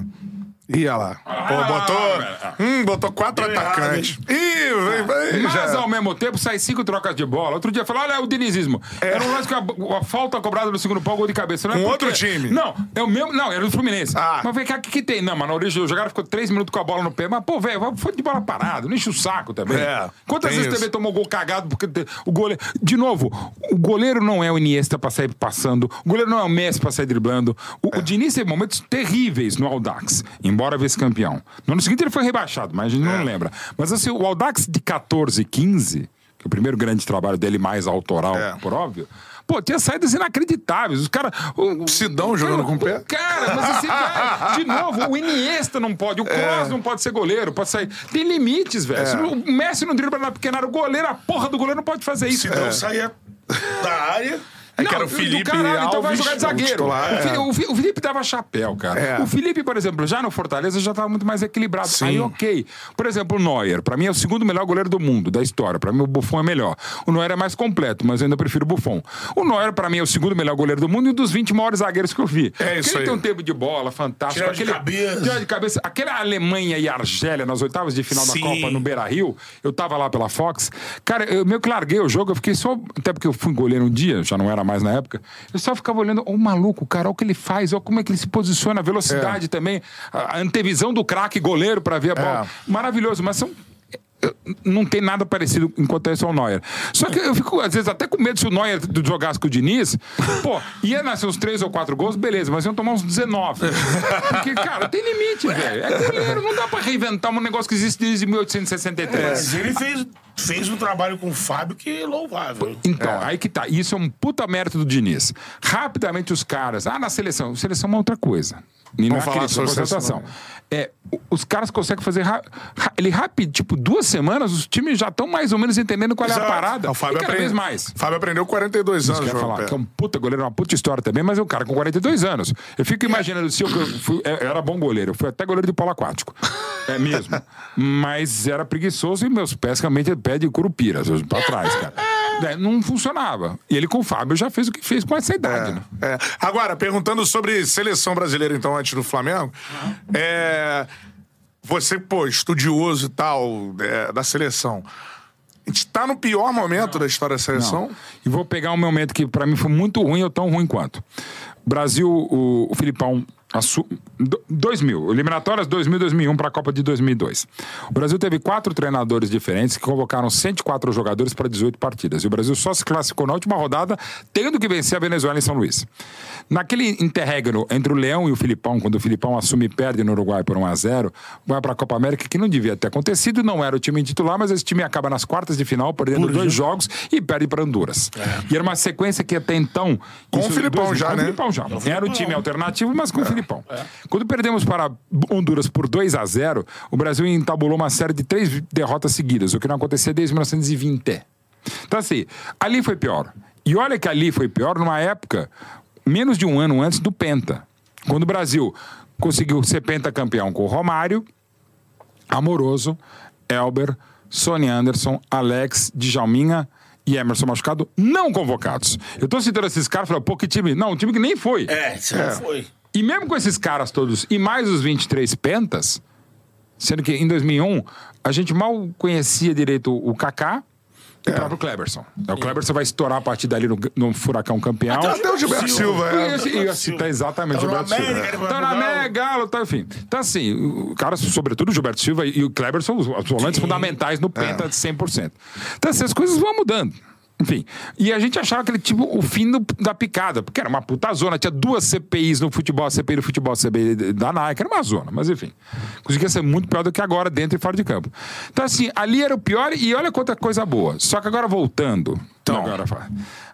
Olha lá. Pô, Ah, botou. Hum, botou quatro Deu atacantes. Ih, vem, vem, Mas já. ao mesmo tempo sai cinco trocas de bola. Outro dia falou: olha o dinizismo. Era um lance com a, a falta cobrada no segundo pau, gol de cabeça. Não é porque- outro time. Não, é o mesmo. Não, era do Fluminense. Ah. Mas vem cá, o que, que tem? Não, mas na origem do jogar ficou três minutos com a bola no pé. Mas, pô, velho, foi de bola parada. Não enche o saco também. É, Quantas vezes isso. também tomou gol cagado porque o goleiro. De novo, o goleiro não é o Iniesta pra sair passando. O goleiro não é o Messi pra sair driblando. O, o Diniz teve momentos terríveis no Audax. Em embora vice-campeão. No ano seguinte ele foi rebaixado, mas a gente É. não lembra. Mas assim, o Aldax de 14 e 15, que é o primeiro grande trabalho dele mais autoral, É. por óbvio. Pô, tinha saídas inacreditáveis. Os caras. o- o- Sidão jogando com o pé. Cara, mas assim, cara, de novo, o Iniesta não pode, o Kroos não pode ser goleiro, pode sair. Tem limites, velho. Se O Messi não dribla na pequena área, o goleiro, a porra do goleiro não pode fazer isso. Sidão saía da área. É que Não, era o Felipe caralho, então vai Alves, jogar de zagueiro. é. o Fi- o Felipe dava chapéu, cara. É. O Felipe, por exemplo, já no Fortaleza já estava muito mais equilibrado. Sim. Aí, ok. Por exemplo, o Neuer, pra mim é o segundo melhor goleiro do mundo, da história. Pra mim o Buffon é melhor. O Neuer é mais completo, mas eu ainda prefiro o Buffon. O Neuer, pra mim, é o segundo melhor goleiro do mundo e um dos 20 maiores zagueiros que eu vi. É isso Porque ele aí. tem um tempo de bola fantástico. Tira de aquele, cabeça. tira de cabeça. Aquela Alemanha e Argélia nas oitavas de final Sim. da Copa no Beira Rio, eu tava lá pela Fox. Cara, eu meio que larguei o jogo, eu fiquei só. Até porque eu fui goleiro um dia, já não era mais na época. Eu só ficava olhando, ô maluco, cara, olha o que ele faz, olha como é que ele se posiciona, a velocidade também, a a antevisão do craque goleiro pra ver a bola. Maravilhoso, mas são. Não tem nada parecido enquanto isso ao Neuer. Só que eu fico, às vezes, até com medo se o Neuer jogasse com o Diniz. Pô, ia nascer uns três ou quatro gols, beleza, mas iam tomar uns 19. Porque, cara, tem limite, velho. É goleiro, não dá pra reinventar um negócio que existe desde 1863. Mas ele fez, fez um trabalho com o Fábio que é louvável. Então, aí que tá. Isso é um puta mérito do Diniz. Rapidamente os caras. Ah, na seleção. Seleção é uma outra coisa. E não é Vamos falar sobre seleção, É, os caras conseguem fazer. ra- ra- ele rápido, tipo, duas semanas, os times já estão mais ou menos entendendo qual é a Exato. parada. O Fábio e cada aprende- vez mais. Fábio aprendeu 42 anos. Quer falar que é um puta goleiro, uma puta história também, mas é um cara com 42 anos. Eu fico imaginando se eu, eu fui- eu era bom goleiro, eu fui até goleiro de polo aquático. É mesmo. mas era preguiçoso e meus pés realmente pé de curupira, pra trás, cara. É, não funcionava. E ele com o Fábio já fez o que fez com essa idade, né? É. Agora, perguntando sobre seleção brasileira, então, antes do Flamengo. É, você, pô, estudioso e tal é, da seleção. A gente tá no pior momento da história da seleção? E vou pegar um momento que pra mim foi muito ruim ou tão ruim quanto. Brasil, o, o Filipão. Assu- do- 2000, eliminatórias 2000 2001 para a Copa de 2002. O Brasil teve quatro treinadores diferentes que convocaram 104 jogadores para 18 partidas. E o Brasil só se classificou na última rodada, tendo que vencer a Venezuela em São Luís. Naquele interregno entre o Leão e o Filipão, quando o Filipão assume e perde no Uruguai por 1 a 0 vai para a Copa América, que não devia ter acontecido, não era o time titular, mas esse time acaba nas quartas de final, perdendo dois jogos e perde para Honduras. E era uma sequência que até então. Com o Filipão dois- já, com o né? Filipão já. Era o time alternativo, mas com o Filipão. Quando perdemos para Honduras por 2 a 0 o Brasil entabulou uma série de três derrotas seguidas, o que não acontecia desde 1920. Então, assim, ali foi pior. E olha que ali foi pior numa época, menos de um ano antes do Penta. Quando o Brasil conseguiu ser pentacampeão com o Romário, Amoroso, Elber, Sony Anderson, Alex, Djalminha e Emerson machucado, não convocados. Eu tô citando esses caras, falando, pô, que time. Não, um time que nem foi. É, não foi. E mesmo com esses caras todos, e mais os 23 pentas, sendo que em 2001 a gente mal conhecia direito o Kaká e o próprio Kleberson. O Kleberson vai estourar a partir dali no, no Furacão Campeão. Até o Gilberto Silva, é. Eu ia- eu ia citar exatamente o Tá Gilberto Silva. América, Tá na Galo. América, Galo, tá, enfim. Então, assim, o cara, sobretudo o Gilberto Silva e o Kleber são os os volantes fundamentais no Penta de 100%. Então, assim, as coisas vão mudando. Enfim, e a gente achava aquele tipo o fim do- da picada, porque era uma puta zona. Tinha duas CPIs no futebol, a CPI do futebol, CPI da Nike, era uma zona, mas enfim. Conseguia ser muito pior do que agora, dentro e fora de campo. Então, assim, ali era o pior e olha quanta coisa boa. Só que agora voltando. Então, agora,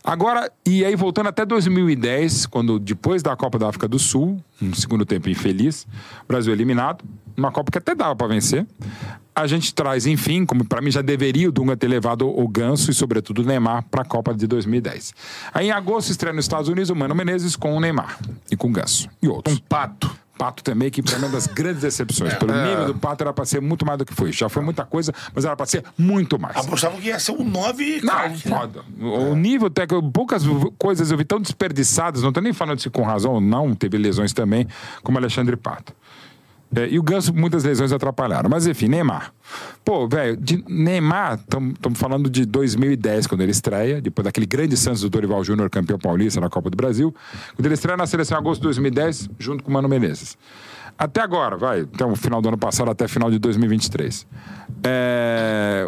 agora, e aí voltando até 2010, quando depois da Copa da África do Sul, um segundo tempo infeliz, o Brasil eliminado, uma Copa que até dava para vencer. A gente traz, enfim, como para mim já deveria o Dunga ter levado o Ganso e, sobretudo, o Neymar para a Copa de 2010. Aí, em agosto, estreia nos Estados Unidos o Mano Menezes com o Neymar e com o Ganso. E outros. Um pato. Pato também, que para mim é uma das grandes decepções. Pelo nível do Pato, era para ser muito mais do que foi. Já foi muita coisa, mas era para ser muito mais. Apostavam que ia ser um 9 Não, craque, né? foda. O nível técnico, poucas coisas eu vi tão desperdiçadas, não tô nem falando se com razão ou não, teve lesões também, como Alexandre Pato. É, e o Ganso, muitas lesões atrapalharam. Mas enfim, Neymar. Pô, velho, de Neymar, estamos falando de 2010, quando ele estreia, depois daquele grande Santos do Dorival Júnior, campeão paulista na Copa do Brasil. Quando ele estreia na seleção em agosto de 2010, junto com o Mano Menezes. Até agora, vai, até o final do ano passado, até final de 2023.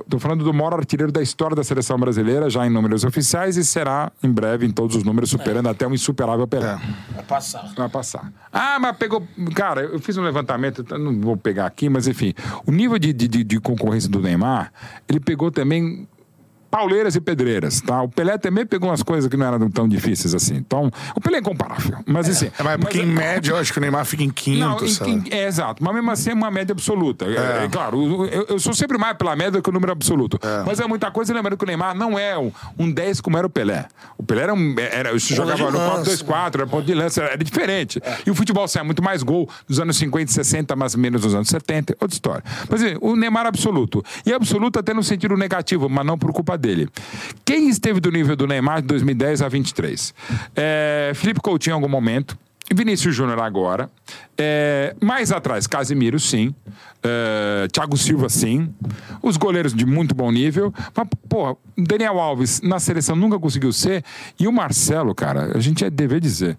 Estou falando do maior artilheiro da história da seleção brasileira, já em números oficiais, e será em breve em todos os números, superando até um insuperável Pelé. Vai passar. Vai passar. Ah, mas pegou. Cara, eu fiz um levantamento não vou pegar aqui, mas enfim, o nível de, de- de concorrência do Neymar, ele pegou também pauleiras e pedreiras, tá? O Pelé também pegou umas coisas que não eram tão difíceis assim. Então, o Pelé é incomparável. Mas assim. É, mas porque em média eu acho que o Neymar fica em quinto, Não, em- é, exato. Mas mesmo assim é uma média absoluta. É, é claro, eu, eu sou sempre mais pela média do que o número absoluto. Mas é muita coisa, lembrando que o Neymar não é um, um 10 como era o Pelé. O Pelé era um. Era, se jogava no lança. 4-2-4, era ponto de lança, era diferente. E o futebol sai muito mais gol dos anos 50 e 60, mas menos dos anos 70, outra história. Mas assim, o Neymar é absoluto. E absoluto até no sentido negativo, mas não por culpa dele. Quem esteve do nível do Neymar de 2010 a 23? É, Felipe Coutinho em algum momento. Vinícius Júnior agora. É, mais atrás, Casimiro, sim. É, Thiago Silva, sim. Os goleiros de muito bom nível. Mas, porra, Daniel Alves na seleção nunca conseguiu ser. E o Marcelo, cara, a gente é dever dizer.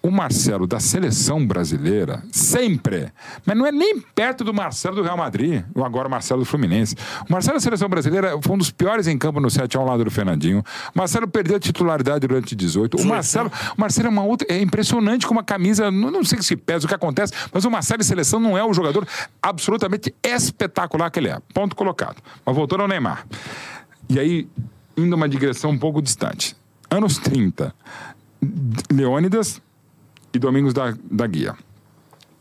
O Marcelo da seleção brasileira, sempre, mas não é nem perto do Marcelo do Real Madrid, ou agora o Marcelo do Fluminense. O Marcelo da seleção brasileira foi um dos piores em campo no 7 ao lado do Fernandinho. O Marcelo perdeu a titularidade durante 18. O Marcelo, o Marcelo é uma outra. É impressionante com uma camisa. Não, não sei se pesa o que acontece, mas o Marcelo de seleção não é um jogador absolutamente espetacular que ele é. Ponto colocado. Mas voltando ao Neymar. E aí, indo uma digressão um pouco distante. Anos 30. Leônidas e Domingos da, da Guia.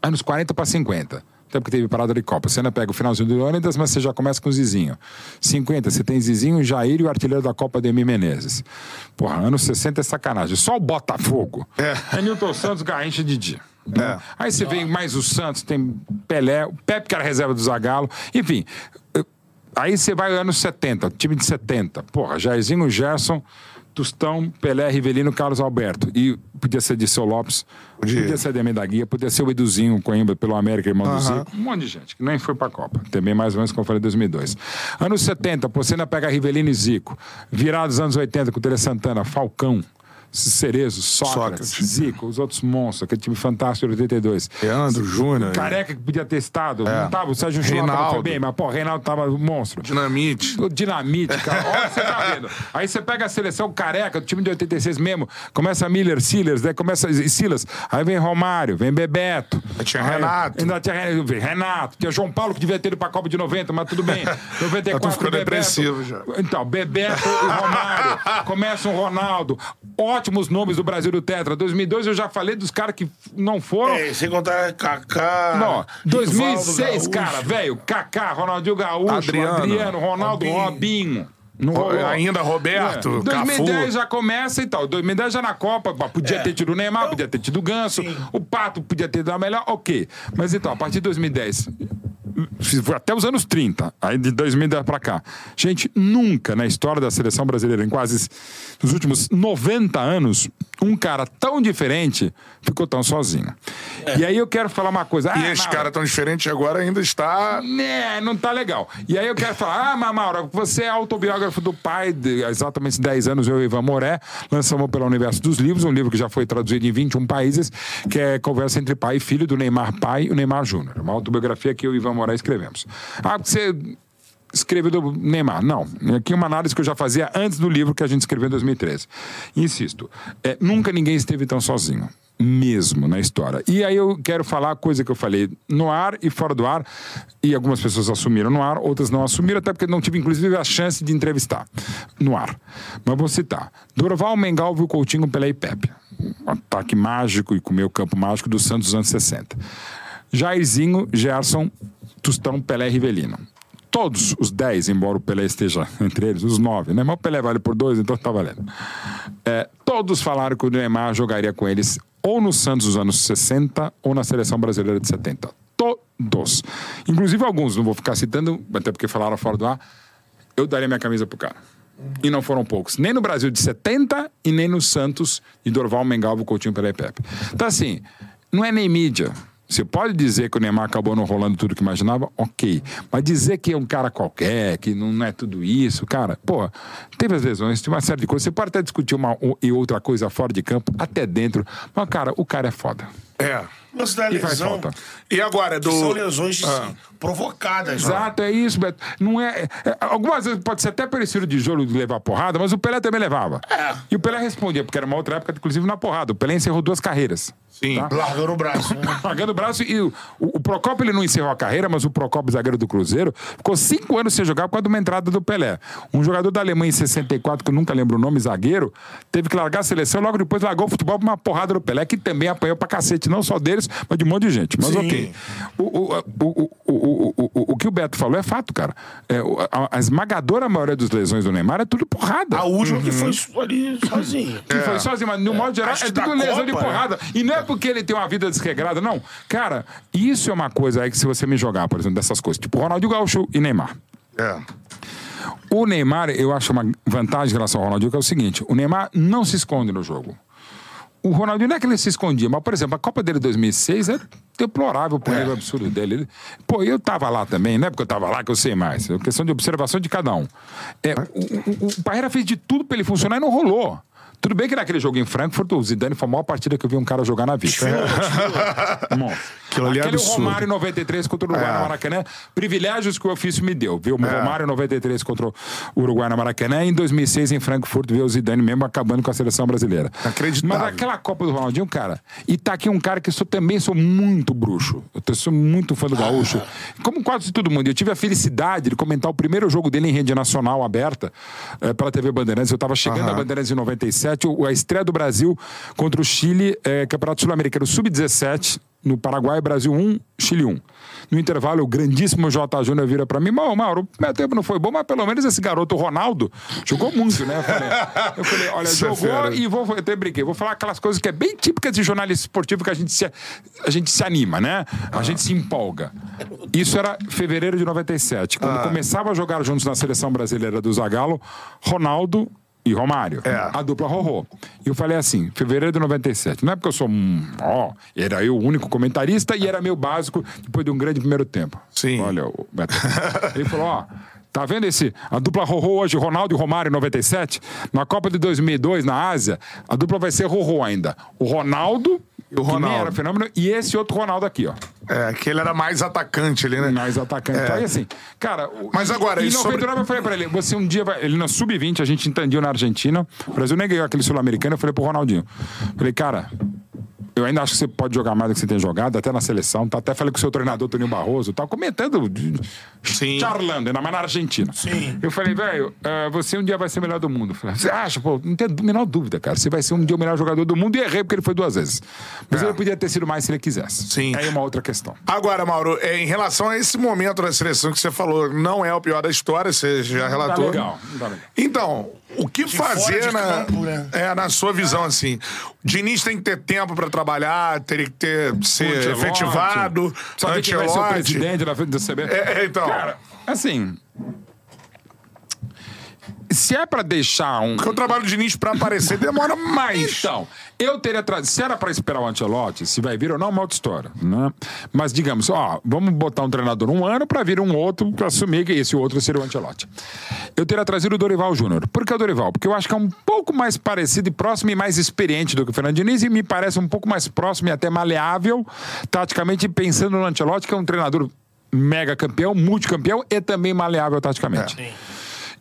Anos 40 para 50. Até porque teve parada de Copa. Você ainda pega o finalzinho do Leônidas, mas você já começa com o Zizinho. 50, você tem Zizinho, Jair e o artilheiro da Copa Demi Menezes. Porra, anos 60 é sacanagem. Só o Botafogo. É, Nilton Santos, Garrincha e Didi. né? Aí você vem mais o Santos, tem Pelé, o Pepe, que era reserva do Zagallo. Enfim, aí você vai anos 70, time de 70. Porra, Jairzinho, Gerson, Tostão, Pelé, Rivelino, Carlos Alberto. E podia ser de Seu Lopes, Podia. podia, ser de da Guia, podia ser o Eduzinho Coimbra pelo América, irmão do Zico. Um monte de gente que nem foi pra Copa. Também mais ou menos como eu falei em 2002. Anos 70, pô, você ainda pega Rivelino e Zico. Virados anos 80 com o Tele Santana, Falcão. Cerezo, Sócrates, Sócrates. Zico, os outros monstros, aquele time fantástico de 82. Leandro Júnior. Careca que podia ter estado, não tava, o Sérgio Chulapa foi bem, mas pô, o Reinaldo tava monstro. Dinamite. O Dinamite, cara. Olha, você tá vendo. Aí você pega a seleção careca, do time de 86 mesmo. Começa Miller, Silas, daí começa Silas. Aí vem Romário, vem Bebeto. Aí tinha Aí Renato. Ainda tinha Renato. Tinha João Paulo que devia ter ido pra Copa de 90, mas tudo bem. 94, Eu tô ficando Bebeto. depressivo já. Então, Bebeto e Romário. Começa um Ronaldo. Ótimos nomes do Brasil do Tetra. 2002 eu já falei dos caras que não foram. É, sem contar Kaká. Não, 2006, Rivaldo cara, velho. Kaká, Ronaldinho Gaúcho, Adriano. Adriano, Ronaldo Robinho. Robinho. Rolou. ainda Roberto, É. 2010 Cafu. já começa e tal. 2010 já na Copa, podia ter tido o Neymar, podia ter tido o Ganso, o Pato podia ter dado melhor, ok. Mas então, a partir de 2010, foi até os anos 30, aí de 2010 pra cá. Gente, nunca na história da seleção brasileira, em quase nos últimos 90 anos, um cara tão diferente ficou tão sozinho. E aí eu quero falar uma coisa. E Ah, esse Mauro, cara tão diferente agora ainda está. né, não tá legal. E aí eu quero falar, ah, mas Mauro, você é autobiógrafo do pai, de exatamente 10 anos, eu e Ivan Moré, lançamos pela Universo dos Livros, um livro que já foi traduzido em 21 países, que é Conversa entre Pai e Filho, do Neymar Pai e o Neymar Júnior. Uma autobiografia que eu e Ivan Moré escrevemos. Ah, você escreveu do Neymar. Não. Aqui uma análise que eu já fazia antes do livro que a gente escreveu em 2013. Insisto, é, nunca ninguém esteve tão sozinho. Mesmo na história. E aí eu quero falar a coisa que eu falei no ar e fora do ar. E algumas pessoas assumiram no ar, outras não assumiram, até porque não tive, inclusive, a chance de entrevistar no ar. Mas vou citar: Dorval, Mengalvio, Coutinho, Pelé e Pepe. Um ataque mágico e com meio campo mágico do Santos dos anos 60. Jairzinho, Gerson, Tostão, Pelé e Rivelino. Todos os 10, embora o Pelé esteja entre eles, os 9, né? Mas o Pelé vale por dois, então tá valendo. É, todos falaram que o Neymar jogaria com eles ou no Santos dos anos 60 ou na seleção brasileira de 70. Todos. Inclusive alguns, não vou ficar citando, até porque falaram fora do ar, eu daria minha camisa pro cara. E não foram poucos. Nem no Brasil de 70 e nem no Santos de Dorval, Mengalvo, Coutinho, Pelé e Pepe. Então assim, não é nem mídia. Você pode dizer que o Neymar acabou não rolando tudo que imaginava, ok. Mas dizer que é um cara qualquer, que não é tudo isso, cara, pô, teve as lesões, tem uma série de coisas. Você pode até discutir uma e outra coisa fora de campo, até dentro. Mas, cara, o cara é foda. É. Lance da E faz lesão. falta. E agora, do. que São lesões Ah. Provocadas. né? Exato, é isso, Beto. Não é, é- Algumas vezes pode ser até parecido de jogo de levar porrada, mas o Pelé também levava. E o Pelé respondia, porque era uma outra época, inclusive, na porrada. O Pelé encerrou duas carreiras. Sim. tá? Largando o braço. Né? Pagando o braço e o, o, Procopio ele não encerrou a carreira, mas o Procopio, zagueiro do Cruzeiro, ficou cinco anos sem jogar por causa de uma entrada do Pelé. Um jogador da Alemanha em 64, que eu nunca lembro o nome, zagueiro, teve que largar a seleção, logo depois largou o futebol pra uma porrada do Pelé, que também apanhou pra cacete, não só deles, mas de um monte de gente. Mas Sim. ok. O, o, o, o, o, o, o, que o Beto falou é fato, cara. É, a, a esmagadora maioria das lesões do Neymar é tudo porrada. A última que Uhum. foi ali sozinho. Que foi sozinho, mas no modo geral Acho é que tudo lesão de Copa, né? porrada. E não é porque ele tem uma vida desregrada, não. Cara, isso é uma coisa aí que se você me jogar, por exemplo, dessas coisas, tipo Ronaldinho Gaúcho e Neymar. É. O Neymar, eu acho uma vantagem em relação ao Ronaldinho, que é o seguinte: o Neymar não se esconde no jogo. O Ronaldinho não é que ele se escondia, mas, por exemplo, a Copa dele de 2006 é deplorável por nível absurdo dele. Ele- pô, eu tava lá também, não é porque eu tava lá que eu sei mais. É questão de observação de cada um. É, o, o, o Parreira fez de tudo pra ele funcionar e não rolou. Tudo bem que naquele jogo em Frankfurt, o Zidane foi a maior partida que eu vi um cara jogar na vida. Aquilo ali é Aquele absurdo. Romário em 93 contra o Uruguai É. no Maracanã, privilégios que o ofício me deu. Viu o Romário em 93 contra o Uruguai no Maracanã e em 2006 em Frankfurt, ver o Zidane mesmo acabando com a seleção brasileira. Inacreditável. Mas aquela Copa do Ronaldinho, cara, e tá aqui um cara que eu sou, também sou muito bruxo. Eu sou muito fã do Gaúcho. Como quase todo mundo. Eu tive a felicidade de comentar o primeiro jogo dele em rede nacional aberta eh, pela TV Bandeirantes. Eu tava chegando a Bandeirantes em 97, a estreia do Brasil contra o Chile, eh, Campeonato Sul-Americano Sub-17, no Paraguai, Brasil 1, Chile 1. No intervalo, o grandíssimo J. Júnior vira pra mim, Mauro, Mauro, meu tempo não foi bom, mas pelo menos esse garoto Ronaldo jogou muito, né? Eu falei, eu falei, olha, Isso é jogou e vou, eu até brinquei, vou falar aquelas coisas que é bem típicas de jornalista esportivo que a gente se, a gente se anima, né? A gente se empolga. Isso era fevereiro de 97, quando começava a jogar juntos na seleção brasileira do Zagallo, Ronaldo e Romário. É. A dupla Rorô. E eu falei assim, fevereiro de 97. Não é porque eu sou um. Ó, era eu o único comentarista e era meu básico depois de um grande primeiro tempo. Sim. Olha, o Beto. Ele falou: ó. Tá vendo esse? A dupla Rorô hoje, Ronaldo e Romário em 97. Na Copa de 2002, na Ásia, a dupla vai ser Rorô ainda. O Ronaldo, o Ronaldo. era fenômeno, e esse outro Ronaldo aqui, ó. É, que ele era mais atacante ali, né? Mais atacante. É. Então, aí assim, cara. Mas agora, Em e sobre- 99 eu falei pra ele: você um dia vai. Ele na sub-20, a gente entendiu na Argentina. O Brasil nem ganhou aquele sul-americano. Eu falei pro Ronaldinho: falei, cara. Eu ainda acho que você pode jogar mais do que você tem jogado, até na seleção. Tá? Até falei com o seu treinador, Toninho Barroso, tá comentando, de- Sim. charlando, ainda mais na Argentina. Sim. Eu falei, velho, eh, você um dia vai ser o melhor do mundo. Eu Falei, você acha? Pô, não tem a menor dúvida, cara. Você vai ser um dia o melhor jogador do mundo e errei porque ele foi duas vezes. Mas É. ele podia ter sido mais se ele quisesse. Sim. Aí é uma outra questão. Agora, Mauro, é, em relação a esse momento da seleção que você falou, não é o pior da história, você já relatou. legal, não tá legal. Então, o que fora fazer de na, campo, né? é, na sua visão, assim? O Diniz tem que ter tempo pra trabalhar, teria que ter, ser Ancelotti. efetivado. Sabe quem vai ser o presidente da frente do CB? É, é, então. Cara, assim. Se é pra deixar um. Porque o trabalho do Diniz pra aparecer demora mais. Então, eu teria trazido. Se era pra esperar o Ancelotti, se vai vir ou não, é uma outra história. Né? Mas digamos, ó, vamos botar um treinador um ano pra vir um outro pra assumir que esse outro seria o Ancelotti. Eu teria trazido o Dorival Júnior. Por que o Dorival? Porque eu acho que é um pouco mais parecido e próximo e mais experiente do que o Fernando Diniz e me parece um pouco mais próximo e até maleável, taticamente, pensando no Ancelotti, que é um treinador mega campeão, multicampeão e também maleável taticamente.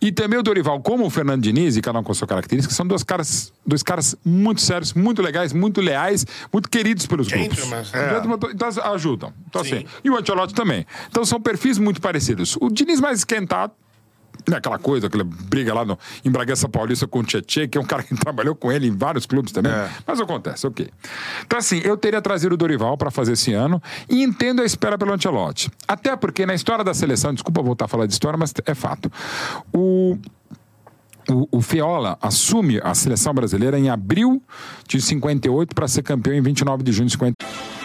E também o Dorival, como o Fernando Diniz, e cada um com a sua característica, são dois caras, dois caras muito sérios, muito legais, muito leais, muito queridos pelos grupos. Gentlemen. Então, ajudam. Então, assim, e o Ancelotti também. Então são perfis muito parecidos. O Diniz mais esquentado, aquela coisa, aquela briga lá no, em Bragança Paulista com o Tietchan, que é um cara que trabalhou com ele em vários clubes também. É. Mas acontece, ok. Então, assim, eu teria trazido o Dorival para fazer esse ano e entendo a espera pelo Ancelotti. Até porque na história da seleção, desculpa voltar a falar de história, mas é fato. O. O, o Feola assume a seleção brasileira em abril de 58 para ser campeão em 29 de junho de 50.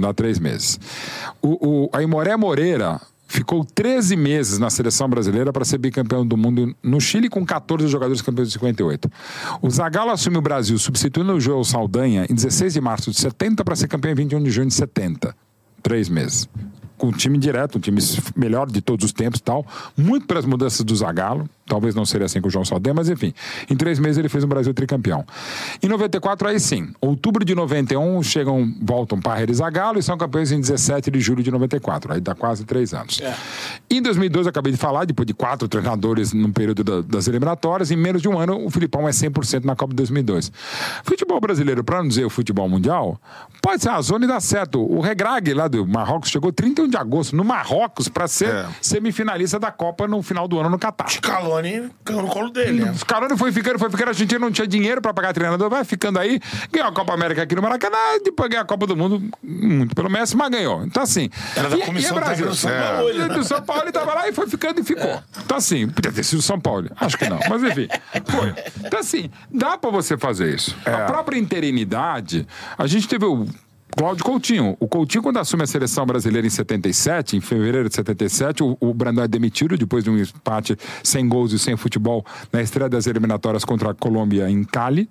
dá três meses. O, o, a Imoré Moreira ficou 13 meses na seleção brasileira para ser bicampeão do mundo no Chile com 14 jogadores campeões de 58. O Zagallo assume o Brasil substituindo o Joel Saldanha em 16 de março de 70 para ser campeão em 21 de junho de 70. Três meses. Com um time direto, um time melhor de todos os tempos e tal. Muito pelas mudanças do Zagallo. Talvez não seria assim com o João Saldanha, mas enfim. Em três meses ele fez o Brasil tricampeão. Em 94, aí sim. Outubro de 91, chegam, voltam Parreira e Zagallo e são campeões em 17 de julho de 94. Aí dá quase três anos. Em 2012, acabei de falar, depois de quatro treinadores no período da- das eliminatórias, em menos de um ano, o Filipão é 100% na Copa de 2002. Futebol brasileiro, para não dizer o futebol mundial, pode ser a zona e dá certo. O Regrag, lá do Marrocos, chegou 31 de agosto no Marrocos para ser É. semifinalista da Copa no final do ano no Catar. Scaloni caiu no colo dele, né? Os caras foi ficando, foi ficando. A Argentina não tinha dinheiro pra pagar treinador, vai ficando aí. Ganhou a Copa América aqui no Maracanã, depois ganhou a Copa do Mundo, muito pelo Messi, mas ganhou. Então, assim. Era da e- comissão e é Brasil. técnica do São Paulo, É. né? Do São Paulo ele tava lá e foi ficando e ficou. Então, assim, podia ter sido São Paulo. Acho que não, mas enfim. Foi. Então, assim, dá pra você fazer isso. A própria interinidade, a gente teve o. Cláudio Coutinho. O Coutinho, quando assume a seleção brasileira em 77, em fevereiro de 77, o, o Brandão é demitido depois de um empate sem gols e sem futebol na estreia das eliminatórias contra a Colômbia em Cali.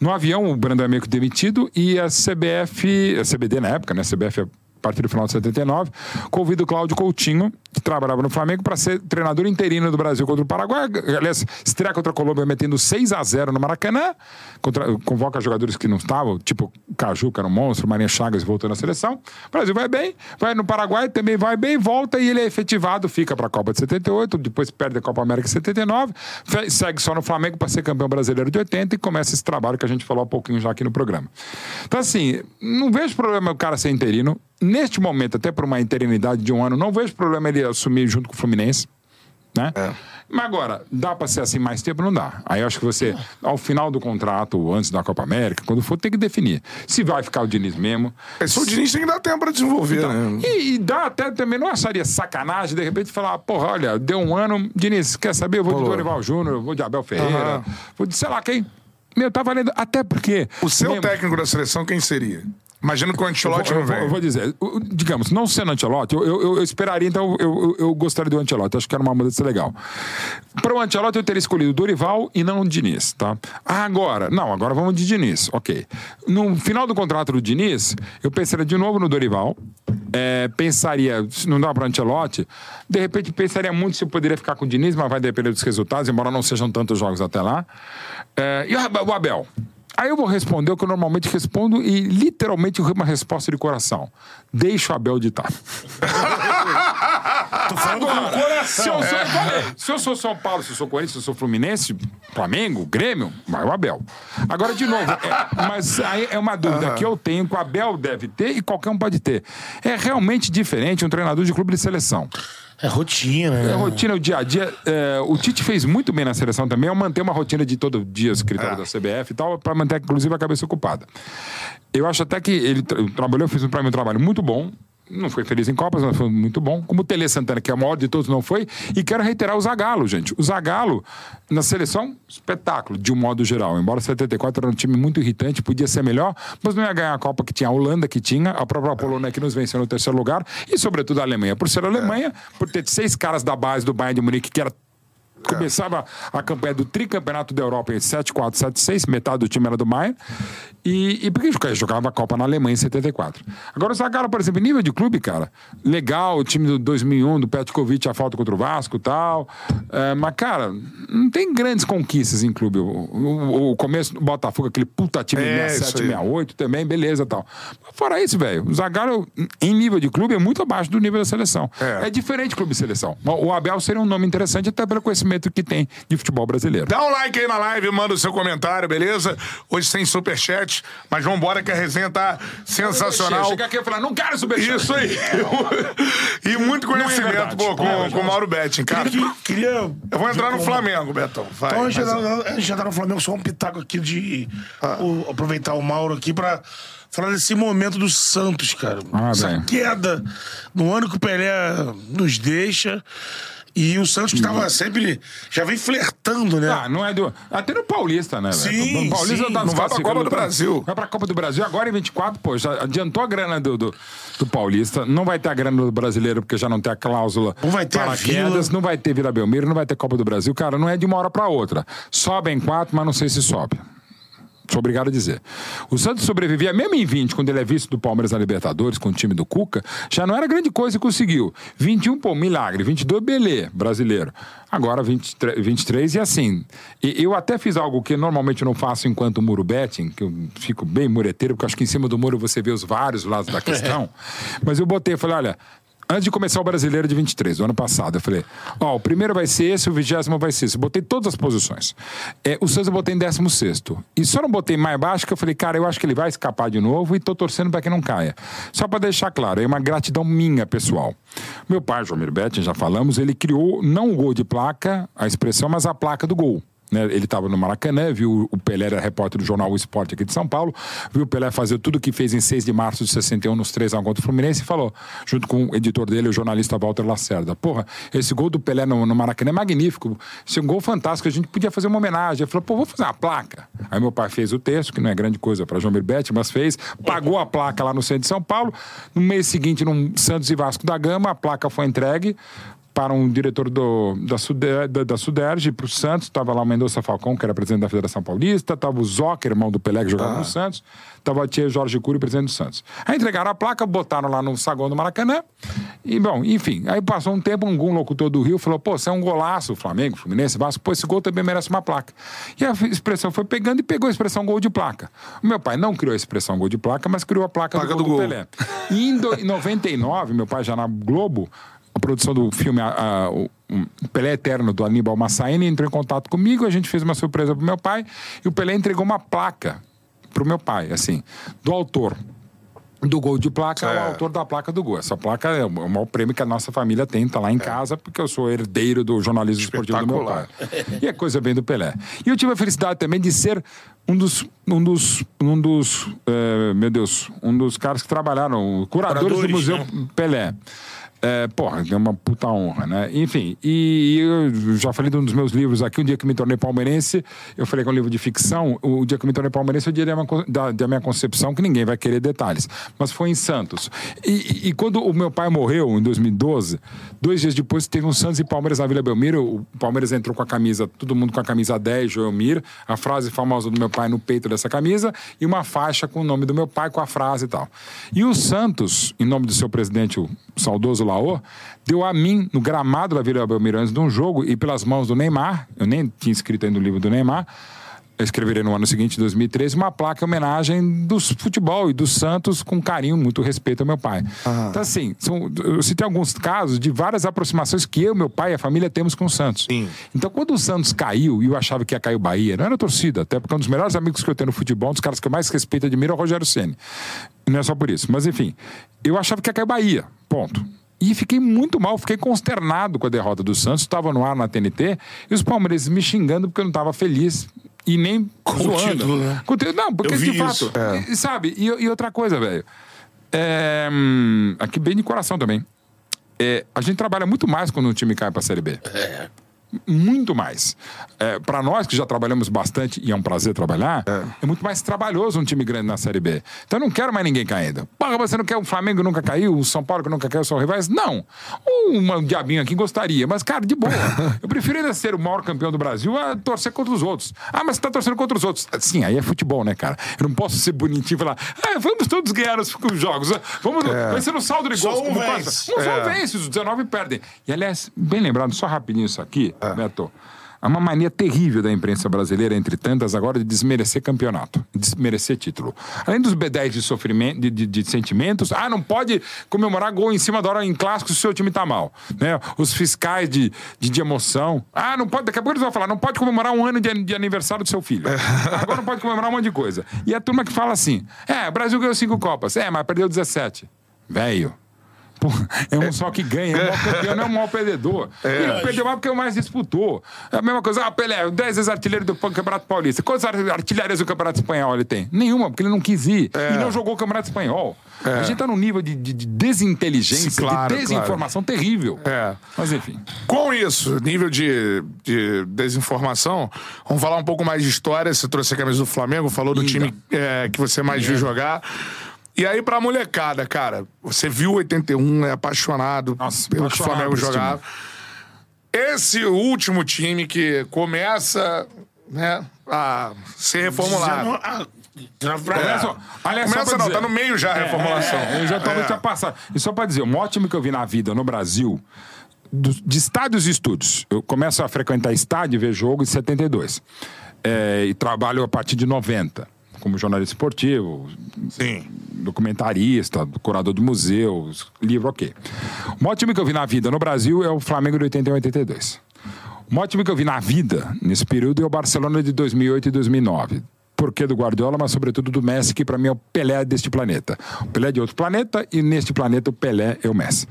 No avião, o Brandão é meio que demitido e a CBF, a CBD na época, né? A CBF a partir do final de 79, convida o Cláudio Coutinho, trabalhava no Flamengo, para ser treinador interino do Brasil contra o Paraguai. Aliás, estreia contra a Colômbia metendo 6 a 0 no Maracanã. Contra- convoca jogadores que não estavam, tipo Caju, que era um monstro, Marinha Chagas voltou na seleção. O Brasil vai bem, vai no Paraguai, também vai bem, volta e ele é efetivado, fica para a Copa de 78, depois perde a Copa América em 79, fe- segue só no Flamengo para ser campeão brasileiro de 80 e começa esse trabalho que a gente falou há pouquinho já aqui no programa. Então, assim, não vejo problema o cara ser interino. Neste momento, até por uma interinidade de um ano, não vejo problema ele assumir junto com o Fluminense. Né? Mas agora, dá pra ser assim mais tempo? Não dá. Aí eu acho que você, ao final do contrato, antes da Copa América, quando for, tem que definir. Se vai ficar o Diniz mesmo. Esse o Diniz tem que dar tempo pra desenvolver, né? E, e dá até também, não acharia sacanagem, de repente, falar, porra, olha, deu um ano, Diniz, quer saber? Eu vou de. Dorival Júnior, eu vou de Abel Ferreira, Aham. vou de sei lá quem. Meu, tá valendo. Até porque. O seu mesmo- técnico da seleção, quem seria? Imagino que o eu Ancelotti vou, não vem. eu vou dizer, o- o- digamos, não sendo Ancelotti, eu, eu, eu- esperaria, então, eu, eu, gostaria do Ancelotti, acho que era uma mudança legal. Para o Ancelotti, eu teria escolhido o Dorival e não o Diniz, tá? Ah, agora, não, agora vamos de Diniz, ok. No final do contrato do Diniz, eu pensaria de novo no Dorival, é, pensaria, se não dá para Ancelotti, de repente pensaria muito se eu poderia ficar com o Diniz, mas vai depender dos resultados, embora não sejam tantos jogos até lá. É, e o o Abel? Aí eu vou responder o que eu normalmente respondo e literalmente uma resposta de coração. Deixa o Abel ditar. Tô falando com o Se coração. eu, sou, falei, se eu sou São Paulo, se eu sou Corinthians, se eu sou Fluminense, Flamengo, Grêmio, vai o Abel. Agora, de novo, é- mas aí é uma dúvida que eu tenho que o Abel deve ter e qualquer um pode ter. É realmente diferente um treinador de clube de seleção. É rotina, né? É rotina, o dia a dia. é, o Tite fez muito bem na seleção também, ao manter uma rotina de todo dia, os critérios da CBF e tal, para manter, inclusive, a cabeça ocupada. Eu acho até que ele tra- trabalhou, fez um, pra mim, um trabalho muito bom. Não foi feliz em Copas, mas foi muito bom. Como o Tele Santana, que é o maior de todos, não foi. E quero reiterar o Zagallo, gente. O Zagallo, na seleção, espetáculo, de um modo geral. Embora 74 era um time muito irritante, podia ser melhor, mas não ia ganhar a Copa que tinha a Holanda, que tinha, a própria Polônia que nos venceu no terceiro lugar, e sobretudo a Alemanha. Por ser a Alemanha, por ter seis caras da base do Bayern de Munique, que era Começava a campanha do tricampeonato da Europa em 7-4, 7-6, metade do time era do Bayern. E, e porque jogava- jogava a Copa na Alemanha em 74. Agora o Zagallo, por exemplo, nível de clube, cara, legal, o time do 2001, do Petkovic, a falta contra o Vasco e tal. É, mas, cara, não tem grandes conquistas em clube. O, o- o começo do Botafogo, aquele puta time É, em isso 67, aí. 68 também, beleza e tal. Mas fora isso, velho, o Zagallo, em nível de clube, é muito abaixo do nível da seleção. É. É, diferente clube e seleção. O Abel seria um nome interessante até pelo conhecimento que tem de futebol brasileiro. Dá um like aí na live, manda o seu comentário, beleza? Hoje sem superchat, mas vambora que a resenha tá sensacional. Chega aqui e fala, não quero superchat. Isso aí. e muito conhecimento, verdade, pô, não é com, com o Mauro Betting, cara. Queria, queria. Eu vou entrar no Flamengo, Betão. Vai. Então, a gente, Mas- já tá, a gente já tá no Flamengo, só um pitaco aqui de o- aproveitar o Mauro aqui pra falar desse momento do Santos, cara. Ah, Essa bem. queda no ano que o Pelé nos deixa. E o Santos que tava sempre. Já vem flertando, né? Ah, não é do. Até no Paulista, né? Sim, O Paulista sim. tá Não vai pra Copa do pra- Brasil. Vai pra Copa do Brasil agora em 24, pô, já adiantou a grana do, do, do Paulista. Não vai ter a grana do brasileiro, porque já não tem a cláusula. Não vai ter a paraquedas, Vila. não vai ter Vila Belmiro, não vai ter Copa do Brasil. Cara, não é de uma hora pra outra. Sobe em quatro, mas não sei se sobe. Sou obrigado a dizer. O Santos sobrevivia, mesmo em 20, quando ele é vice do Palmeiras na Libertadores, com o time do Cuca, já não era grande coisa e conseguiu. 21, pô, milagre. 22, belê, brasileiro. Agora 23, 23 e assim. E eu até fiz algo que normalmente não faço enquanto muro betting, que eu fico bem mureteiro, porque acho que em cima do muro você vê os vários lados da questão. Mas eu botei, falei, olha, Antes de começar o brasileiro de 23, do ano passado, eu falei: Ó, o primeiro vai ser esse, o vigésimo vai ser esse. Eu botei todas as posições. É, o Santos eu botei em 16. E só não botei mais baixo, que eu falei: Cara, eu acho que ele vai escapar de novo e tô torcendo para que não caia. Só para deixar claro, é uma gratidão minha, pessoal. Meu pai, João Betti, já falamos, ele criou não o gol de placa, a expressão, mas a placa do gol. Né? Ele estava no Maracanã, viu o Pelé, era repórter do jornal O Esporte aqui de São Paulo, viu o Pelé fazer tudo que fez em 6 de março de 61 nos 3 a 1 contra o Fluminense e falou, junto com o editor dele, o jornalista Walter Lacerda, porra, esse gol do Pelé no, no Maracanã é magnífico, esse é um gol fantástico, a gente podia fazer uma homenagem. Ele falou, pô, vou fazer uma placa. Aí meu pai fez o texto, que não é grande coisa para João Berbete, mas fez, pagou a placa lá no centro de São Paulo, no mês seguinte, no Santos e Vasco da Gama, a placa foi entregue, para um diretor do, da, Suder, da, da Suderge, para o Santos. Estava lá o Mendonça Falcão, que era presidente da Federação Paulista. Estava o Zocker, irmão do Pelé, que jogava no Santos. Estava a tia Jorge Cury, presidente do Santos. Aí entregaram a placa, botaram lá no saguão do Maracanã. E, bom, enfim. Aí passou um tempo, um, um locutor do Rio falou: pô, você é um golaço, Flamengo, Fluminense, Vasco. Pô, esse gol também merece uma placa. E a expressão foi pegando e pegou a expressão gol de placa. O meu pai não criou a expressão gol de placa, mas criou a placa, Placa do, gol do gol. Pelé. E em, do, em 99, meu pai já na Globo, produção do filme a, a, o, o Pelé Eterno do Aníbal Massaini entrou em contato comigo, a gente fez uma surpresa pro meu pai e o Pelé entregou uma placa pro meu pai, assim, do autor do gol de placa É. ao autor da placa do gol. Essa placa é o maior prêmio que a nossa família tem, tá lá em casa, porque eu sou herdeiro do jornalismo esportivo do meu pai. E é coisa bem do Pelé. E eu tive a felicidade também de ser um dos, um dos, um dos eh, meu Deus, um dos caras que trabalharam, curadores, do Curadores, Museu né? Pelé. É, porra, é uma puta honra, né? Enfim, e eu já falei de um dos meus livros aqui, um dia que me tornei palmeirense, eu falei que é um livro de ficção, o dia que me tornei palmeirense é o dia da da, da minha concepção, que ninguém vai querer detalhes, mas foi em Santos. E, e- e quando o meu pai morreu, em 2012, dois dias depois teve um Santos e Palmeiras na Vila Belmiro, o Palmeiras entrou com a camisa, todo mundo com a camisa 10, Joelmir, a frase famosa do meu pai no peito dessa camisa, e uma faixa com o nome do meu pai, com a frase e tal. E o Santos, em nome do seu presidente, o saudoso Laô, deu a mim, no gramado da Vila Belmiro, antes de um jogo, e pelas mãos do Neymar, eu nem tinha escrito ainda o livro do Neymar, eu escreverei no ano seguinte, 2013, uma placa em homenagem do futebol e do Santos com carinho, muito respeito ao meu pai. Então, assim, são, eu citei alguns casos de várias aproximações que eu, meu pai e a família temos com o Santos. Sim. Então, quando o Santos caiu e eu achava que ia cair o Bahia, não era torcida, até porque um dos melhores amigos que eu tenho no futebol, um dos caras que eu mais respeito e admiro é o Rogério Ceni. Não é só por isso. Mas, enfim, eu achava que ia cair o Bahia. Ponto. E fiquei muito mal, fiquei consternado com a derrota do Santos. Estava no ar na TNT e os palmeirenses me xingando porque eu não estava feliz e nem Com o zoando. título, né? Com o título, Não, porque de fato. e- e sabe, e, e outra coisa, velho. É, hum, aqui bem de coração também. É, a gente trabalha muito mais quando um time cai para a Série B. Muito mais. É, para nós que já trabalhamos bastante, e é um prazer trabalhar, é. muito mais trabalhoso um time grande na Série B. Então eu não quero mais ninguém caindo. Porra, você não quer o Flamengo que nunca caiu, o São Paulo que nunca caiu, são rivais? Não. Um, um diabinho aqui gostaria, mas, cara, de boa. eu prefiro ainda ser o maior campeão do Brasil a torcer contra os outros. Ah, mas você tá torcendo contra os outros. Sim, aí é futebol, né, cara? Eu não posso ser bonitinho e falar, ah, vamos todos ganhar os, os jogos. Vamos, vai ser no saldo de Só gols. um como vence. Um só vence, os 19 perdem. E, aliás, bem lembrado, só rapidinho isso aqui, Beto. Há uma mania terrível da imprensa brasileira, entre tantas, agora, de desmerecer campeonato, desmerecer título. Além dos B10 de sofrimento, de, de- de sentimentos, ah, não pode comemorar gol em cima da hora em clássico se o seu time tá mal. Né? Os fiscais de, de, de emoção. Ah, não pode, daqui a pouco eles vão falar, não pode comemorar um ano de, de aniversário do seu filho. Agora não pode comemorar um monte de coisa. E a turma que fala assim: é, o Brasil ganhou cinco Copas. É, mas perdeu 17. Velho. Pô, é um só que ganha. O maior campeão não é o maior perdedor. Ele perdeu mais porque é o mais disputou. É a mesma coisa. Ah, Pelé, 10 vezes artilheiro do Campeonato Paulista. Quantas ar- artilharias do Campeonato Espanhol ele tem? Nenhuma, porque ele não quis ir. E não jogou o Campeonato Espanhol. A gente tá num nível de, de- de desinteligência, Sim, claro, de desinformação terrível. É. Mas enfim. Com isso, nível de, de desinformação, vamos falar um pouco mais de história. Você trouxe a camisa do Flamengo, falou do time é, que você mais viu jogar. E aí, pra molecada, cara, você viu o 81, é apaixonado Nossa, pelo que o apaixonado Flamengo jogava. Esse último time que começa né, a ser reformulado. Dizendo, ah, Olha só, aliás, só Começa não, dizer- tá no meio já a É, reformulação. é, é, eu já tava É. passado. E só pra dizer, o maior time que eu vi na vida no Brasil, do- de estádios e estúdios. Eu começo a frequentar estádio e ver jogo em 72. É, e trabalho a partir de 90, como jornalista esportivo, Sim. documentarista, curador de museus, livro, ok. O maior time que eu vi na vida no Brasil é o Flamengo de 81 e 82. O maior time que eu vi na vida, nesse período, é o Barcelona de 2008 e 2009. Por que do Guardiola, mas sobretudo do Messi, que para mim é o Pelé deste planeta. O Pelé é de outro planeta e neste planeta o Pelé é o Messi.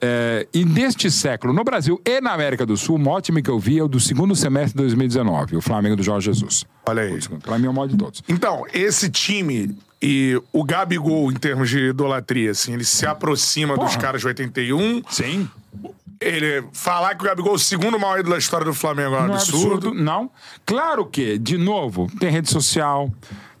É, e neste século, no Brasil e na América do Sul, o maior time que eu vi é o do segundo semestre de 2019, o Flamengo do Jorge Jesus. Olha aí. Para mim é o maior de todos. Então, esse time e o Gabigol, em termos de idolatria, assim, ele se aproxima dos Porra. caras de 81. Sim. Ele falar que o Gabigol é o segundo maior ídolo da história do Flamengo é um é absurdo. absurdo, não. Claro que, de novo, tem rede social.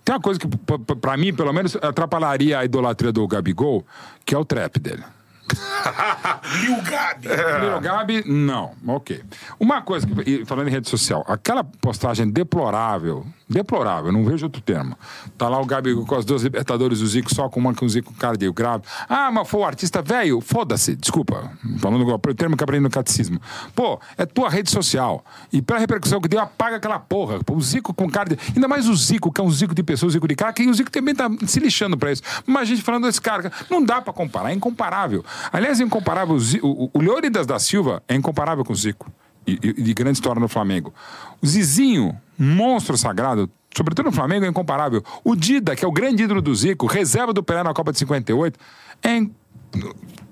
Tem uma coisa que, p- p- pra mim, pelo menos, atrapalharia a idolatria do Gabigol, que é o trap dele. Lil Gabi. Little Gabi, não. Ok. Uma coisa, que, falando em rede social, aquela postagem deplorável, deplorável, não vejo outro termo. Tá lá o Gabi com as duas Libertadores do Zico, só com uma com o Zico cardio grave. Ah, mas foi o artista velho? Foda-se, desculpa. Falando o termo que aprendi no catecismo. Pô, é tua rede social. E pela repercussão que deu, apaga aquela porra. O Zico com cardio. Ainda mais o Zico, que é um Zico de pessoa, o Zico de cara, que o Zico também tá se lixando pra isso. Mas a gente falando desse cara, não dá pra comparar, é incomparável. Aliás, é incomparável. O, Zi- o, o Leônidas da Silva é incomparável com o Zico. E, e- de grande história no Flamengo. O Zizinho, monstro sagrado, sobretudo no Flamengo, é incomparável. O Dida, que é o grande ídolo do Zico, reserva do Pelé na Copa de 58, é.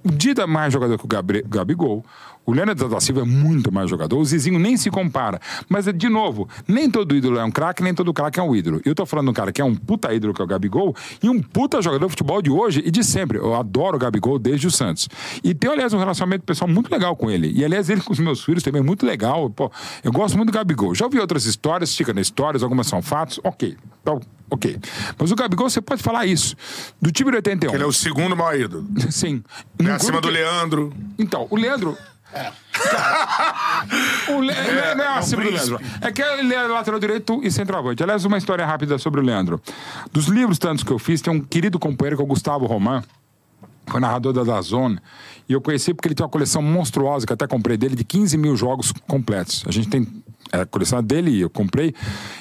O Dida é mais jogador que o Gabigol. O Leandro da Silva é muito mais jogador. O Zizinho nem se compara. Mas, de novo, nem todo ídolo é um craque, nem todo craque é um ídolo. Eu tô falando de um cara que é um puta ídolo, que é o Gabigol, e um puta jogador de futebol de hoje e de sempre. Eu adoro o Gabigol desde o Santos. E tenho, aliás, um relacionamento pessoal muito legal com ele. E, aliás, ele com os meus filhos também é muito legal. Pô, eu gosto muito do Gabigol. Já ouvi outras histórias, fica nas histórias, algumas são fatos, ok. Então, ok. Mas o Gabigol, você pode falar isso. Do time de 81. Ele é o segundo maior ídolo. Sim. É acima do que- Leandro. então, o Leandro. O Le... não é acima do Leandro. É que ele é lateral direito e centroavante. Aliás, uma história rápida sobre o Leandro. Dos livros tantos que eu fiz, tem um querido companheiro que é o Gustavo Roman. Foi narrador da Dazone. E eu conheci porque ele tem uma coleção monstruosa, que até comprei dele, de 15 mil jogos completos. A gente tem é, a coleção dele e eu comprei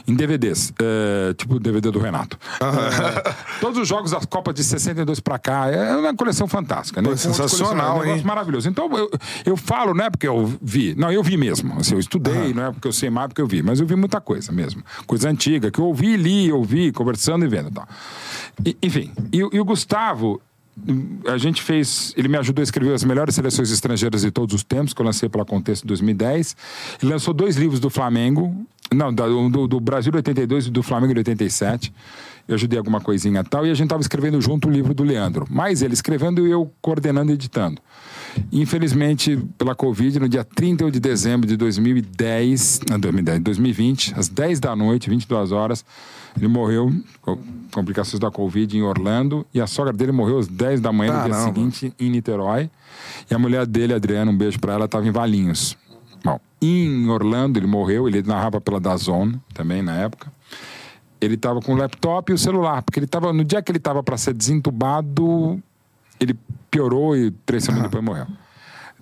em DVDs. é, tipo o DVD do Renato. É, todos os jogos das Copas de 62 pra cá. É uma coleção fantástica, né? Pô, sensacional, É um negócio hein? maravilhoso. Então, eu, eu falo, não é porque eu vi. Não, eu vi mesmo. Assim, eu estudei, não é porque eu sei mais, porque eu vi. Mas eu vi muita coisa mesmo. Coisa antiga, que eu ouvi, li, ouvi, conversando e vendo. e tal. E, enfim, e, e o Gustavo, a gente fez. Ele me ajudou a escrever as melhores seleções estrangeiras de todos os tempos, que eu lancei pela Contexto em 2010. Ele lançou dois livros do Flamengo. Não, do, do Brasil de 82 e do Flamengo de 87. Eu ajudei alguma coisinha tal. E a gente estava escrevendo junto o livro do Leandro. Mais ele escrevendo e eu coordenando e editando. Infelizmente, pela Covid, no dia 31 de dezembro de 2010, não, 2010, 2020, às 10 da noite, 22 horas, ele morreu com complicações da Covid em Orlando e a sogra dele morreu às 10 da manhã do dia seguinte em Niterói. E a mulher dele, Adriana, um beijo pra ela, estava em Valinhos. Bom, em Orlando ele morreu, ele narrava pela Dazone também na época. Ele estava com o laptop e o celular, porque ele tava, no dia que ele estava para ser desentubado, ele piorou e três semanas depois morreu.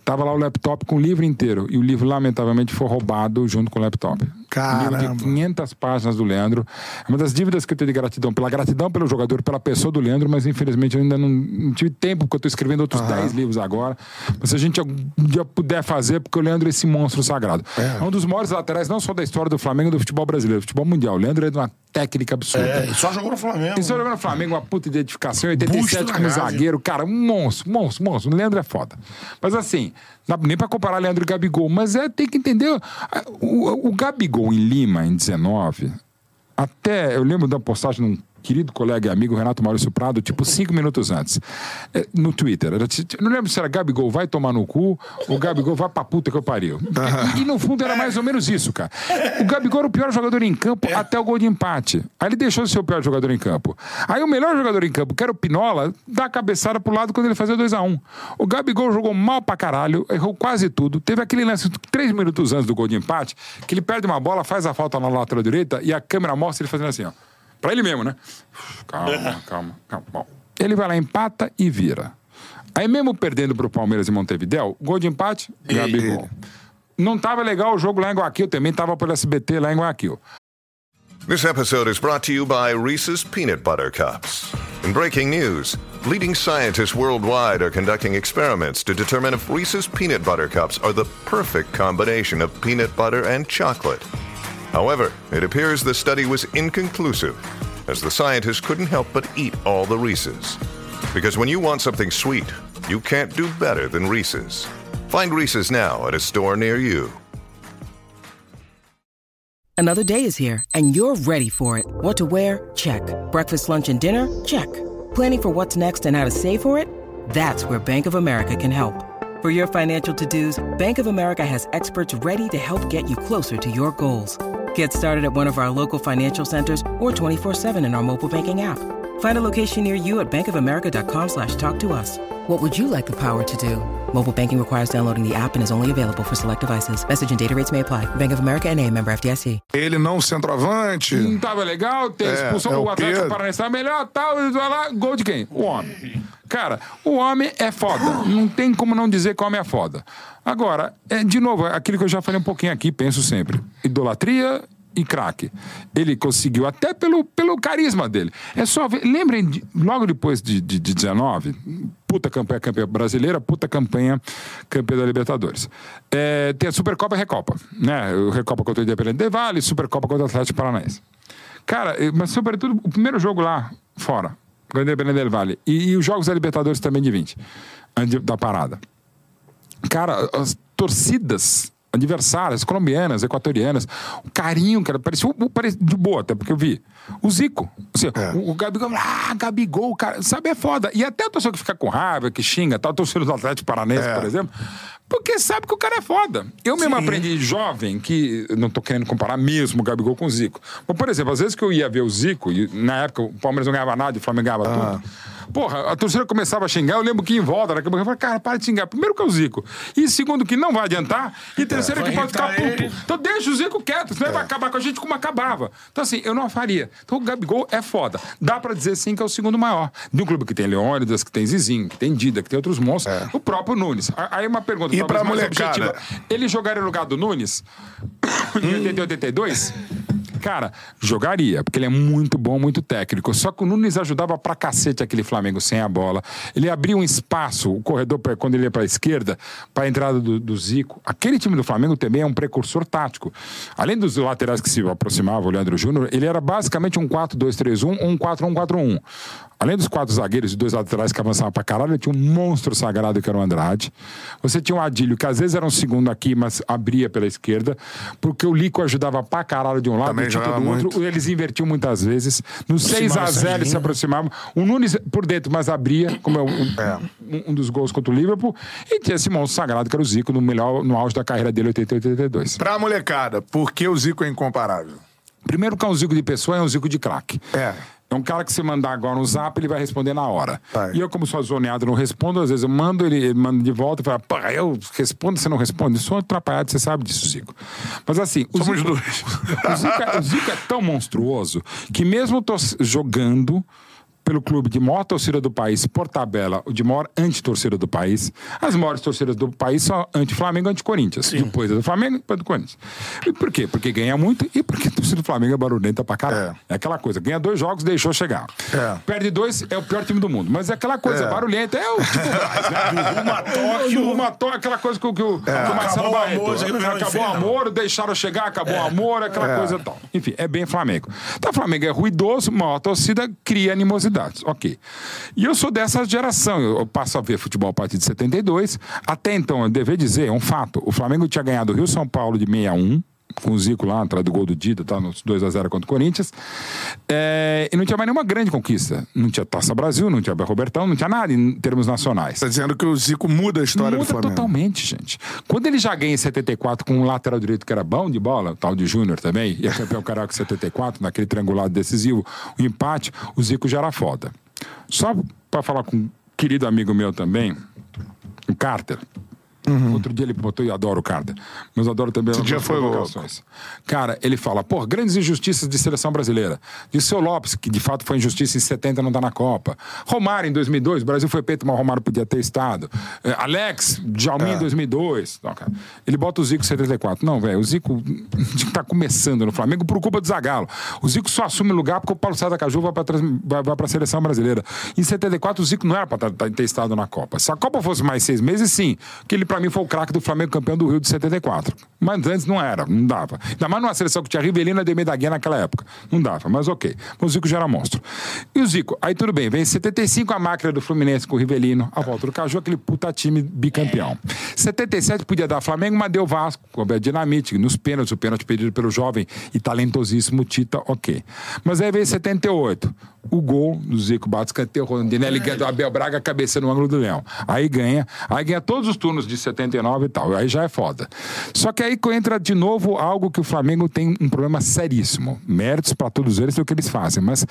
Tava lá o laptop com o livro inteiro. E o livro, lamentavelmente, foi roubado junto com o laptop. Caramba. livro de 500 páginas do Leandro. É uma das dívidas que eu tenho de gratidão, pela gratidão pelo jogador, pela pessoa do Leandro, mas infelizmente eu ainda não, não tive tempo, porque eu estou escrevendo outros 10 livros agora. Mas se a gente dia puder fazer, porque o Leandro é esse monstro sagrado. É. um dos maiores laterais, não só da história do Flamengo, do futebol brasileiro, do futebol mundial. O Leandro é de uma técnica absurda. É, e só jogou no Flamengo. E só jogou no Flamengo, uma puta identificação, 87 Busto na como zagueiro, cara, um monstro, monstro, monstro. O Leandro é foda. Mas assim, não dá nem pra comparar Leandro e Gabigol, mas é, tem que entender. ah, O, o Gabigol em Lima, em 19, até eu lembro da postagem de um querido colega e amigo Renato Maurício Prado, tipo cinco minutos antes, eh, no Twitter. Era, não lembro se era Gabigol vai tomar no cu ou Gabigol vai pra puta que eu pariu. E, e no fundo era mais ou menos isso, cara. O Gabigol era o pior jogador em campo até o gol de empate. Aí ele deixou de ser o pior jogador em campo. Aí o melhor jogador em campo, que era o Pinola, dá a cabeçada pro lado quando ele fazia 2x1. O Gabigol jogou mal pra caralho, errou quase tudo. Teve aquele lance três minutos antes do gol de empate, que ele perde uma bola, faz a falta na lateral direita e a câmera mostra ele fazendo assim, ó. Pra ele mesmo, né? Calma, calma, calma. Bom, ele vai lá, empata e vira. Aí mesmo perdendo pro Palmeiras e Montevidéu, gol de empate, Gabigol. Não tava legal o jogo lá em Guaquil, também tava pelo SBT lá em Guaquil. This episode is brought to you by Reese's Peanut Butter Cups. In breaking news, leading scientists worldwide are conducting experiments to determine if Reese's Peanut Butter Cups are the perfect combination of peanut butter and chocolate. However, it appears the study was inconclusive, as the scientists couldn't help but eat all the Reese's. Because when you want something sweet, you can't do better than Reese's. Find Reese's now at a store near you. Another day is here, and you're ready for it. What to wear? Check. Breakfast, lunch, and dinner? Check. Planning for what's next and how to save for it? That's where Bank of America can help. For your financial to dos, Bank of America has experts ready to help get you closer to your goals. Get started at one of our local financial centers or 24-7 in our mobile banking app. Find a location near you at bankofamerica.com slash talk to us. What would you like the power to do? Mobile banking requires downloading the app and is only available for select devices. Message and data rates may apply. Bank of America and a member FDIC. Ele não um centroavante. Não tava legal, tem É, expulsão é do o Atlético Pedro. Paranaense tava melhor, tal, vai lá, gol de quem? O homem. Cara, o homem é foda. Não tem como não dizer que o homem é foda. Agora, é, de novo, é aquilo que eu já falei um pouquinho aqui, penso sempre. Idolatria e craque. Ele conseguiu, até pelo, pelo carisma dele. É só. Lembrem, de- logo depois de, de, de 19, puta campanha, campeã brasileira, puta campanha, campeã da Libertadores. É, tem a Supercopa e Recopa. Né? O Recopa contra o Independente de Vale, Supercopa contra o Atlético Paranaense. Cara, mas sobretudo o primeiro jogo lá, fora, o Independente del Vale. E, e os jogos da Libertadores também de 20, antes da parada. Cara, as torcidas adversárias, colombianas, equatorianas, o carinho, cara, parecia, parecia de boa, até porque eu vi. O Zico. Assim, o, o Gabigol, ah, Gabigol, cara, sabe, é foda. E até a torcida que fica com raiva, que xinga, tal, torcida do Atlético Paranense, por exemplo, porque sabe que o cara é foda. Eu mesmo aprendi jovem que, não tô querendo comparar mesmo o Gabigol com o Zico. Mas, por exemplo, às vezes que eu ia ver o Zico, e na época o Palmeiras não ganhava nada e o Flamengo ganhava tudo. Porra, a torcida começava a xingar, eu lembro que em volta, daqui a pouco eu falei, cara, para de xingar. Primeiro que é o Zico. E segundo que não vai adiantar. E terceiro que vai pode ficar puto. Então deixa o Zico quieto, senão ele vai acabar com a gente como acabava. Então assim, eu não faria. Então o Gabigol é foda. Dá pra dizer sim que é o segundo maior. De um clube que tem Leônidas, que tem Zizinho, que tem Dida, que tem outros monstros. O próprio Nunes. Aí uma pergunta E pra mais molecada? objetiva. Ele jogaria no lugar do Nunes? em 80 e 82? Cara, jogaria, porque ele é muito bom, muito técnico. Só que o Nunes ajudava pra cacete aquele Flamengo sem a bola. Ele abria um espaço, o corredor, pra- quando ele ia pra esquerda, pra entrada do, do Zico. Aquele time do Flamengo também é um precursor tático. Além dos laterais que se aproximavam, o Leandro Júnior, ele era basicamente um 4-2-3-1 ou um 4-1-4-1. Além dos quatro zagueiros e dois laterais que avançavam pra caralho, tinha um monstro sagrado que era o Andrade. Você tinha um Adílio, que às vezes era um segundo aqui, mas abria pela esquerda, porque o Lico ajudava pra caralho de um lado Também e o Tito jogava do outro. muito. Eles invertiam muitas vezes. No 6 a 0 eles se aproximavam. O Nunes por dentro, mas abria, como é um, um- um dos gols contra o Liverpool. E tinha esse monstro sagrado, que era o Zico, no, melhor, no auge da carreira dele, 80 e 82. Pra molecada, por que o Zico é incomparável? Primeiro que é um Zico de pessoa, é um Zico de craque. É. É um cara que você mandar agora no zap, ele vai responder na hora. Vai. E eu, como sou zoneado, não respondo. Às vezes eu mando, ele, ele manda de volta e fala, pô, eu respondo, você não responde. Eu sou atrapalhado, você sabe disso, Zico. Mas assim, o Somos Zico, dois. o Zico, é- o Zico é tão monstruoso que mesmo tô jogando, pelo clube de maior torcida do país, por tabela, o de maior anti-torcida do país. As maiores torcidas do país são anti-Flamengo e anti-Corinthians. Depois é do Flamengo depois do Corinthians. E por quê? Porque ganha muito e porque a torcida do Flamengo é barulhenta pra caralho. É, aquela coisa, ganha dois jogos, deixou chegar. É. Perde dois, é o pior time do mundo. Mas é aquela coisa, É. barulhenta, é o tipo né? Tóquio, aquela coisa que, o- que o, que o Marcelo Acabou o Barreto. amor, acabou o amor, deixaram chegar, acabou o amor, aquela coisa e tal. Enfim, é bem Flamengo. Então, o Flamengo é ruidoso, maior torcida cria Ok. E eu sou dessa geração. Eu, eu passo a ver futebol a partir de 72. Até então, eu devo dizer, é um fato. O Flamengo tinha ganhado o Rio São Paulo de 61. Com o Zico lá, atrás do gol do Dida, tá nos 2x0 contra o Corinthians. É, e não tinha mais nenhuma grande conquista. Não tinha Taça Brasil, não tinha Robertão, não tinha nada em termos nacionais. Tá dizendo que o Zico muda a história do Muda Flamengo. totalmente, gente. Quando ele já ganha em 74 com um lateral direito que era bom de bola, o tal de Júnior também, e é campeão carioca em 74, naquele triangulado decisivo, o empate, o Zico já era foda. Só pra falar com um querido amigo meu também, o Carter. Outro dia ele botou e adoro o Carter. Mas adoro também Esse as dia foi louco. provocações. Cara, ele fala, pô, grandes injustiças de seleção brasileira. De seu Lopes, que de fato foi injustiça em 70 não tá na Copa. Romário em 2002, o Brasil foi peito, mas o Romário podia ter estado. Eh, Alex, Djalmin em 2002. Não. Ele bota o Zico em 74. Não, velho, o Zico tá começando no Flamengo por culpa do Zagallo. O Zico só assume lugar porque o Paulo César Caju vai pra, vai, vai pra seleção brasileira. Em 74, o Zico não era pra tá- tá- ter estado na Copa. Se a Copa fosse mais seis meses, sim. Que ele, pra mim, foi o craque do Flamengo campeão do Rio de 74. Mas antes não era, não dava. Ainda mais numa seleção que tinha Rivelino e Ademir da Guia naquela época. Não dava, mas ok. Mas o Zico já era monstro. E o Zico, aí tudo bem, vem em 75 a máquina do Fluminense com o Rivelino, a volta do Caju, aquele puta time bicampeão. 77 podia dar Flamengo, mas deu Vasco, com Alberto Dinamite, nos pênaltis, o pênalti pedido pelo jovem e talentosíssimo Tita, ok. Mas aí veio 78. O gol do Zico bate escanteio, Rondinelli do Abel Braga, cabeça no ângulo do Leão. Aí ganha, aí ganha todos os turnos de 79 e tal. Aí já é foda. Só que aí entra de novo algo que o Flamengo tem um problema seríssimo. Méritos para todos eles do que eles fazem, mas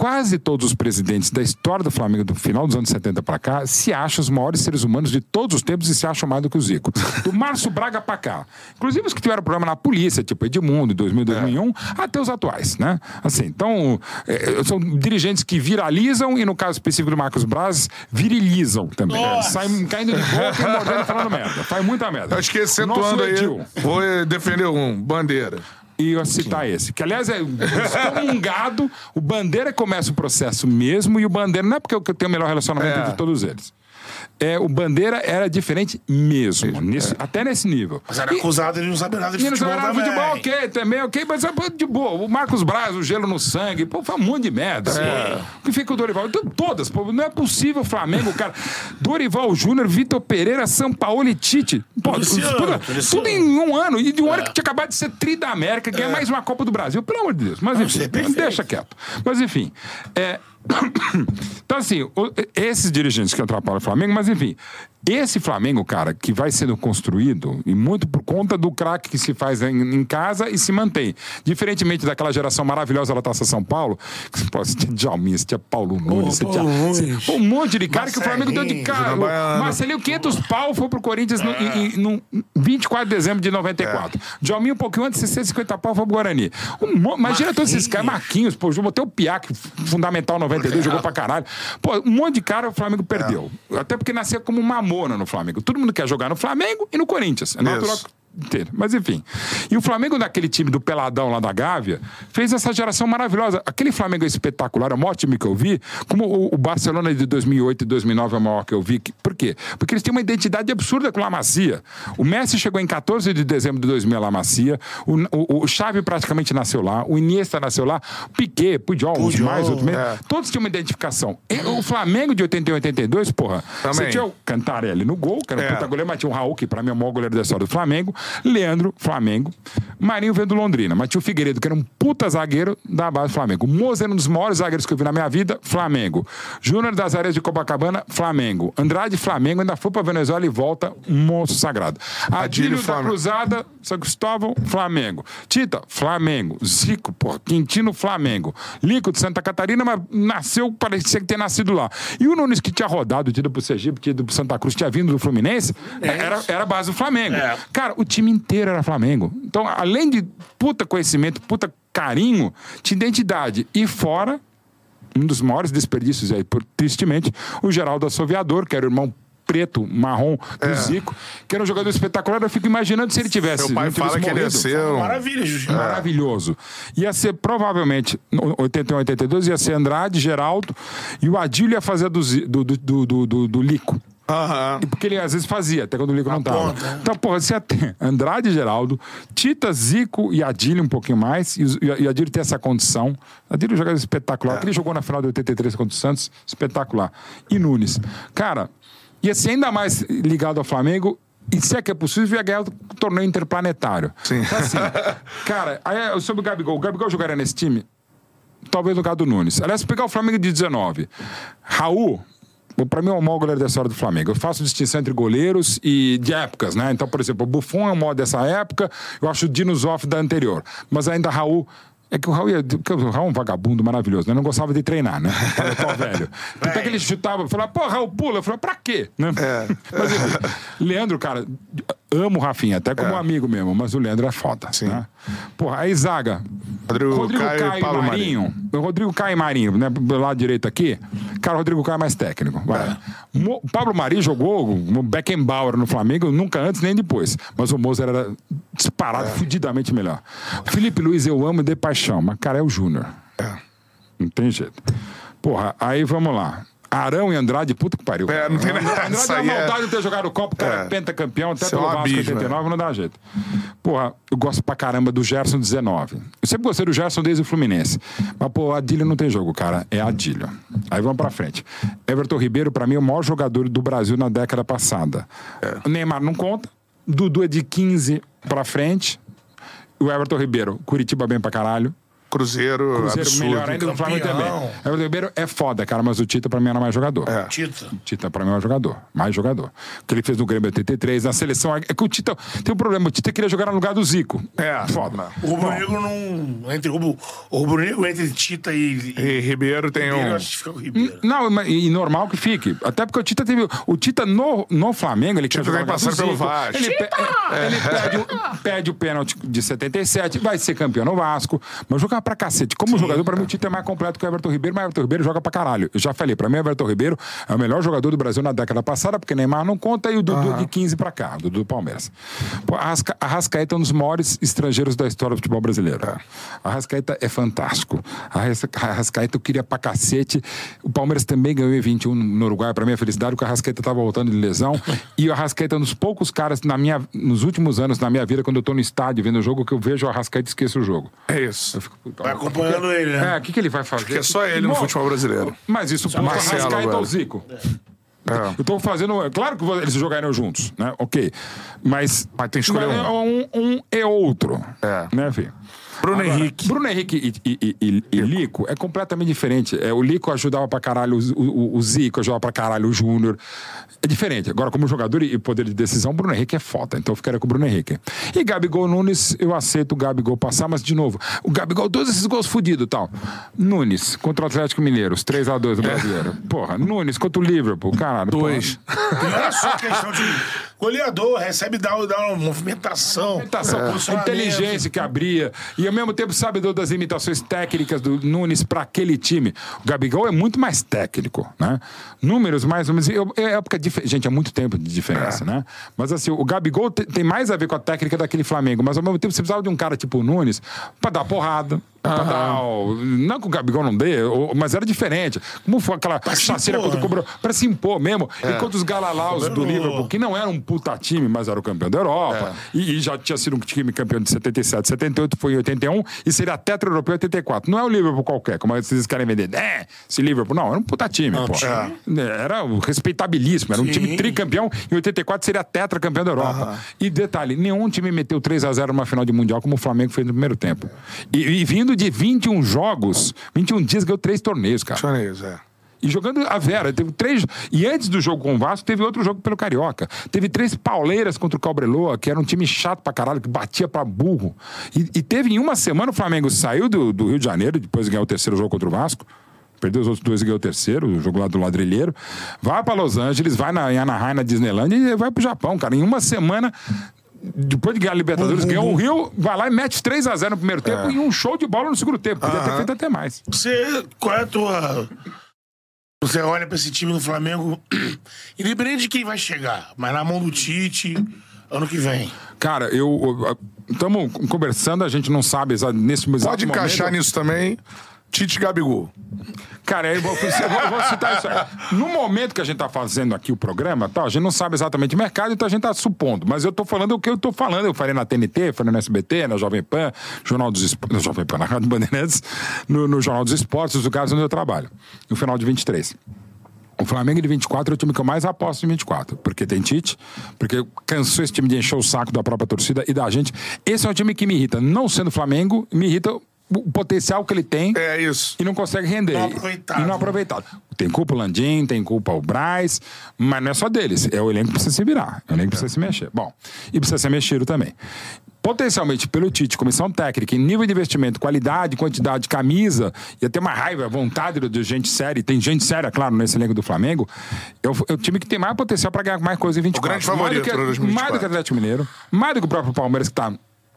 quase todos os presidentes da história do Flamengo do final dos anos 70 para cá se acham os maiores seres humanos de todos os tempos e se acham mais do que o Zico. Do Márcio Braga para cá. Inclusive os que tiveram problema na polícia, tipo Edmundo, em 2000, 2001, até os atuais, né? Assim, então, é, são dirigentes que viralizam e, no caso específico do Marcos Braz, virilizam também. Saem caindo de boca e mordendo falando merda. Faz muita merda. Acho que atuando aí, vou defender um, Bandeira. E eu citar esse. Que, aliás, é excomungado. O Bandeira começa o processo mesmo. E o Bandeira, não é porque eu tenho o melhor relacionamento É. entre todos eles. É, o Bandeira era diferente mesmo. nesse- Até nesse nível. Mas era E- acusado, ele não sabe nada de não futebol sabe nada de também. futebol, ok, também, ok, mas é de boa. O Marcos Braz, o gelo no sangue, pô, foi um monte de merda. pô. O que fica o Dorival? Então, todas, pô, não é possível o Flamengo, cara. Dorival Júnior, Vitor Pereira, São Paulo e Tite. Pô, Tudo tudo, tudo em um ano. E de um ano que tinha acabado de ser tri da América, ganhar mais uma Copa do Brasil, pelo amor de Deus. Mas enfim, isso é deixa quieto. Mas enfim. é, Então, assim, esses dirigentes que atrapalham o Flamengo, mas enfim, esse Flamengo, cara, que vai sendo construído, e muito por conta do craque que se faz em, em casa e se mantém. Diferentemente daquela geração maravilhosa da Taça São Paulo, que pô, você tinha Djalmin, você tinha Paulo Nunes, você tinha Paulo você- Nunes. pô, um monte de cara que o Flamengo deu de cara. Marcelinho, 500 pau, foi pro Corinthians no, em, no 24 de dezembro de 94. Djalmin, um pouquinho antes, 650 pau, foi pro Guarani. Um imagina todos esses caras, Marquinhos, pô, botei o Piac, fundamental 92, jogou pra caralho. Pô, um monte de cara o Flamengo perdeu. Até porque nascia como mamona no Flamengo. Todo mundo quer jogar no Flamengo e no Corinthians. É natural Isso. Inteiro. Mas enfim. E o Flamengo, daquele time do Peladão lá da Gávea, fez essa geração maravilhosa. Aquele Flamengo é espetacular, é o maior time que eu vi, como o, o Barcelona de 2008 e 2009 é o maior que eu vi. Por quê? Porque eles têm uma identidade absurda com La Macia. O Messi chegou em 14 de dezembro de 2000 a La Macia, o, o, o Xavi praticamente nasceu lá, o Iniesta nasceu lá, o Piquet, Pujol, os Pujol, mais, outros é. Todos tinham uma identificação. E o Flamengo de 81 e 82, porra, Também. você tinha o Cantarelli no gol, que era um É. puta goleiro, mas tinha o Raul, que pra mim é o maior goleiro da história do Flamengo. Leandro, Flamengo. Marinho veio do Londrina. Mas tinha o Figueiredo, que era um puta zagueiro da base do Flamengo. O Moza era um dos maiores zagueiros que eu vi na minha vida, Flamengo. Júnior das Areias de Copacabana, Flamengo. Andrade, Flamengo. Ainda foi pra Venezuela e volta, um monstro sagrado. Adílio da Flamengo. Cruzada, São Cristóvão, Flamengo. Tita, Flamengo. Zico, porra, Quintino, Flamengo. Lico de Santa Catarina, mas nasceu, parecia que ter nascido lá. E o Nunes, que tinha rodado, tinha ido pro Sergipe, tinha ido pro Santa Cruz, tinha vindo do Fluminense, era, era a base do Flamengo. É. Cara, o time inteiro era Flamengo. Então, além de puta conhecimento, puta carinho, tinha identidade. E fora um dos maiores desperdícios aí, por, tristemente, o Geraldo Assoviador, que era o irmão preto, marrom do Zico, que era um jogador espetacular. Eu fico imaginando se ele tivesse. Meu pai fala que ele ia morrido. ser um... Maravilha, Juju. Maravilhoso. Ia ser provavelmente, no 81, 82, ia ser Andrade, Geraldo, e o Adílio ia fazer do, do, do, do- do Lico. Aham. E Porque ele às vezes fazia, até quando o Lico não tava. né? Então, porra, você ter Andrade e Geraldo, Tita, Zico e Adílio um pouquinho mais, e, e Adílio tem essa condição. Adílio é jogador espetacular. Ele jogou na final de 83 contra o Santos, espetacular. E Nunes. Cara, ia ser ainda mais ligado ao Flamengo. E se é que é possível, ia ganhar o torneio interplanetário. Sim. Então, assim, cara, aí, sobre o Gabigol. O Gabigol jogaria nesse time? talvez no lugar do Nunes. Aliás, pegar o Flamengo de 19, Raul, pra mim é o maior goleiro da história do Flamengo. Eu faço distinção entre goleiros e de épocas, né? Então, por exemplo, o Buffon é um modo dessa época, eu acho o Dino Zoff da anterior. Mas ainda Raul. É que o Raul, ia, porque o Raul é um vagabundo maravilhoso, né? Não gostava de treinar, né? Tava tão velho. Até que ele chutava, falava, pô, Raul, pula. Eu falava, pra quê? Né? Mas, enfim, Leandro, cara, amo o Rafinha, até como amigo mesmo, mas o Leandro é foda. Sim. Né? Porra, aí Zaga. Rodrigo Caio e Caio Pablo e Marinho. O Rodrigo Caio e Marinho, né? Do lado direito aqui. Cara, Rodrigo Caio é mais técnico. Vai. Mo- Pablo Marinho jogou Beckenbauer no Flamengo nunca antes nem depois. Mas o Mozart era disparado, fudidamente melhor. Felipe Luiz eu amo de paixão, mas, cara, é o Júnior. Não tem jeito. Porra, aí vamos lá. Arão e Andrade, puta que pariu. É, não tem nada. Andrade é uma é- maldade de ter jogado o Copa, o cara é É. pentacampeão, até é pelo Vasco abismo, 89, não dá jeito. Porra, eu gosto pra caramba do Gerson 19. Eu sempre gostei do Gerson desde o Fluminense. Mas, pô, Adílio não tem jogo, cara. É Adílio. Aí vamos pra frente. Everton Ribeiro, pra mim, é o maior jogador do Brasil na década passada. O Neymar não conta. Dudu é de 15 pra frente. O Everton Ribeiro, Curitiba bem pra caralho. Cruzeiro, Cruzeiro absurdo. melhor ainda, o Flamengo também. Campeão. Everton Ribeiro é foda, cara, mas o Tita pra mim era mais jogador. Tita. Tita, pra mim, é um jogador. Mais jogador. O que ele fez no Grêmio 83, na seleção. É que o Tita. Tem um problema. O Tita queria jogar no lugar do Zico. É. Foda. O Rubro Negro não. Entre, o, o Rubro Negro entre Tita e. e E Ribeiro tem Ribeiro, um. acho que fica o Ribeiro. Não, mas- e normal que fique. Até porque o Tita teve. O Tita no, no Flamengo, ele quer Tita jogar vem no lugar do passando pelo. Vasco. Ele, pe- ele pede, o, pede o pênalti de 77, vai ser campeão no Vasco. Mas jogar pra cacete. Como jogador, pra mim, o Tita é mais completo que o Everton Ribeiro, mas o Everton Ribeiro joga pra caralho. Eu já falei, pra mim, o Everton Ribeiro é o melhor jogador do Brasil na década passada, porque Neymar não conta e o Dudu de 15 pra cá, o Dudu do Palmeiras. Pô, a Arrasca- Arrascaeta é um dos maiores estrangeiros da história do futebol brasileiro. A Arrascaeta é fantástico. Arrascaeta eu queria pra cacete. O Palmeiras também ganhou em 21 no Uruguai, pra minha felicidade, porque o Arrascaeta tava voltando de lesão. e o Arrascaeta é um dos poucos caras na minha, nos últimos anos na minha vida, quando eu tô no estádio vendo o jogo, que eu vejo o Arrascaeta e esqueço o jogo. É isso. Eu fico, Vai acompanhando ele, né? é, o que, que ele vai fazer? Porque é só ele no Bom, futebol brasileiro. Mas isso pode Marcelo Arrascaeta agora. ou Zico. É. Eu tô fazendo. é Claro que eles jogariam juntos, né? Ok. Mas. Mas tem que escolher mas um. é um. um e outro. É. Né, filho? Bruno Agora, Henrique. Bruno Henrique e, e- e- e Lico é completamente diferente. É, o Lico ajudava pra caralho o, o- o Zico, ajudava pra caralho o Júnior. É diferente. Agora, como jogador e poder de decisão, o Bruno Henrique é foda. Então eu ficaria com o Bruno Henrique. E Gabigol Nunes, eu aceito o Gabigol passar, mas de novo, o Gabigol, todos esses gols fudidos e tal. Nunes contra o Atlético Mineiro, os 3x2 do brasileiro. Porra, Nunes contra o Liverpool, caralho. Dois. porra. E é só questão de goleador, recebe, dá, dá uma movimentação. Movimentação, posicionamento. inteligência que abria e ao mesmo tempo sabedor das limitações técnicas do Nunes para aquele time. O Gabigol é muito mais técnico, né? Números mais ou menos. eu- É época dif- gente, é muito tempo de diferença, né? Mas assim, o Gabigol te- tem mais a ver com a técnica daquele Flamengo, mas ao mesmo tempo você precisava de um cara tipo o Nunes para dar porrada. O- não que o Gabigol não dê, mas era diferente. Como foi aquela chaceira quando cobrou? Pra se impor mesmo. Enquanto os Galalaus do. Liverpool, que não era um puta time, mas era o campeão da Europa, e, e já tinha sido um time campeão de 77, 78, foi em 81, e seria tetra europeu em 84. Não é o Liverpool qualquer, como vocês querem vender. É, esse Liverpool, não, era um puta time, pô. Era o respeitabilíssimo, era um time tricampeão, em 84 seria tetra campeão da Europa. E detalhe, nenhum time meteu 3 a 0 numa final de Mundial como o Flamengo fez no primeiro tempo. E, e vindo de 21 jogos, 21 dias, ganhou três torneios, cara. Torneios, é. E jogando a Vera, teve três. E antes do jogo com o Vasco, teve outro jogo pelo Carioca. Teve três pauleiras contra o Cobreloa, que era um time chato pra caralho, que batia pra burro. E, e teve em uma semana o Flamengo saiu do, do Rio de Janeiro, depois de ganhar o terceiro jogo contra o Vasco. Perdeu os outros dois e ganhou o terceiro, o jogo lá do Ladrilheiro. Vai pra Los Angeles, vai na, em Anaheim, na Disneyland e vai pro Japão, cara. Em uma semana depois de ganhar a Libertadores, bum, ganhou o. Rio, vai lá e mete 3x0 no primeiro tempo e um show de bola no segundo tempo. Podia ter Aham. feito até mais. Você, qual é a tua. Você olha pra esse time do Flamengo, independente de quem vai chegar, mas na mão do Tite, ano que vem. Cara, eu. Estamos conversando, a gente não sabe nesse exato Pode encaixar momento. nisso também. Tite Gabigol. Cara, eu vou, eu vou- citar isso aí. No momento que a gente tá fazendo aqui o programa, tal, a gente não sabe exatamente o mercado, então a gente tá supondo. Mas eu tô falando o que eu tô falando. Eu falei na TNT, falei no SBT, na Jovem Pan, Jornal dos Esportes, na Jovem Pan, na Rádio Bandeirantes, no, no Jornal dos Esportes, os lugares onde eu trabalho. No final de 23. O Flamengo de 24 é o time que eu mais aposto em 24. Porque tem Tite, porque cansou esse time de encher o saco da própria torcida e da gente. Esse é um time que me irrita. Não sendo Flamengo, me irrita o potencial que ele tem É isso. e não consegue render. Não aproveitado. E não aproveitado. Tem culpa o Landim, tem culpa o Braz, mas não é só deles. É o elenco que precisa se virar. É o elenco que precisa se mexer. Bom, e precisa ser mexido também. Potencialmente pelo Tite, comissão técnica, em nível de investimento, qualidade, quantidade de camisa, ia ter uma raiva, vontade de gente séria, e tem gente séria, claro, nesse elenco do Flamengo. É o, é o time que tem mais potencial para ganhar mais coisa em 24. grande favorito mais do que, pra 2024. Mais do que o Atlético Mineiro, mais do que o próprio Palmeiras, que tá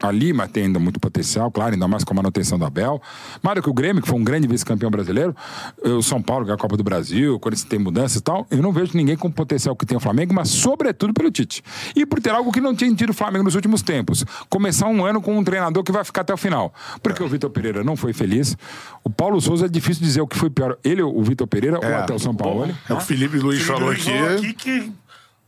ali, mas tem ainda muito potencial, claro, ainda mais com a manutenção do Abel. Do que o Grêmio, que foi um grande vice-campeão brasileiro, o São Paulo, que é a Copa do Brasil, quando tem mudanças e tal, eu não vejo ninguém com o potencial que tem o Flamengo, mas sobretudo pelo Tite. E por ter algo que não tinha tido o Flamengo nos últimos tempos. Começar um ano com um treinador que vai ficar até o final. Porque o Vitor Pereira não foi feliz. O Paulo Souza é difícil dizer o que foi pior. Ele, o Vitor Pereira, ou até o São Paulo. É o o Felipe Luiz Felipe falou Luiz aqui. que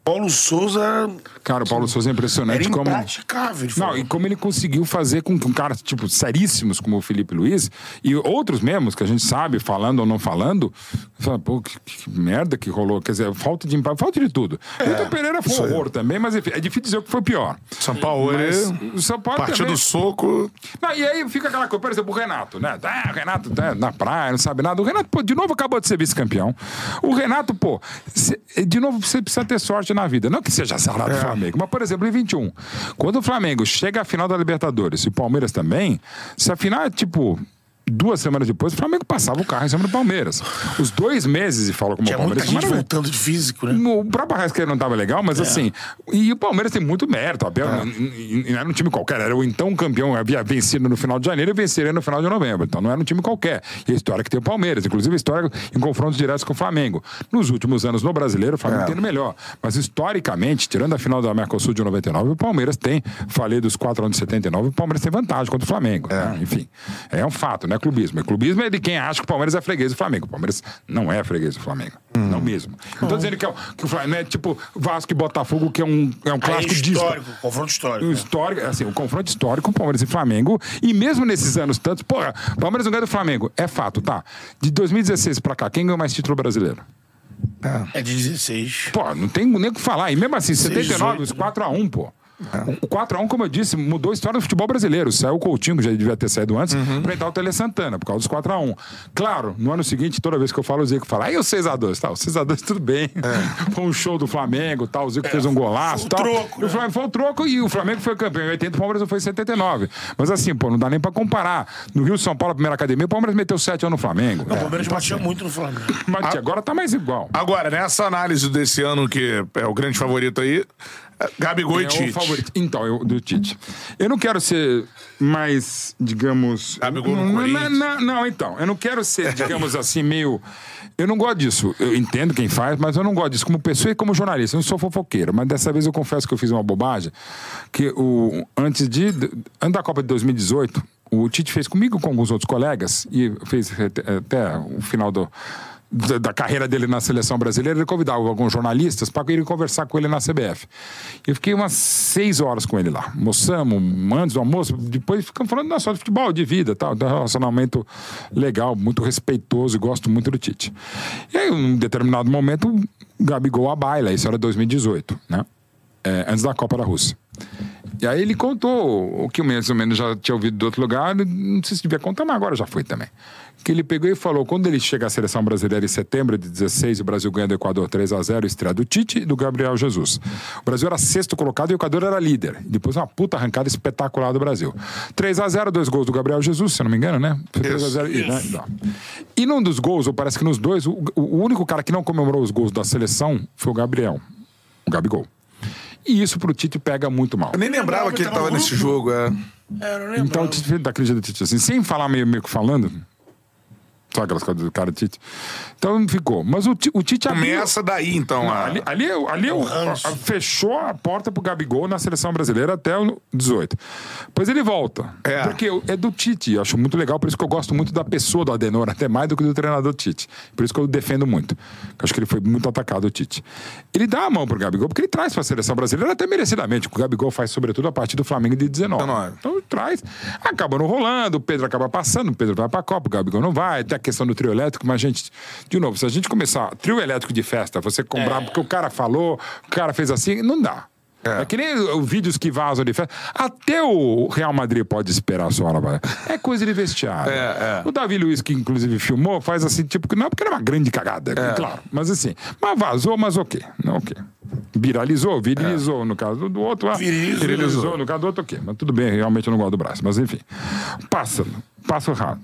Paulo Souza Cara, o Paulo Souza é era impressionante como. impraticável. ele Não, e como ele conseguiu fazer com que um cara, tipo, seríssimos como o Felipe Luiz e outros mesmos que a gente sabe, falando ou não falando, fala, pô, que, que merda que rolou. Quer dizer, falta de empate, falta de tudo. o Vitor Pereira foi um horror também, mas enfim, é difícil dizer o que foi pior. São Paulo, Mas ele. o São Paulo Partiu também- do soco. Não, e aí fica aquela coisa, por exemplo, o Renato, né? Ah, o Renato tá na praia, não sabe nada. O Renato, pô, de novo acabou de ser vice-campeão. O Renato, pô, cê- de novo você precisa ter sorte na vida. Não que seja azarado do Flamengo, mas, por exemplo, em 21, quando o Flamengo chega à final da Libertadores e o Palmeiras também, se a final é tipo. Duas semanas depois, o Flamengo passava o carro em cima do Palmeiras. Os dois meses, e fala como Tinha o Palmeiras. muita gente maravilha. voltando de físico, né? O próprio Arrascaeta não estava legal, mas assim. E o Palmeiras tem muito mérito. Abel n- não era um time qualquer, era o então campeão. Havia vencido no final de janeiro e venceria no final de novembro. Então não era um time qualquer. E a história que tem o Palmeiras, inclusive a história em confrontos diretos com o Flamengo. Nos últimos anos no brasileiro, o Flamengo tem ido melhor. Mas historicamente, tirando a final da Mercosul de 99, o Palmeiras tem. Falei dos quatro anos de 79, o Palmeiras tem vantagem contra o Flamengo. né? Enfim, é um fato, não é clubismo. É clubismo é de quem acha que o Palmeiras é freguês do Flamengo. O Palmeiras não é freguês do Flamengo. Não mesmo. Não tô dizendo que, é, o- que o Flamengo é tipo Vasco e Botafogo, que é um, é um é clássico disso. histórico, confronto histórico. O né? histórico, assim, o confronto histórico, Palmeiras e Flamengo. E mesmo nesses anos tantos, porra, Palmeiras não ganha do Flamengo. É fato, tá? De 2016 pra cá, quem ganhou mais título brasileiro? É de 16. Pô, não tem nem o que falar. E mesmo assim, 79, os 4x1, pô. O 4x1, como eu disse, mudou a história do futebol brasileiro. Saiu o Coutinho, que já devia ter saído antes, pra entrar o Tele Santana, por causa dos 4x1. Claro, no ano seguinte, toda vez que eu falo, o Zico fala, aí o 6x2, tá? O 6x2 tudo bem. Foi um show do Flamengo, tal. O Zico fez um golaço, foi o troco, E o Flamengo foi o troco e o Flamengo foi campeão em 80, o Palmeiras foi em 79. Mas assim, pô, não dá nem pra comparar. No Rio São Paulo, a primeira academia, o Palmeiras meteu 7 anos no Flamengo. O Palmeiras batia muito no Flamengo. Mas agora tá mais igual. Agora, nessa análise desse ano, que é o grande favorito aí, é Gabigol e É o Tite. favorito. Então, eu, do Tite. Eu não quero ser mais, digamos. Gabigol no não, não, Corinthians. não, não, então. Eu não quero ser, digamos assim, meio. Eu não gosto disso. Eu entendo quem faz, mas eu não gosto disso como pessoa e como jornalista. Eu não sou fofoqueiro, mas dessa vez eu confesso que eu fiz uma bobagem. Que o, antes, de, antes da Copa de 2018, o Tite fez comigo com alguns outros colegas e fez até o final do da, da carreira dele na seleção brasileira, ele convidava alguns jornalistas para irem conversar com ele na CBF. Eu fiquei umas seis horas com ele lá. Almoçamos, antes do almoço, depois ficamos falando não só de futebol, de vida, tal, de um relacionamento legal, muito respeitoso e gosto muito do Tite. E aí, em um determinado momento, Gabigol a baila, isso era 2018, né? É, antes da Copa da Rússia. E aí ele contou o que mais ou menos já tinha ouvido de outro lugar, não sei se devia contar, mas agora já foi também. Que ele pegou e falou: quando ele chega à seleção brasileira em setembro de 16, o Brasil ganha do Equador 3 a 0 estreia do Tite e do Gabriel Jesus. O Brasil era sexto colocado e o Equador era líder. Depois uma puta arrancada espetacular do Brasil. 3 a 0 dois gols do Gabriel Jesus, se eu não me engano, né? Foi 3 a 0 e, né? E num dos gols, ou parece que nos dois, o, o único cara que não comemorou os gols da seleção foi o Gabriel, o Gabigol. E isso pro Tite pega muito mal. Eu nem lembrava que ele tava nesse jogo, é. É, eu não Então, o. Tite da crise do Tite, assim, sem falar meio, meio que falando. Sabe aquelas coisas do cara Tite? Então ficou. Mas o, o Tite abriu- Começa daí, então. Não, a- ali, ali, ali é o- a- a- fechou a porta pro Gabigol na seleção brasileira até o 18. Depois ele volta. É. Porque é do Tite. Eu acho muito legal, por isso que eu gosto muito da pessoa do Adenor, até mais do que do treinador Tite. Por isso que eu defendo muito. Eu acho que ele foi muito atacado, o Tite. Ele dá a mão pro Gabigol, porque ele traz pra seleção brasileira até merecidamente. O Gabigol faz, sobretudo, a partir do Flamengo de 19. 19. Então traz. Acaba não rolando, o Pedro acaba passando, o Pedro vai pra Copa, o Gabigol não vai. Tem a questão do trio elétrico, mas, gente, de novo, se a gente começar trio elétrico de festa, você cobrar porque o cara falou, o cara fez assim, não dá. É. que nem os vídeos que vazam de festa. Até o Real Madrid pode esperar a sua hora. É coisa de vestiário. É, é. O Davi Luiz, que inclusive filmou, faz assim, tipo, não, porque era uma grande cagada, É. claro. Mas assim, mas vazou, mas ok. Não, ok. Viralizou, virilizou no caso do- do outro. ah, Virilizou. Virilizou no caso do outro, ok. Mas tudo bem, realmente eu não gosto do braço. Mas enfim. Passa, passa errado.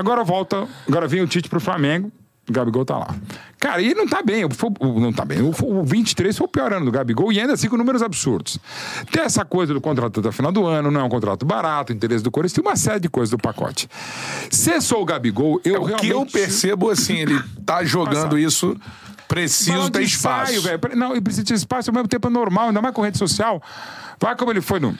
Agora volta, agora vem o Tite pro Flamengo. O Gabigol tá lá. Cara, e não tá bem. O- não tá bem. O, o 23 foi o pior ano do Gabigol e ainda assim com números absurdos. Tem essa coisa do contrato até o final do ano, não é um contrato barato, interesse do Corinthians, tem uma série de coisas do pacote. Se sou o Gabigol, eu É o realmente. que eu percebo, assim, ele tá jogando isso, preciso ter espaço. ensaio. Não, e precisa de espaço ao mesmo tempo é normal, ainda mais com rede social. Vai como ele foi no.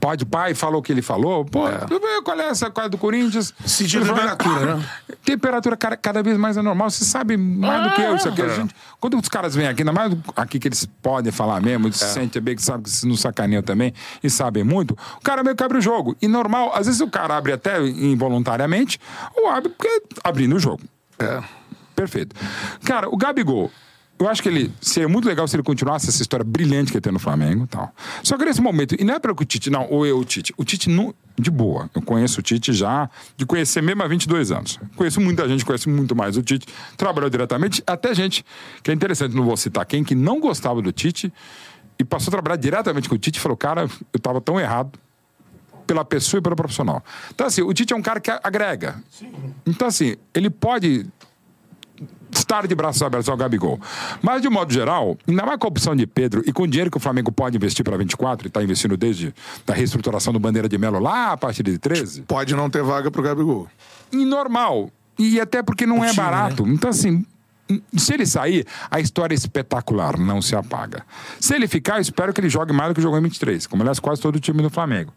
Pode pai, falou o que ele falou. Pô, vê qual é essa coisa do Corinthians? Sentir temperatura, né? Temperatura cada, cada vez mais é normal. Você sabe mais do que eu. Isso aqui. A gente- quando os caras vêm aqui, ainda mais aqui que eles podem falar mesmo, eles se sentem bem, que sabem que se não sacaneiam também e sabem muito, o cara meio que abre o jogo. E normal, às vezes o cara abre até involuntariamente, ou abre porque abrindo o jogo. É. Perfeito. Cara, o Gabigol, eu acho que ele seria muito legal se ele continuasse essa história brilhante que ele tem no Flamengo e tal. Só que nesse momento, e não é para que o Tite, não, ou eu, o Tite. O Tite, não, de boa. Eu conheço o Tite já, de conhecer mesmo há 22 anos. Conheço muita gente, conhece muito mais o Tite. Trabalhou diretamente, até gente, que é interessante, não vou citar quem, que não gostava do Tite e passou a trabalhar diretamente com o Tite e falou: cara, eu tava tão errado pela pessoa e pelo profissional. Então, assim, o Tite é um cara que agrega. Então, assim, ele pode estar de braços abertos ao Gabigol. Mas, de modo geral, ainda mais com a opção de Pedro e com o dinheiro que o Flamengo pode investir para 24, e está investindo desde a reestruturação do Bandeira de Melo lá a partir de 13, Pode não ter vaga pro Gabigol. e normal. E até porque não é time, barato. Então, assim, se ele sair, a história é espetacular, não se apaga. Se ele ficar, eu espero que ele jogue mais do que jogou em 23, como aliás quase todo o time do Flamengo.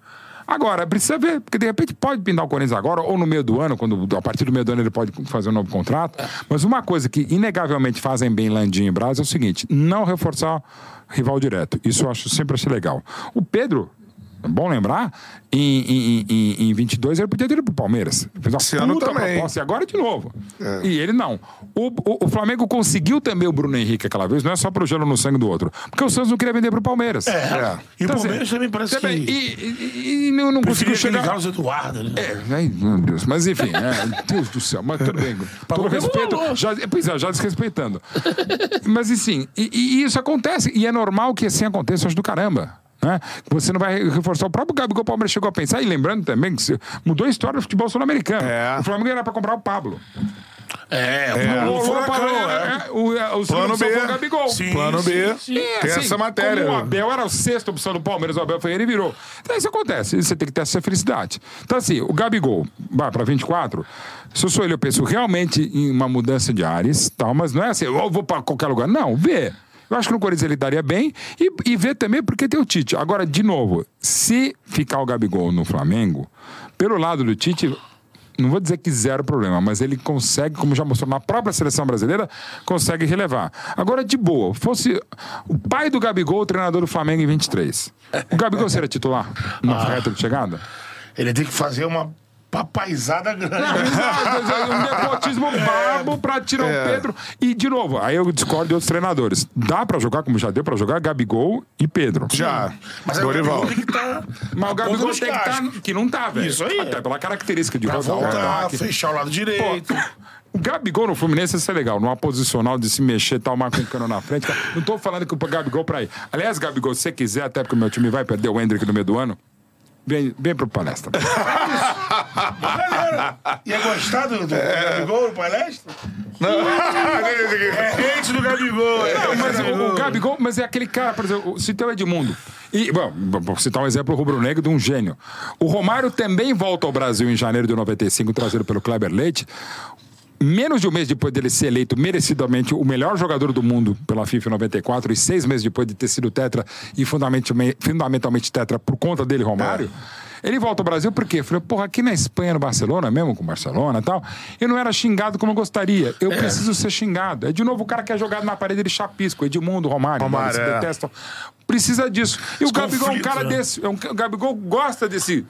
Agora, precisa ver, porque de repente pode pintar o Corinthians agora, ou no meio do ano, quando a partir do meio do ano ele pode fazer um novo contrato. Mas uma coisa que inegavelmente fazem bem Landim e Braz é o seguinte: não reforçar rival direto. Isso eu acho sempre achei legal. O Pedro. É bom lembrar, em, em, em, em 22 ele podia ter ido pro Palmeiras. Fez uma Esse ano também. proposta, e agora de novo. É. E ele não. O, o, o Flamengo conseguiu também o Bruno Henrique aquela vez, não é só pro gelo no sangue do outro. Porque o Santos não queria vender pro Palmeiras. É. E o Palmeiras também parece também, que- E, e, e não, não conseguiu chegar. Carlos Eduardo, né? É, ai, meu Deus. Mas enfim, é, Deus do céu, mas tudo bem. Todo mesmo respeito. Já, pois é, já desrespeitando. mas assim, e, e isso acontece. E é normal que assim aconteça, acho do caramba. Né? Você não vai reforçar. O próprio Gabigol Palmeiras chegou a pensar, e lembrando também que mudou a história do futebol sul-americano. É. O Flamengo era para comprar o Pablo. É, O, o o, Furacão, o, é. o, o, o Plano B. foi o Gabigol. Sim, Plano sim, B. sim. É, Tem assim, essa matéria. Como o Abel era a sexta opção do Palmeiras, o Abel Ferreira e virou. Então isso acontece, você tem que ter essa felicidade. Então assim, o Gabigol vai para 24, se eu sou ele, eu penso realmente em uma mudança de ares, tal, mas não é assim, eu vou para qualquer lugar. Não, vê. Eu acho que no Corinthians ele daria bem e, e vê também porque tem o Tite. Agora, de novo, se ficar o Gabigol no Flamengo, pelo lado do Tite, não vou dizer que zero problema, mas ele consegue, como já mostrou na própria seleção brasileira, consegue relevar. Agora, de boa, fosse o pai do Gabigol, o treinador do Flamengo em 23. O Gabigol seria titular na reta de chegada? Ele tem que fazer uma papaizada grande. um nepotismo babo pra tirar o Pedro. E, de novo, aí eu discordo de outros treinadores. Dá pra jogar, como já deu pra jogar, Gabigol e Pedro. Já. Mas o Dorival. Gabigol tem que estar. Mas o Gabigol tem que estar. Que não tá, velho. Isso aí. Até pela característica de Pra rodar o voltar, ataque. fechar o lado direito. O Gabigol no Fluminense isso é legal, numa posicional de se mexer, tal, marca um cano na frente. Não tô falando que o Gabigol pra ir. Aliás, Gabigol, se você quiser, até porque o meu time vai perder o Hendrick no meio do ano, vem, vem pro palestra. Galera, ia gostar do, do Gabigol no palestra? É hate do Gabigol. é. Não, mas o, o Gabigol, mas é aquele cara, por exemplo, se tem o Edmundo. E, bom, vou citar um exemplo rubro-negro de um gênio. O Romário também volta ao Brasil em janeiro de 95, trazido pelo Kleber Leite. Menos de um mês depois dele ser eleito merecidamente o melhor jogador do mundo pela FIFA em 94 e seis meses depois de ter sido tetra e fundamentalmente, fundamentalmente tetra por conta dele, Romário. Ele volta ao Brasil por quê? Falei, porra, aqui na Espanha, no Barcelona, mesmo com o Barcelona e tal, eu não era xingado como eu gostaria. Eu preciso ser xingado. É de novo o cara que é jogado na parede, ele chapisco. Edmundo, Romário, Romário, eles é. detestam. Precisa disso. E o Gabigol é um cara né? desse. É um, o Gabigol gosta desse.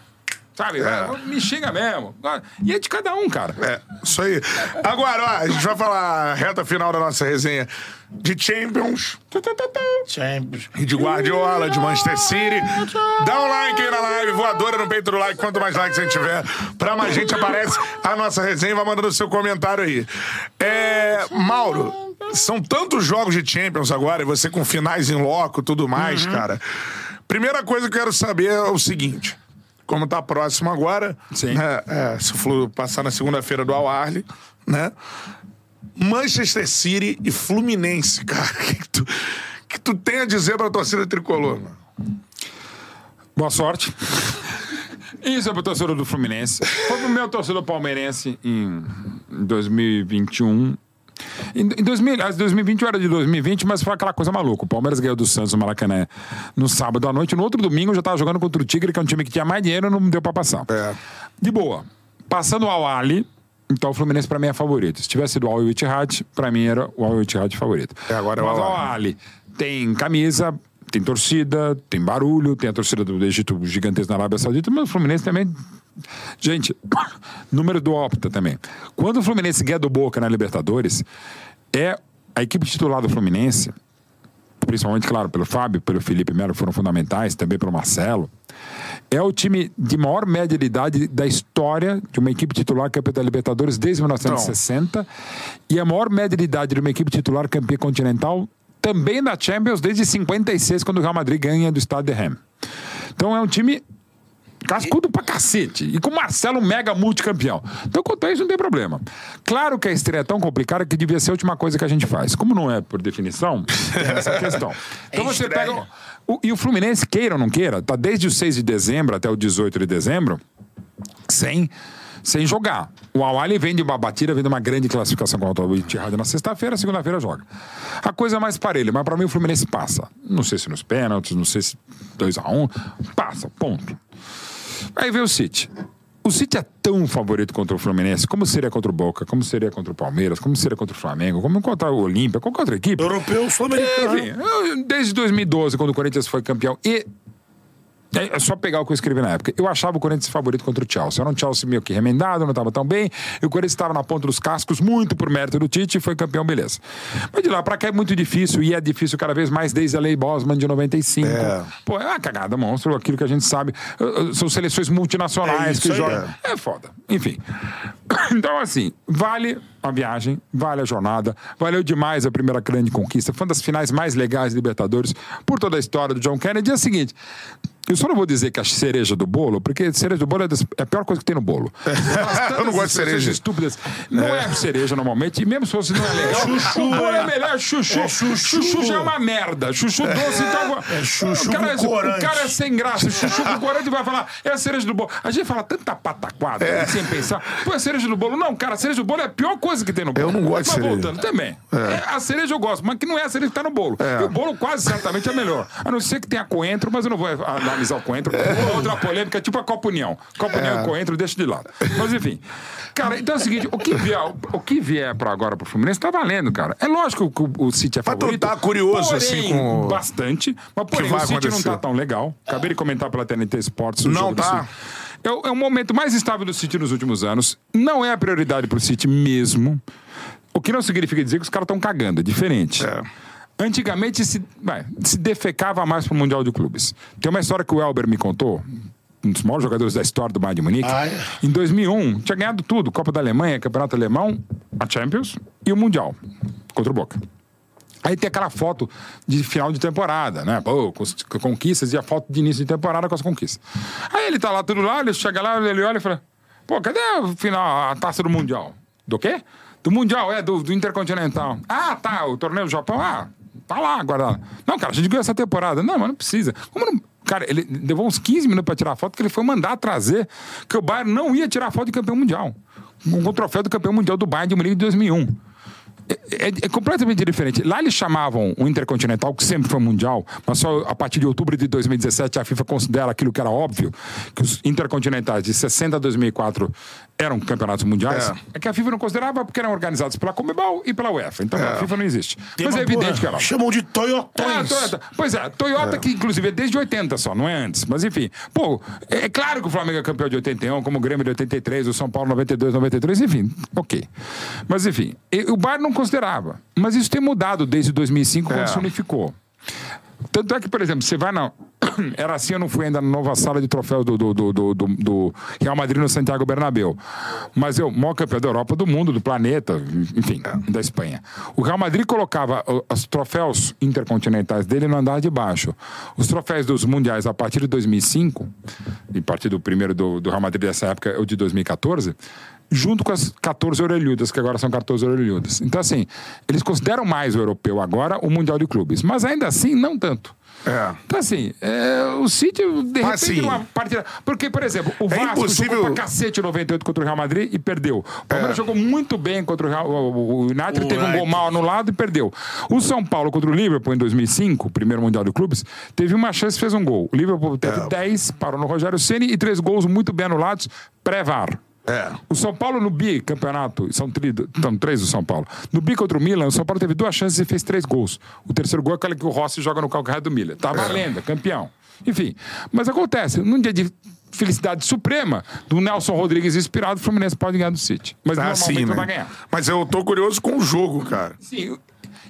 Sabe? Me xinga mesmo. E é de cada um, cara. É, isso aí. Agora, ó, a gente vai falar a reta final da nossa resenha de Champions Champions. e de Guardiola, de Manchester City. Dá um like aí na live, voadora no peito do like. Quanto mais likes a gente tiver, pra mais gente aparece a nossa resenha. Vai mandando o seu comentário aí. É, Mauro, são tantos jogos de Champions agora, e você com finais em loco e tudo mais, cara. Primeira coisa que eu quero saber é o seguinte. Como tá próximo agora, né, é, se for passar na segunda-feira do Al Ahly, né? Manchester City e Fluminense, cara. O que, tu, que tu tem a dizer pra torcida tricolor, mano? Boa sorte. Isso é pro torcedor do Fluminense. Foi pro meu torcedor palmeirense em 2021. Em em 2000, as 2020 era de 2020, mas foi aquela coisa maluca. O Palmeiras ganhou do Santos no Maracanã no sábado à noite. No outro domingo eu já tava jogando contra o Tigre, que é um time que tinha mais dinheiro e não deu pra passar. É. De boa. Passando ao Ali, então o Fluminense pra mim é favorito. Se tivesse sido o Al Ittihad, pra mim era o Al Ittihad favorito. É, agora é o Mas o Al Al Ali tem camisa, tem torcida, tem barulho, tem a torcida do Egito gigantesca na Arábia Saudita, mas o Fluminense também. Gente, número do Opta também. Quando o Fluminense ganha do Boca na Libertadores, é a equipe titular do Fluminense, principalmente, claro, pelo Fábio, pelo Felipe Melo, foram fundamentais, também pelo Marcelo, é o time de maior média de idade da história de uma equipe titular campeã da Libertadores desde 1960 e a maior média de idade de uma equipe titular campeã continental também da Champions desde 56, quando o Real Madrid ganha do Stade de Reims. Então é um time cascudo pra cacete. E com o Marcelo mega multicampeão. Então, quanto a isso, não tem problema. Claro que a estreia é tão complicada que devia ser a última coisa que a gente faz. Como não é por definição, tem essa questão. Então você estreia. pega. o- e o Fluminense, queira ou não queira, tá desde o 6 de dezembro até o 18 de dezembro sem, sem jogar. O Awali vem de uma batida, vem de uma grande classificação contra o Itihad na sexta-feira, segunda-feira joga. A coisa é mais parelha, mas pra mim o Fluminense passa. Não sei se nos pênaltis, não sei se 2x1, passa, ponto. Aí vem o City. O City é tão favorito contra o Fluminense, como seria contra o Boca, como seria contra o Palmeiras, como seria contra o Flamengo, como contra o Olímpia, qualquer outra equipe. Europeu, sul-americano. Enfim, eu- desde 2012, quando o Corinthians foi campeão. E é só pegar o que eu escrevi na época. Eu achava o Corinthians favorito contra o Chelsea. Era um Chelsea meio que remendado, não estava tão bem. E o Corinthians estava na ponta dos cascos, muito por mérito do Tite, e foi campeão, beleza. Mas de lá pra cá é muito difícil, e é difícil cada vez mais desde a Lei Bosman de 95. É. Pô, é uma cagada, monstro, aquilo que a gente sabe. São seleções multinacionais É isso que jogam. É foda. Enfim. Então, assim, vale a viagem, vale a jornada, valeu demais a primeira grande conquista. Foi uma das finais mais legais de Libertadores por toda a história do John Kennedy. É o seguinte. Eu só não vou dizer que a cereja do bolo, porque cereja do bolo é, das- é a pior coisa que tem no bolo. Eu não gosto de cereja. estúpidas. Não é. cereja normalmente, e mesmo se fosse não é legal. chuchu, o bolo é, é. melhor chuchu. É chuchu. já é uma merda. Chuchu doce, então. É chuchu o cara, com o cara é sem graça. Chuchu com corante vai falar, é a cereja do bolo. A gente fala tanta pataquada, sem pensar. Pô, é a cereja do bolo. Não, cara, a cereja do bolo é a pior coisa que tem no bolo. Eu não gosto de Mas cereja. voltando também. É, a cereja eu gosto, mas que não é a cereja que tá no bolo. E o bolo quase certamente é melhor. A não ser que tenha coentro, mas eu não vou analisar o coentro. Outra polêmica, tipo a Copa União. Copa União e coentro, deixa de lado. Mas enfim. Cara, então é o seguinte, o que vier, o que vier pra agora pro Fluminense tá valendo, cara. É lógico que o, o City é favorito. tá curioso, porém, assim, com- Bastante. Mas porém, o City não acontecer. tá tão legal. Acabei de comentar pela TNT Sports o Não tá. É, o- é o momento mais estável do City nos últimos anos. Não é a prioridade pro City mesmo. O que não significa dizer que os caras estão cagando, é diferente. É. Antigamente se, vai, se defecava mais pro Mundial de Clubes. Tem uma história que o Elber me contou, um dos maiores jogadores da história do Bayern de Munique. Ah, é? Em 2001, tinha ganhado tudo: Copa da Alemanha, Campeonato Alemão, a Champions e o Mundial contra o Boca. Aí tem aquela foto de final de temporada, né? Pô, com as conquistas e a foto de início de temporada com as conquistas. Aí ele tá lá tudo lá, ele chega lá, ele olha e fala: Pô, cadê a final, a taça do Mundial? Do quê? Do Mundial, é, do, do Intercontinental. Ah, tá, o torneio do Japão, ah, tá lá agora. Não, cara, a gente ganhou essa temporada. Não, mas não precisa. Como não. Cara, ele levou uns 15 minutos pra tirar foto, que ele foi mandar trazer que o Bayern não ia tirar foto de campeão mundial. Com o troféu do campeão mundial do Bayern de Munique de 2001. É, é completamente diferente. Lá eles chamavam o Intercontinental, que sempre foi mundial, mas só a partir de outubro de 2017 a FIFA considera aquilo que era óbvio, que os intercontinentais de 60 a 2004 eram campeonatos mundiais. É, é que a FIFA não considerava porque eram organizados pela Comebol e pela UEFA. Então a FIFA não existe. Tem mas é evidente porra, que era. Chamam de Toyotões. É, Toyota. Pois é, Toyota que inclusive é desde 80 só, não é antes. Mas enfim, pô, é claro que o Flamengo é campeão de 81, como o Grêmio de 83, o São Paulo 92, 93, enfim, ok. Mas enfim, o Bayern não considerava. Mas isso tem mudado desde 2005, quando É. se unificou. Tanto é que, por exemplo, você vai na. Era assim, eu não fui ainda na nova sala de troféus do, do, do, do, Real Madrid no Santiago Bernabéu. Mas eu, maior campeão da Europa, do mundo, do planeta, enfim, da Espanha. O Real Madrid colocava ó, os troféus intercontinentais dele no andar de baixo. Os troféus dos mundiais a partir de 2005, e a partir do primeiro do, do Real Madrid dessa época, é o de 2014, junto com as 14 orelhudas, que agora são 14 orelhudas. Então, assim, eles consideram mais o europeu agora o Mundial de Clubes, mas ainda assim, não tanto. É. Então, assim, é, o City, de repente, numa partida. Porque, por exemplo, o é Vasco impossível- jogou pra cacete em 98 contra o Real Madrid e perdeu. O Palmeiras jogou muito bem contra o Real. O, United O teve um gol mal anulado e perdeu. O São Paulo contra o Liverpool em 2005, o primeiro Mundial de Clubes, teve uma chance e fez um gol. O Liverpool teve É. 10, parou no Rogério Ceni e três gols muito bem anulados, pré-VAR. É. O São Paulo no bicampeonato, são, tri, são três do São Paulo. No bi contra o Milan, o São Paulo teve duas chances e fez três gols. O terceiro gol é aquele que o Rossi joga no calcanhar do Milan. Tá valendo, campeão. Enfim, mas acontece, num dia de felicidade suprema, do Nelson Rodrigues inspirado, o Fluminense pode ganhar do City. Mas Tá normalmente assim, não vai né? ganhar. Mas eu tô curioso com o jogo, cara. Sim,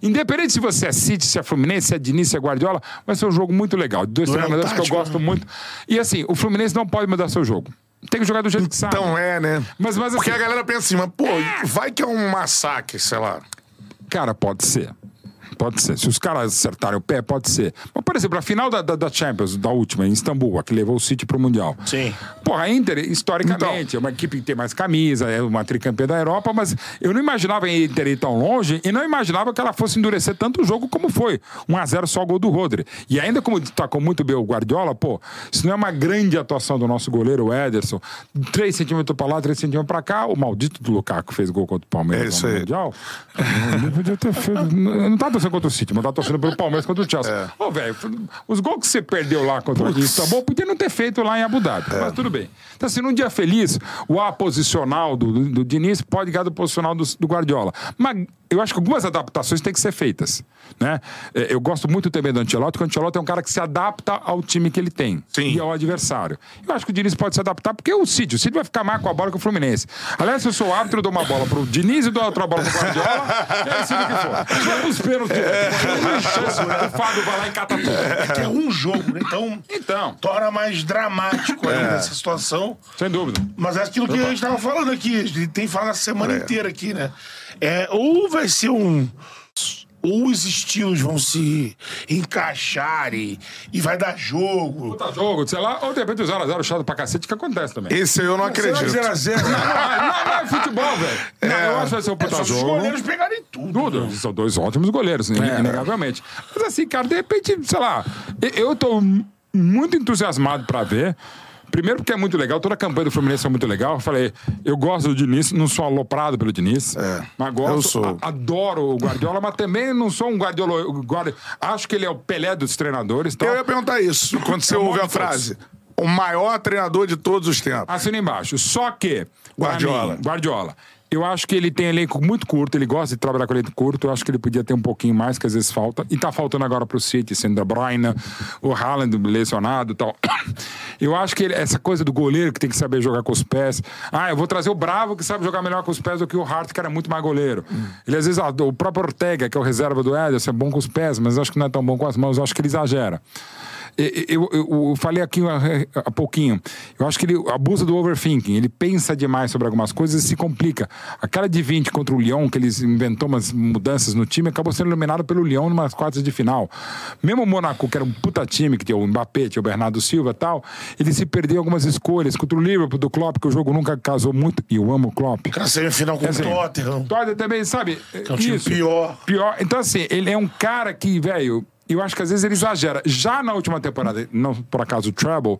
Independente se você é City, se é Fluminense, se é Diniz, se é Guardiola, vai ser um jogo muito legal. Dois Não é treinadores que eu gosto né? muito. E assim, o Fluminense não pode mudar seu jogo. Tem que jogar do jeito que sabe. Então é, né? Mas, mas assim, Porque a galera pensa assim, mas pô, vai que é um massacre, sei lá. Cara, pode ser. Pode ser. Se os caras acertarem o pé, pode ser. Mas, por exemplo, a final da, da, da Champions, da última, em Istambul, a que levou o City pro Mundial. Sim. Porra, a Inter, historicamente, é uma equipe que tem mais camisa, é uma tricampeã da Europa, mas eu não imaginava a Inter ir tão longe e não imaginava que ela fosse endurecer tanto o jogo como foi. 1x0 só o gol do Rodri. E ainda como destacou muito bem o Guardiola, pô, isso não é uma grande atuação do nosso goleiro, o Ederson. 3 centímetros pra lá, 3 centímetros pra cá. O maldito do Lukaku fez gol contra o Palmeiras É isso no aí. Mundial. Não, não podia ter feito. Eu não tava torcendo contra o City, mas tava torcendo pelo Palmeiras contra o Chelsea. É. Ô, velho, os gols que você perdeu lá contra o Istambul, podia não ter feito lá em Abu Dhabi. É. Mas tudo bem. Então, assim, num dia feliz, o A posicional do, do, do Diniz pode ganhar do posicional do, do Guardiola. Mas eu acho que algumas adaptações têm que ser feitas. Né? É, Eu gosto muito também do Ancelotti, porque o Ancelotti é um cara que se adapta ao time que ele tem Sim. e ao adversário. Eu acho que o Diniz pode se adaptar, porque o City, o City vai ficar mais com a bola que o Fluminense. Aliás, se eu sou árbitro, eu dou uma bola pro Diniz e dou outra bola pro Guardiola, seja o que for. Vai pros pênaltis. Tem chance, o Fábio vai lá e cata tudo. É que é um jogo, né? Então, Então. torna mais dramático É. ainda essa situação. Sem dúvida. Mas é aquilo que a gente tava falando aqui, a gente tem falado a semana inteira aqui, né? É, ou vai ser um. Ou os estilos vão se encaixar e, e vai dar jogo. Puta jogo, sei lá, ou de repente o 0x0 chato pra cacete, que acontece também. Esse eu não acredito. Será que 0x0? Não, não, não é futebol, velho. Não, eu acho que vai ser um É puta só se os jogo. goleiros pegarem tudo. Tudo. São dois ótimos goleiros, inegavelmente. Mas assim, cara, de repente, sei lá, eu- eu tô muito entusiasmado pra ver. Primeiro porque é muito legal, toda a campanha do Fluminense é muito legal. Eu falei, eu gosto do Diniz, não sou aloprado pelo Diniz, mas gosto, eu sou. a- adoro o Guardiola, mas também não sou um Guardiola, Guardi- acho que ele é o Pelé dos treinadores. Tal. Eu ia perguntar isso, quando você É o ouve a de todos. frase. O maior treinador de todos os tempos. Assina embaixo. Só que. Guardiola. mim, Guardiola. Eu acho que ele tem elenco muito curto, ele gosta de trabalhar com elenco curto. Eu acho que ele podia ter um pouquinho mais, que às vezes falta. E tá faltando agora pro City, sendo De Bruyne, o Haaland lesionado e tal. Eu acho que ele- essa coisa do goleiro que tem que saber jogar com os pés. Ah, eu vou trazer o Bravo, que sabe jogar melhor com os pés do que o Hart, que era muito mais goleiro. Ele às vezes, ah, o próprio Ortega, que é o reserva do Ederson, é bom com os pés, mas eu acho que não é tão bom com as mãos. Eu acho que ele exagera. Eu, eu- eu- eu falei aqui há, há pouquinho. Eu acho que ele abusa do overthinking. Ele pensa demais sobre algumas coisas e se complica. Aquela de 20 contra o Lyon, que eles inventou umas mudanças no time, acabou sendo eliminado pelo Lyon numas quartas de final. Mesmo o Monaco, que era um puta time, que tinha o Mbappé, tinha o Bernardo Silva e tal, ele se perdeu algumas escolhas. Contra o Liverpool, do Klopp, que o jogo nunca casou muito. E eu amo o Klopp. Cara, semifinal com É o assim, Tottenham. Tottenham também, sabe? Que é um time pior. Pior. Então, assim, ele é um cara que, velho. Eu acho que às vezes ele exagera. Já na última temporada, não por acaso o Treble,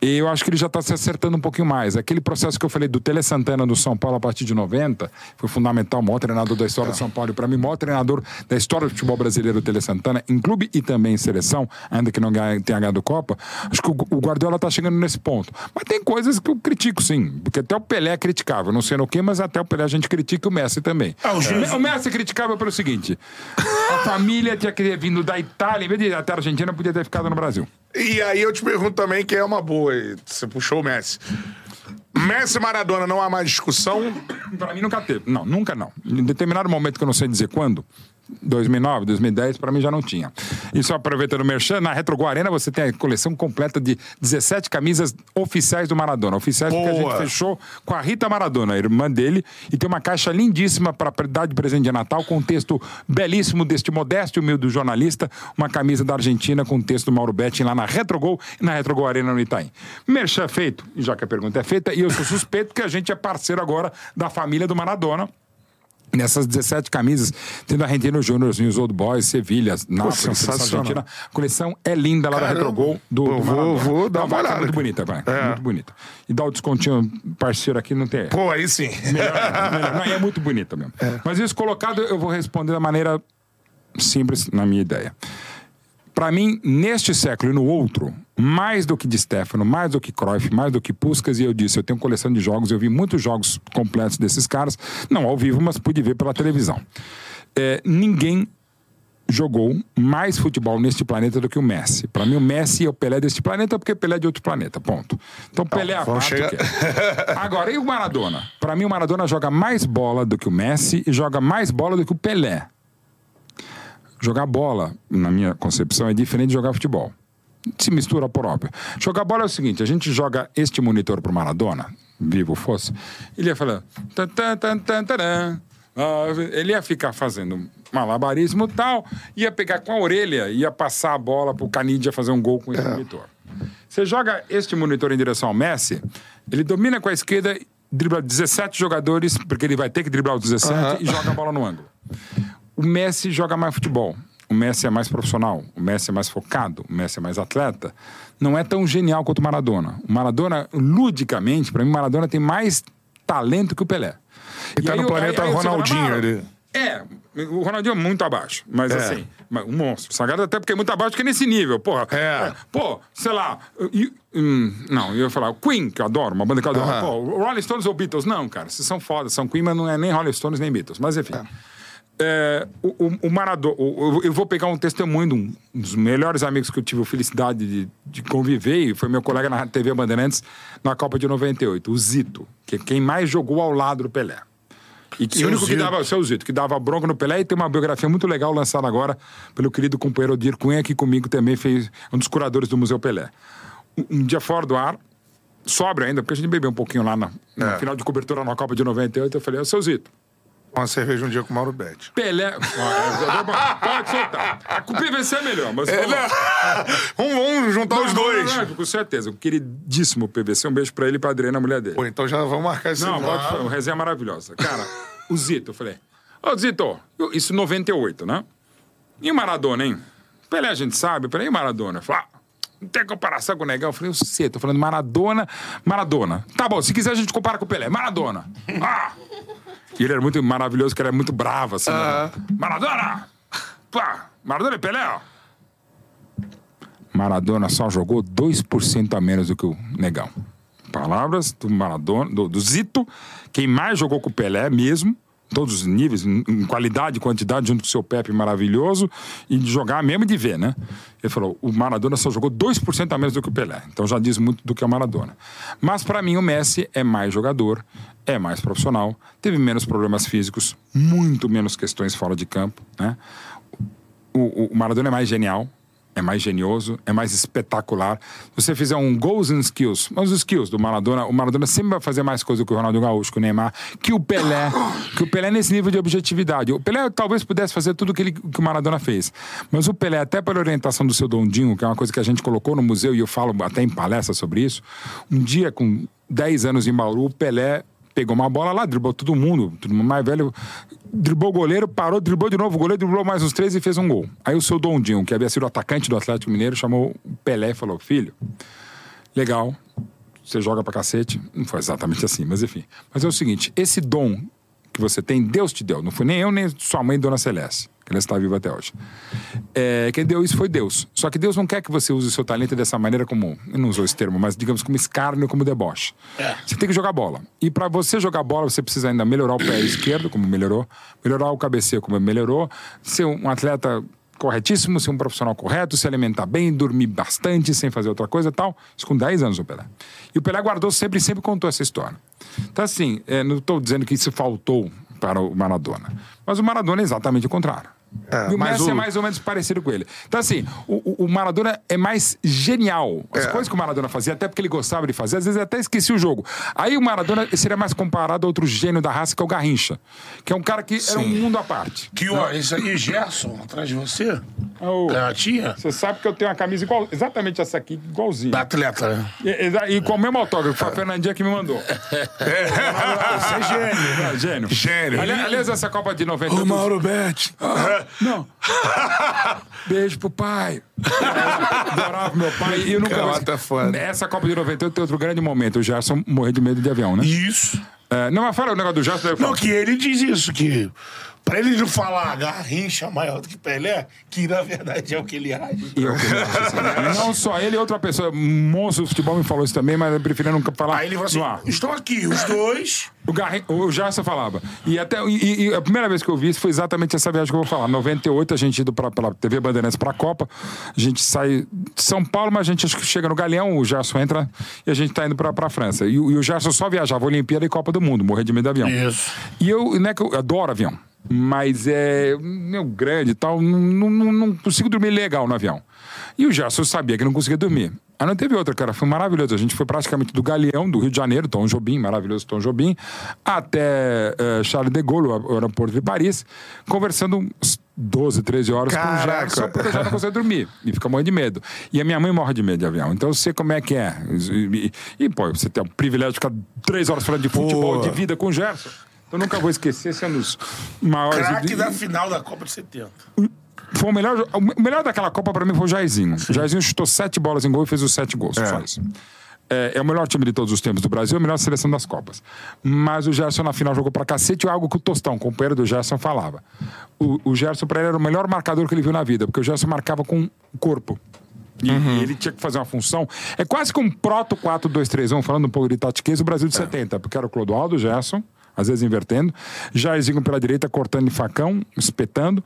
eu acho que ele já está se acertando um pouquinho mais. Aquele processo que eu falei do Tele Santana do São Paulo a partir de 90 foi fundamental, o maior treinador da história do São Paulo. Para mim, o maior treinador da história do futebol brasileiro, o Tele Santana, em clube e também em seleção, ainda que não tenha ganhado Copa. Acho que o, Guardiola está chegando nesse ponto. Mas tem coisas que eu critico, sim. Porque até o Pelé é criticável. Não sei no que, mas até o Pelé a gente critica o Messi também. Ah, o juiz- O Messi é criticável pelo seguinte: a família tinha que ter vindo da Itália, em vez de ir até a Argentina, podia ter ficado no Brasil. E aí eu te pergunto também, que é uma boa, e você puxou o Messi. Messi e Maradona não há mais discussão. Pra mim nunca teve. Não, nunca não. Em determinado momento que eu não sei dizer quando, 2009, 2010, pra mim já não tinha. E só aproveitando o Merchan, na Retrogol Arena você tem a coleção completa de 17 camisas oficiais do Maradona. Oficiais porque a Boa. gente fechou com a Rita Maradona, a irmã dele, e tem uma caixa lindíssima para dar de presente de Natal com um texto belíssimo deste modesto e humilde jornalista, uma camisa da Argentina com o texto do Mauro Betting lá na Retrogol e na Retrogol Arena no Itaim. Merchan feito, já que a pergunta é feita, e eu sou suspeito que a gente é parceiro agora da família do Maradona. Nessas 17 camisas, tendo Argentino Júnior, os Old Boys, Sevilha, Nápoles, Seleção. Argentina. A coleção é linda lá da. Retrogol do, do vou- vou dar Não, uma é olhada Muito bonita, vai. É. Muito bonita. E dá o descontinho parceiro aqui, não tem. Pô, aí sim. Melhor, melhor. Não, é muito bonita mesmo. Mas isso colocado, eu vou responder da maneira simples, na minha ideia. Para mim, neste século e no outro, mais do que de Stefano, mais do que Cruyff, mais do que Puskas, e eu disse, eu tenho coleção de jogos, eu vi muitos jogos completos desses caras, não ao vivo, mas pude ver pela televisão. É, ninguém jogou mais futebol neste planeta do que o Messi. Para mim, o Messi é o Pelé deste planeta porque Pelé é de outro planeta, ponto. Então, Pelé é a parte chegar- que é. Agora, e o Maradona? Para mim, o Maradona joga mais bola do que o Messi e joga mais bola do que o Pelé. Jogar bola, na minha concepção, é diferente de jogar futebol. Se mistura por óbvio. Jogar bola é o seguinte: a gente joga este monitor pro Maradona, vivo fosse, ele ia falar. Ah, Ele ia ficar fazendo malabarismo tal, ia pegar com a orelha, ia passar a bola pro Canidia fazer um gol com esse monitor. Você joga este monitor em direção ao Messi, ele domina com a esquerda, dribla 17 jogadores, porque ele vai ter que driblar os 17 e joga a bola no ângulo. O Messi joga mais futebol. O Messi é mais profissional. O Messi é mais focado. O Messi é mais atleta. Não é tão genial quanto o Maradona. O Maradona, ludicamente, para mim, o Maradona tem mais talento que o Pelé. E tá aí no eu- planeta aí- aí Ronaldinho "Ah, ali." É, o Ronaldinho é muito abaixo. Mas É. assim, um monstro. Sagrado até porque é muito abaixo que é nesse nível, porra. É. Pô, sei lá. e- hum, não, eu ia falar, Queen, que eu adoro, uma banda que eu adoro. Pô, Rolling Stones ou Beatles? Não, cara, vocês são fodas, são Queen, mas não é nem Rolling Stones nem Beatles. Mas enfim. É, o, o, o Maradona, eu vou pegar um testemunho de um dos melhores amigos que eu tive a felicidade de, de conviver, e foi meu colega na TV Bandeirantes na Copa de 98, o Zito, que é quem mais jogou ao lado do Pelé. E que o único que Zito. dava, seu Zito, que dava bronca no Pelé, e tem uma biografia muito legal lançada agora pelo querido companheiro Odir Cunha, que comigo também fez um dos curadores do Museu Pelé. Um, um dia fora do ar, sobra ainda, porque a gente bebeu um pouquinho lá na, no É. final de cobertura na Copa de 98, eu falei, seu Zito, Uma cerveja um dia com o Mauro Betti. Pelé. Ó, é, Pode soltar. Com PVC é melhor, mas. vamos lá. Vamos, vamos juntar os Não, dois. não, não, com certeza. O queridíssimo PVC. Um beijo pra ele e pra Adriana, a mulher dele. Pô, então já vamos marcar esse Não, pode, o resenha é maravilhosa. Cara, o Zito, eu falei. Ô, Zito, isso em 98, né? E o Maradona, hein? Pelé a gente sabe, Pelé e o Maradona? Eu falei, ah, não tem comparação com o Negão. Eu falei, eu sei, tô falando Maradona, Maradona. Tá bom, se quiser a gente compara com o Pelé. Maradona. Ah! E ele era muito maravilhoso, que era muito bravo, assim. né? Maradona! Pá, Maradona e Pelé, ó. Maradona só jogou 2% a menos do que o Negão. Palavras do Maradona, do, do Zito, quem mais jogou com o Pelé mesmo, todos os níveis, em, qualidade quantidade, junto com o seu Pepe maravilhoso, e de jogar mesmo de ver, né? Ele falou: o Maradona só jogou 2% a menos do que o Pelé. Então já diz muito do que é o Maradona. Mas para mim o Messi é mais jogador, é mais profissional, teve menos problemas físicos, muito menos questões fora de campo, né? o, o Maradona é mais genial. É mais genioso, é mais espetacular. Você fizer um goals and skills, mas os skills do Maradona, o Maradona sempre vai fazer mais coisa que o Ronaldo Gaúcho, que o Neymar, que o Pelé, que o Pelé nesse nível de objetividade. O Pelé talvez pudesse fazer tudo que, ele, que o Maradona fez, mas o Pelé, até pela orientação do seu Dondinho, que é uma coisa que a gente colocou no museu e eu falo até em palestra sobre isso, um dia com 10 anos em Bauru, o Pelé pegou uma bola lá, driblou todo mundo, todo mundo mais velho, driblou o goleiro, parou, driblou de novo o goleiro, driblou mais uns três e fez um gol. Aí o seu Dondinho, que havia sido atacante do Atlético Mineiro, chamou o Pelé e falou: Filho, legal, você joga pra cacete. Não foi exatamente assim, mas enfim. Mas é o seguinte: esse dom que você tem, Deus te deu. Não foi nem eu, nem sua mãe, Dona Celeste, que ela está viva até hoje. É, quem deu isso foi Deus. Só que Deus não quer que você use o seu talento dessa maneira como. Eu não usou esse termo, mas digamos como escárnio, como deboche. Você tem que jogar bola. E para você jogar bola, você precisa ainda melhorar o pé esquerdo, como melhorou, melhorar o cabeceio, como melhorou, ser um atleta corretíssimo, ser um profissional correto, se alimentar bem, dormir bastante, sem fazer outra coisa e tal. Isso com 10 anos o Pelé. E o Pelé guardou sempre, sempre contou essa história. Então, assim, é, não estou dizendo que isso faltou para o Maradona. Mas o Maradona é exatamente o contrário. É, e o Messi o- é mais ou menos parecido com ele. Então, assim, o, o- o Maradona é mais genial. As É. coisas que o Maradona fazia, até porque ele gostava de fazer, às vezes até esquecia o jogo. Aí o Maradona seria mais comparado a outro gênio da raça, que é o Garrincha. Que é um cara que era um mundo à parte. Que, ó, isso aí, Gerson, atrás de você. Ô, Canhotinha. Você sabe que eu tenho uma camisa igual, exatamente essa aqui, igualzinha. Da atleta, né? E, exa- e com o mesmo autógrafo, foi a Fernandinha que me mandou. Você é gênio. Ah, Gênio. Gênio. Ali- aliás, essa Copa de 90. Ô, Mauro Betti. Não. Beijo pro pai. Adorava meu pai. E eu nunca mais- tá foda. Essa Copa de 98 tem outro grande momento. O Gerson morrer de medo de avião, né? Isso. É, não, mas fala o negócio do Gerson. Não, que ele diz isso, que pra ele não falar Garrincha maior do que Pelé, que na verdade é o que ele age. E eu que não acho assim, né? Não só ele, outra pessoa, monstro do futebol, me falou isso também, mas eu prefiro nunca falar. Aí ele falou assim: no ar. estão aqui, os dois. O, Garrin, o Gerson falava. E, até, e, e a primeira vez que eu vi isso foi exatamente essa viagem que eu vou falar. 98, a gente indo pra, pela TV Bandeirantes pra Copa. A gente sai de São Paulo, mas a gente acho que chega no Galeão, o Gerson entra e a gente tá indo pra, pra França. E, o- e o Gerson só viajava Olimpíada e Copa do Mundo, morrer de medo de avião. Isso. E eu, né, que eu adoro avião. Mas é meu grande e tal, não, não, não- consigo dormir legal no avião. E o Gerson sabia que não conseguia dormir. Aí não teve outra, cara. Foi maravilhoso. A gente foi praticamente do Galeão, do Rio de Janeiro, Tom Jobim, maravilhoso Tom Jobim, até eh, Charles de Gaulle, o aeroporto de Paris, conversando uns 12, 13 horas com o Caraca. Gerson, porque eu já não conseguia dormir. E fica morrendo de medo. E a minha mãe morre de medo de avião. Então eu sei como é que é. E, e, e, pô, você tem o privilégio de ficar três horas falando de futebol, de vida com o Gerson. Eu nunca vou esquecer, sendo os maiores. Craque da final da Copa de 70. foi o melhor, o melhor daquela Copa pra mim foi o Jairzinho. O Jairzinho chutou sete bolas em gol e fez os sete gols. Só isso. É, é o melhor time de todos os tempos do Brasil, a melhor seleção das Copas. Mas o Gerson na final jogou pra cacete, algo que o Tostão, companheiro do Gerson, falava. O, o Gerson pra ele era o melhor marcador que ele viu na vida, porque o Gerson marcava com o corpo. E, e ele tinha que fazer uma função. É quase que um proto 4-2-3-1, falando um pouco de tatiquez, o Brasil de 70, porque era o Clodoaldo, o Gerson, às vezes invertendo, Jairzinho pela direita, cortando de facão, espetando,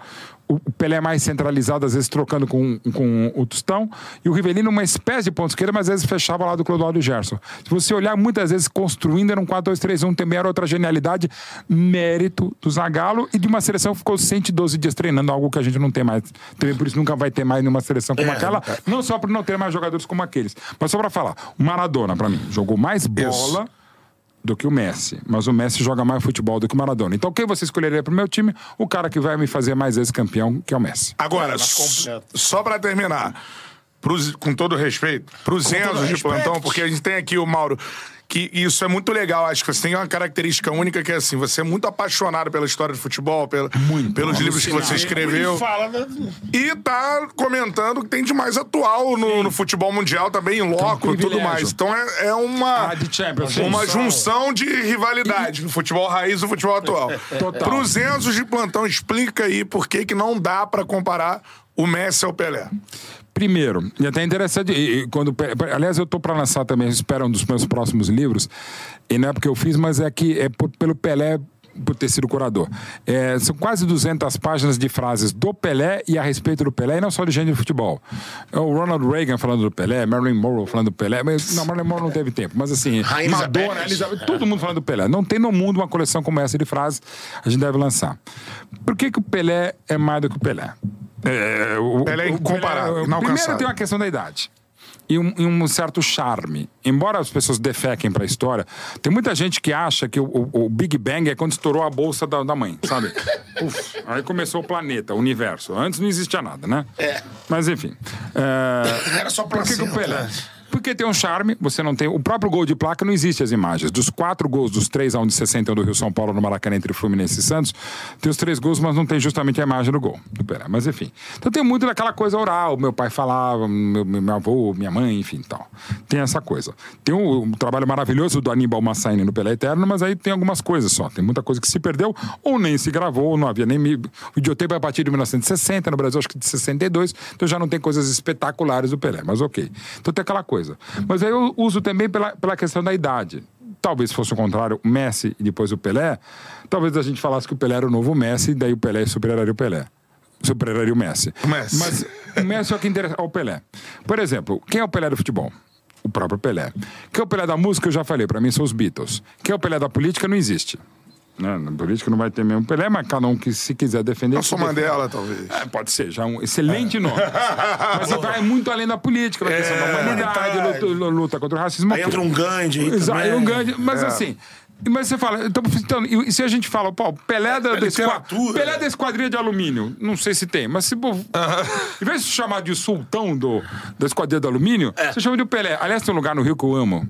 o Pelé mais centralizado, às vezes trocando com, com o Tostão, e o Rivelino uma espécie de ponto esquerda, mas às vezes fechava lá do Clodoaldo e Gerson. Se você olhar, muitas vezes construindo, era um 4-2-3-1, também era outra genialidade, mérito do Zagallo e de uma seleção que ficou 112 dias treinando, algo que a gente não tem mais. Também por isso nunca vai ter mais nenhuma seleção como É, aquela, não só por não ter mais jogadores como aqueles, mas só pra falar, o Maradona, pra mim, jogou mais bola do que o Messi. Mas o Messi joga mais futebol do que o Maradona. Então quem você escolheria pro meu time? O cara que vai me fazer mais vezes campeão, que é o Messi. Agora, completo. só pra terminar, pros- com todo respeito, pros todo Enzos de plantão, porque a gente tem aqui o Mauro, que isso é muito legal. Acho que você tem uma característica única que é assim: você é muito apaixonado pela história de futebol, pela, pelos livros que você escreveu. Da- E tá comentando que tem de mais atual no, no futebol mundial também, em loco e tudo privilégio. mais. Então é, é uma, Ah, uma junção de rivalidade no futebol raiz e no futebol atual. Total. Pros Enzos de plantão, explica aí por que, que não dá pra comparar o Messi ao Pelé. Primeiro, e até interessante, e- e quando, aliás, eu estou para lançar também, espero um dos meus próximos livros, e não é porque eu fiz, mas é que é por- pelo Pelé, por ter sido curador. É, são quase 200 páginas de frases do Pelé e a respeito do Pelé, e não só de gente de futebol. É o Ronald Reagan falando do Pelé, Marilyn Monroe falando do Pelé, mas não, Marilyn Monroe não teve tempo, mas assim, Rainha Madonna, Elizabeth. Elizabeth, todo mundo falando do Pelé. Não tem no mundo uma coleção como essa de frases, a gente deve lançar. Por que, que o Pelé é mais do que o Pelé? É, o, Pelé é incomparável, Pelé- inalcançável. Primeiro tem uma questão da idade. E um, e um certo charme. Embora as pessoas defequem pra história, tem muita gente que acha que o, o- o Big Bang é quando estourou a bolsa da, da mãe, sabe? Uf, aí começou o planeta, o universo. Antes não existia nada, né? É. Mas enfim. é, Era só por que, que o. Pelé? Porque tem um charme, você não tem. O próprio gol de placa não existe as imagens. Dos quatro gols, dos três a um de 61 do Rio São Paulo no Maracanã entre Fluminense e Santos, tem os três gols, mas não tem justamente a imagem do gol. Mas enfim. Então tem muito daquela coisa oral. Meu pai falava, meu, meu avô, minha mãe, enfim tal. Tem essa coisa. Tem um, um trabalho maravilhoso do Aníbal Massaini no Pelé Eterno, mas aí tem algumas coisas só. Tem muita coisa que se perdeu, ou nem se gravou, ou não havia nem. O videotape é a partir de 1960, no Brasil acho que de 62, então já não tem coisas espetaculares do Pelé, mas ok. Então tem aquela coisa. Mas aí eu uso também pela, pela questão da idade. Talvez fosse o contrário, o Messi e depois o Pelé. Talvez a gente falasse que o Pelé era o novo Messi, e daí o Pelé superaria o Pelé. Superaria o Messi. O Messi. Mas o Messi é o que interessa ao Pelé. Por exemplo, quem é o Pelé do futebol? O próprio Pelé. Quem é o Pelé da música? Eu já falei, pra mim são os Beatles. Quem é o Pelé da política? Não existe. Né? Na política não vai ter mesmo Pelé, mas cada um que se quiser defender. Nelson se defende. Mandela, talvez. É, pode ser, já é um excelente nome. Mas ele vai muito além da política, da questão da É, humanidade, verdade. luta, luta contra o racismo. Aí entra um Gandhi Exato, um Gandhi. Mas É. assim. Mas você fala, então, então, e se a gente fala, pô, Pelé da, da, literatura. Pelé da esquadrilha de alumínio, não sei se tem, mas se. pô, Em vez de se chamar de sultão do, da esquadrilha de alumínio, É. você chama de Pelé. Aliás, tem um lugar no Rio que eu amo,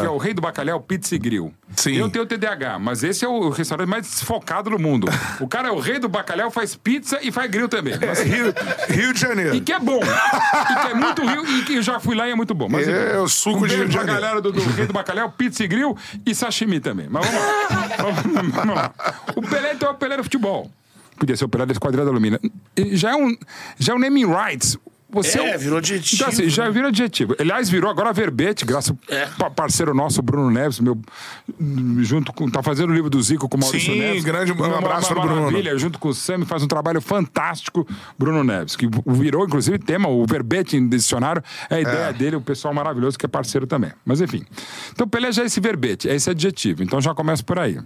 que é o Rei do Bacalhau Pizza e Grill. Sim. Eu tenho TDAH, mas esse é o restaurante mais desfocado do mundo. O cara é o rei do bacalhau, faz pizza e faz grill também. Mas- Rio, Rio de Janeiro. e que é bom. e que é muito rio e que eu já fui lá e é muito bom. Mas, É, enfim, o suco um de Rio de Janeiro. galera do, do Rei do Bacalhau, pizza e grill e sashimi também. Mas vamos lá. vamos, lá. O Pelé então é o Pelé do futebol. Podia ser o Pelé da Esquadrilha da. E Já é um, já é um naming rights. Você É, um- virou adjetivo, Então, assim, já né? virou adjetivo. Aliás, virou agora verbete, graças É. ao parceiro nosso, Bruno Neves, meu, junto com. Tá fazendo o livro do Zico com o Maurício Sim, Neves. grande- um abraço pro Bruno. maravilha, junto com o Sam, faz um trabalho fantástico, Bruno Neves, que virou, inclusive, tema, o verbete em dicionário, é a ideia dele, o pessoal maravilhoso que é parceiro também. Mas enfim. Então, Pelé já é esse verbete, é esse adjetivo. Então já começa por aí.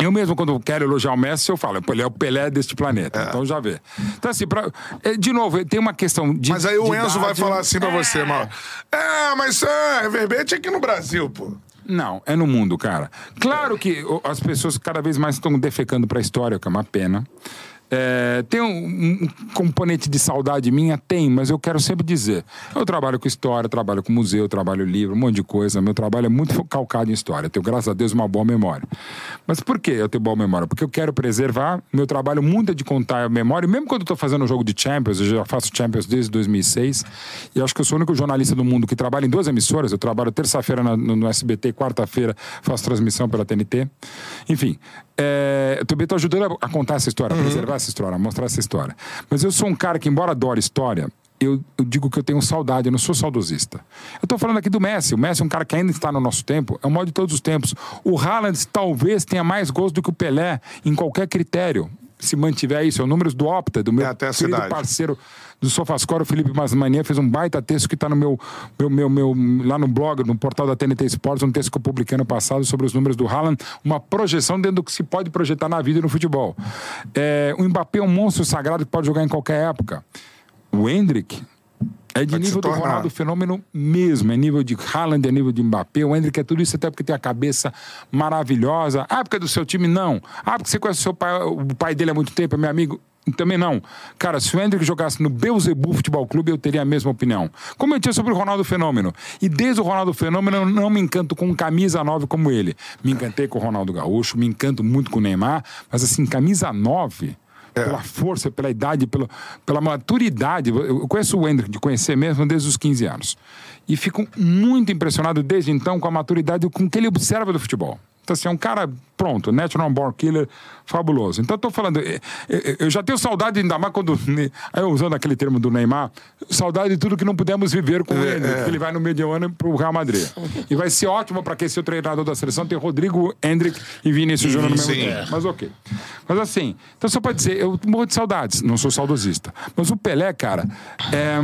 Eu mesmo, quando quero elogiar o Messi, eu falo, ele é o Pelé deste planeta. Então já vê. Então, assim, pra, é, de novo, tem uma questão de. Mas aí o Enzo vai idade. falar assim pra você, Mauro. É, mas é, verbete aqui no Brasil, pô. Não, é no mundo, cara. Claro que as pessoas cada vez mais estão defecando pra história, que é uma pena. É, tem um, um componente de saudade minha? Tem, mas eu quero sempre dizer. Eu trabalho com história, trabalho com museu, trabalho livro, um monte de coisa. Meu trabalho é muito calcado em história. Eu tenho, graças a Deus, uma boa memória. Mas por que eu tenho boa memória? Porque eu quero preservar. Meu trabalho muito é de contar a memória. E mesmo quando eu estou fazendo um jogo de Champions, eu já faço Champions desde 2006. E acho que eu sou o único jornalista do mundo que trabalha em duas emissoras. Eu trabalho terça-feira no, no SBT, quarta-feira faço transmissão pela TNT. Enfim, é, eu também estou ajudando a, a contar essa história, a preservar essa história, mostrar essa história. Mas eu sou um cara que, embora adore história, eu, eu digo que eu tenho saudade, eu não sou saudosista. Eu estou falando aqui do Messi. O Messi é um cara que ainda está no nosso tempo, é o maior de todos os tempos. O Haaland talvez tenha mais gols do que o Pelé em qualquer critério. Se mantiver isso, é o número do Opta, do meu É, até a querido cidade. parceiro do Sofascore, o Felipe Masmania, fez um baita texto que está no meu, meu, meu, meu- lá no blog, no portal da TNT Sports, um texto que eu publiquei ano passado sobre os números do Haaland, uma projeção dentro do que se pode projetar na vida e no futebol. É, o Mbappé é um monstro sagrado que pode jogar em qualquer época. O Hendrick é de Pode nível do. Ronaldo Fenômeno mesmo, é nível de Haaland, é nível de Mbappé. O Hendrick é tudo isso até porque tem a cabeça maravilhosa. Ah, porque é do seu time? Não. Ah, porque você conhece o seu pai, o pai dele há muito tempo, é meu amigo? Também não. Cara, se o Hendrick jogasse no Beuzebu Futebol Clube, eu teria a mesma opinião. Como eu tinha sobre o Ronaldo Fenômeno. E desde o Ronaldo Fenômeno, eu não me encanto com um camisa 9 como ele. Me encantei com o Ronaldo Gaúcho, me encanto muito com o Neymar, mas assim, camisa 9 pela força, pela idade, pela, pela maturidade. Eu eu conheço o Hendrick, de conhecer mesmo desde os 15 anos. E fico muito impressionado desde então com a maturidade, com o que ele observa do futebol. Então, assim, é um cara, pronto, natural born killer, fabuloso. Então, eu tô falando, eh, eh, eu já tenho saudade, ainda mais quando, né, aí usando aquele termo do Neymar, saudade de tudo que não pudemos viver com ele, porque ele vai no meio de ano pro Real Madrid. E vai ser ótimo para aquecer o treinador da seleção, ter Rodrigo, Hendrick e Vinícius Júnior no mesmo Sim. tempo. Mas ok. Mas assim, então só pode dizer, eu morro de saudades, não sou saudosista. Mas o Pelé, cara, é,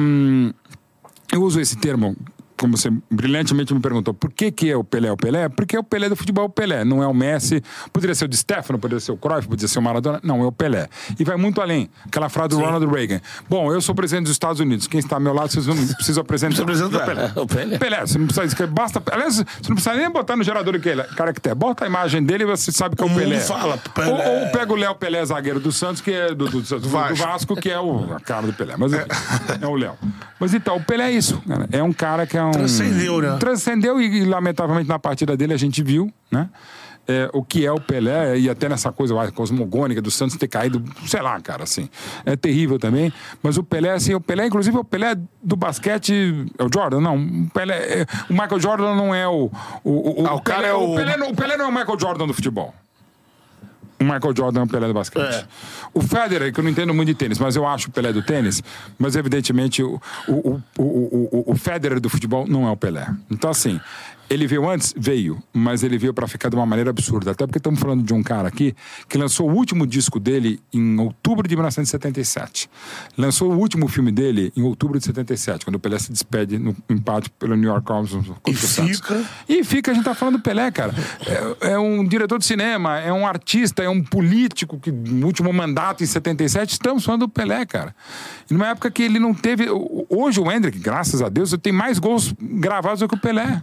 eu uso esse termo como você brilhantemente me perguntou, por que, que é o Pelé o Pelé? Porque é o Pelé do futebol o Pelé, não é o Messi. Poderia ser o de Stefano, poderia ser o Cruyff, poderia ser o Maradona. Não, é o Pelé. E vai muito além. Aquela frase do Ronald Reagan. Bom, eu sou presidente dos Estados Unidos. Quem está ao meu lado, vocês não precisam apresentar. O Pelé. o Pelé. Pelé, você não precisa. Basta. Aliás, você não precisa nem botar no gerador que ele é caractere. Bota a imagem dele e você sabe que é o, Pelé. fala, Pelé. Ou, ou pega o Léo Pelé, zagueiro do Santos, que é do, do, do- do Vasco. que é o, a cara do Pelé. Mas enfim, é o Léo. Mas então, o Pelé é isso, cara. É um cara que é um. Transcendeu, né? Transcendeu e, e, lamentavelmente, na partida dele a gente viu, né? É, o que é o Pelé, e até nessa coisa vai, cosmogônica do Santos ter caído, sei lá, cara, assim. É terrível também. Mas o Pelé, assim, o Pelé, inclusive, o Pelé do basquete. É o Jordan? Não. O, Pelé, é- o Michael Jordan não é o. O, o, Ah, o cara Pelé, é o- Pelé não, o Pelé não é o Michael Jordan do futebol. O Michael Jordan é o Pelé do basquete. É. O Federer, que eu não entendo muito de tênis, mas eu acho o Pelé do tênis, mas evidentemente o, o, o, o, o, o Federer do futebol não é o Pelé. Então, assim, ele veio antes? Veio, mas ele veio pra ficar de uma maneira absurda. Até porque estamos falando de um cara aqui que lançou o último disco dele em outubro de 1977. Lançou o último filme dele em outubro de 77, quando o Pelé se despede no empate pelo New York contra o Santos. fica? E fica, a gente tá falando do Pelé, cara. É, é um diretor de cinema, é um artista, é um político que no último mandato em 77, estamos falando do Pelé, cara. E numa época que ele não teve. Hoje o Hendrick, graças a Deus, tem mais gols gravados do que o Pelé.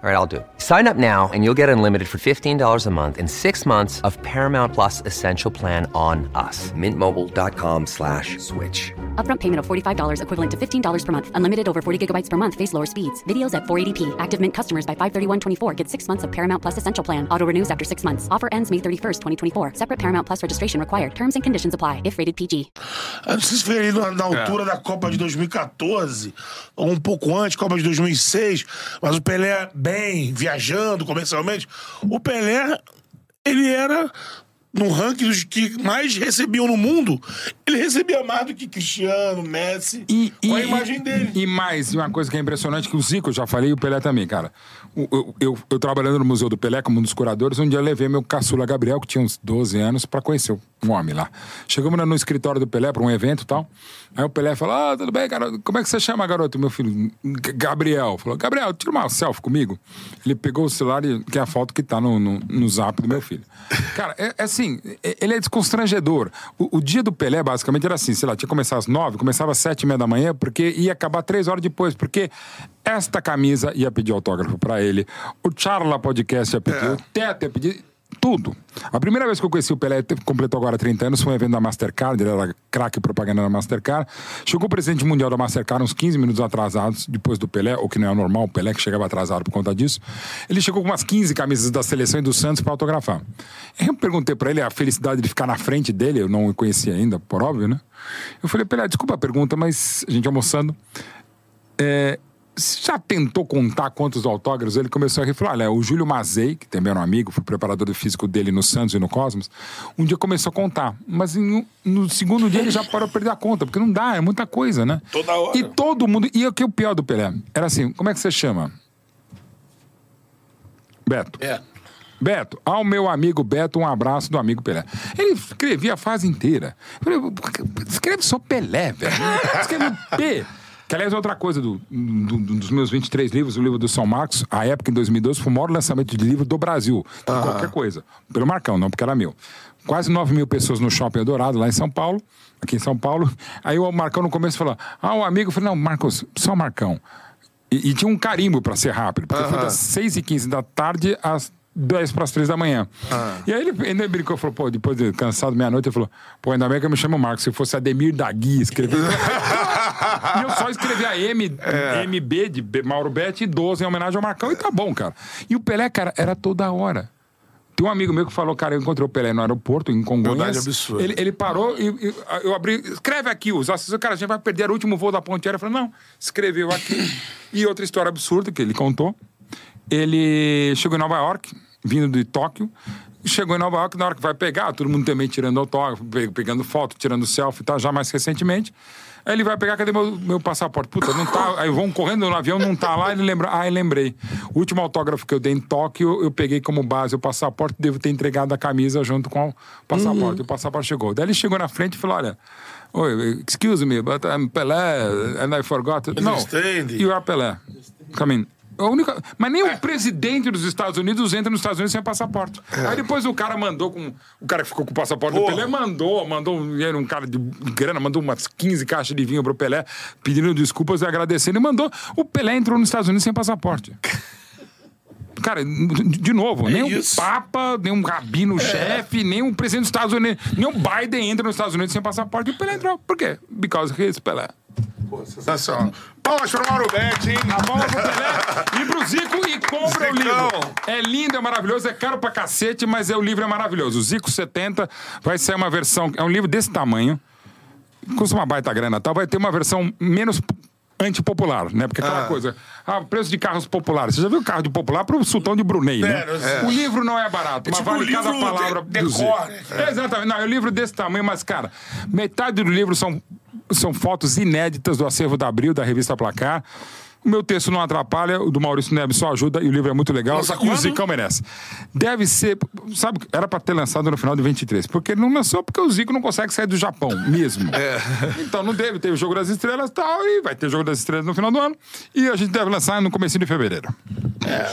All right, I'll do it. Sign up now and you'll get unlimited for $15 a month and six months of Paramount Plus Essential Plan on us. Mintmobile.com slash switch. Upfront payment of $45 equivalent to $15 per month. Unlimited over 40 gigabytes per month. Face lower speeds. Videos at 480p. Active Mint customers by 531.24 get six months of Paramount Plus Essential Plan. Auto renews after six months. Offer ends May 31st, 2024. Separate Paramount Plus registration required. Terms and conditions apply if rated PG. Eu não sei se foi ali na, na É. altura da Copa de 2014, ou um pouco antes, Copa de 2006, mas o Pelé bem, viajando comercialmente. O Pelé, ele era, no ranking dos que mais recebiam no mundo, ele recebia mais do que Cristiano, Messi, com a imagem dele. E mais, e uma coisa que é impressionante, que o Zico, eu já falei, e o Pelé também, cara. O- Eu, eu, eu trabalhando no Museu do Pelé, como um dos curadores, um dia eu levei meu caçula Gabriel, que tinha uns 12 anos, pra conhecer um homem lá. Chegamos no escritório do Pelé pra um evento e tal. Aí o Pelé falou: Ah, tudo bem, garoto? Como é que você chama, garoto? Meu filho, Gabriel. Falou: Gabriel, tira uma selfie comigo. Ele pegou o celular, e, que é a foto que tá no, no, no zap do meu filho. Cara, é, é assim, é- ele é desconstrangedor. O, o dia do Pelé, basicamente, era assim: sei lá, tinha que começar às nove, começava às sete e meia da manhã, porque ia acabar três horas depois, porque esta camisa ia pedir autógrafo pra ele, o Charla Podcast ia pedir, o Teto ia pedir. Tudo. A primeira vez que eu conheci o Pelé, completou agora 30 anos, foi um evento da Mastercard, ele era craque propaganda da Mastercard. Chegou o presidente mundial da Mastercard uns 15 minutos atrasados, depois do Pelé, o que não é normal, o Pelé que chegava atrasado por conta disso. Ele chegou com umas 15 camisas da seleção e do Santos para autografar. Eu perguntei para ele a felicidade de ficar na frente dele, eu não o conhecia ainda, por óbvio, né? Eu falei, Pelé, desculpa a pergunta, mas a gente almoçando. É, já tentou contar quantos autógrafos? Ele começou a rir e falou: olha, o Júlio Mazei, que também era um amigo, foi preparador do físico dele no Santos e no Cosmos, um dia começou a contar. Mas em no segundo dia ele já parou de perder a conta, porque não dá, é muita coisa, né? Toda hora. E todo mundo. E o que é o pior do Pelé? Era assim: como é que você chama? Beto. É. Beto, ao meu amigo Beto, um abraço do amigo Pelé. Ele escrevia a fase inteira. Eu falei, escreve só Pelé, velho. Escreve P. Que, aliás, é outra coisa do, do- do- dos meus 23 livros, o livro do São Marcos, a época, em 2012, foi o maior lançamento de livro do Brasil. De qualquer coisa. Pelo Marcão, não porque era meu. Quase 9 mil pessoas no Shopping Eldorado, lá em São Paulo, aqui em São Paulo. Aí o Marcão no começo falou: Ah, o amigo, eu falei, não, Marcos, só Marcão. E, e tinha um carimbo pra ser rápido, porque foi das 6 e 15 da tarde às 10 para as 3 da manhã. E aí ele ainda brincou, falou, pô, depois de cansado, meia-noite, ele falou, pô, ainda bem que eu me chamo Marcos, se fosse Ademir Dagui escrever. e eu só escrevi a M, MB de B- Mauro Betti e 12 em homenagem ao Marcão, e tá bom, cara. E o Pelé, cara, era toda hora. Tem um amigo meu que falou, cara, eu encontrei o Pelé no aeroporto, em Congonhas. Verdade absurda. Ele, ele parou e, e eu abri. Escreve aqui, os assessores, cara, a gente vai perder o último voo da ponte aérea. Eu falei, não, escreveu aqui. e outra história absurda que ele contou. Ele chegou em Nova York, vindo de Tóquio, chegou em Nova York, na hora que vai pegar, todo mundo também tirando autógrafo, pe- pegando foto, tirando selfie e tal, já mais recentemente. Aí ele vai pegar, cadê meu, meu passaporte? Puta, não tá. Aí vão correndo no avião, não tá lá, ele lembra. Ah, eu lembrei. O último autógrafo que eu dei em Tóquio, eu peguei como base o passaporte, devo ter entregado a camisa junto com o passaporte. O passaporte chegou. Daí ele chegou na frente e falou: olha. Oi, excuse me, but I'm Pelé and I forgot. No, you are Pelé. Come in. A única... Mas nem o presidente dos Estados Unidos entra nos Estados Unidos sem passaporte. Aí depois o cara mandou com. O cara que ficou com o passaporte do Porra. Pelé mandou, mandou um, era um cara de grana, mandou umas 15 caixas de vinho pro Pelé, pedindo desculpas e agradecendo. E mandou. O Pelé entrou nos Estados Unidos sem passaporte. Cara, de novo, nem o Papa, nem um rabino-chefe, nem o presidente dos Estados Unidos, nem o Biden entra nos Estados Unidos sem passaporte. E o Pelé entrou. Por quê? Because he's Pelé. Sensacional. Palmas pro Mauro Betti, hein? A bola pro Pelé e pro Zico e compra o Zicão. livro. É lindo, é maravilhoso, é caro pra cacete, mas é, o livro é maravilhoso. O Zico 70 vai ser uma versão, é um livro desse tamanho, custa uma baita grana, tal, vai ter uma versão menos antipopular, né? Porque aquela coisa, ah, preço de carros populares. Você já viu carro de popular pro sultão de Brunei, né? É, é. O livro não é barato, É mas tipo vale cada palavra de- do decor, né? É, exatamente. Não, é um livro desse tamanho, mas, cara, metade do livro são, são fotos inéditas do acervo da Abril, da revista Placar. O meu texto não atrapalha, o do Maurício Neves só ajuda e o livro é muito legal. Lança e o? Zicão merece. Deve ser, sabe, era pra ter lançado no final de 23, porque ele não lançou porque o Zico não consegue sair do Japão mesmo. Então não teve, teve o Jogo das Estrelas e tal, e vai ter Jogo das Estrelas no final do ano. E a gente deve lançar no começo de fevereiro.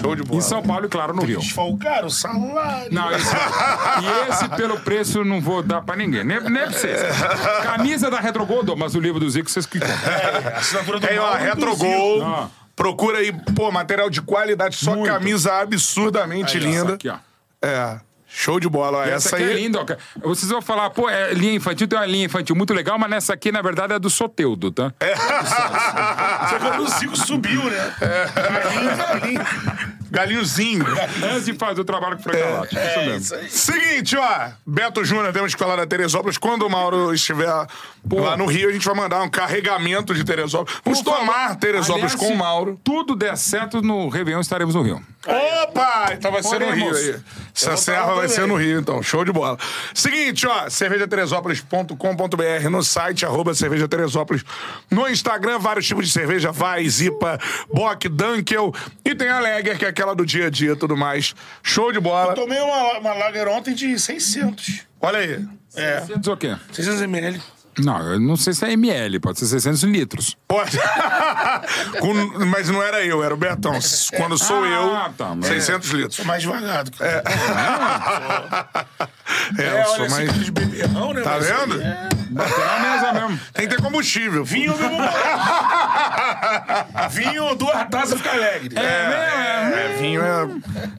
Show de bola. Em São Paulo e, claro, no Rio. Desfalcar o salário. Não, esse, e esse, pelo preço, não vou dar pra ninguém. Nem, nem pra vocês. Camisa da Retrogol, mas o livro do Zico vocês que compram. É, assinatura do Mauro, Retrogol. Procura aí, pô, material de qualidade, só Muito. camisa absurdamente Essa linda. aqui, ó. É. Show de bola, ó. Essa, Essa, aqui aí. é linda, ó. Vocês vão falar, pô, é linha infantil, tem uma linha infantil muito legal, mas nessa aqui, na verdade, é do Soteudo, tá? Só quando o Zico subiu, né? Galinho, galinho. Galinhozinho. Antes de fazer o trabalho com o Frank Galati. É, isso mesmo. isso aí. Seguinte, ó. Beto Júnior, temos que falar da Teresópolis. Quando o Mauro estiver lá no Rio, a gente vai mandar um carregamento de Teresópolis. Vamos Por favor. tomar Teresópolis Aliás, com se o Mauro. tudo der certo, no Réveillon estaremos no Rio. Opa! Então vai ser no Rio aí. Essa serra vai ser no Rio, então. Show de bola. Seguinte, ó. cervejateresópolis.com.br no site, arroba cerveja Teresópolis. No Instagram, vários tipos de cerveja. Vai, Zipa, Bock, Dunkel. E tem a Lager, que é aquela do dia a dia e tudo mais. Show de bola. Eu tomei uma, uma lager ontem de 600. Olha aí. É, 600 o quê? 600 ml. Não, eu não sei se é ml, pode ser 600 litros. Pode. Com- mas não era eu, era o Betão. Quando sou Ah, eu, tá, mas- 600 litros. Sou mais devagar do que... É, É, eu sou olha, mais. assim, de beberrão, né? Tá mas vendo? é- Bateu na mesa mesmo. Tem que ter combustível. Vinho, Vinho, duas taças fica alegre. É, mesmo, é. É, vinho é.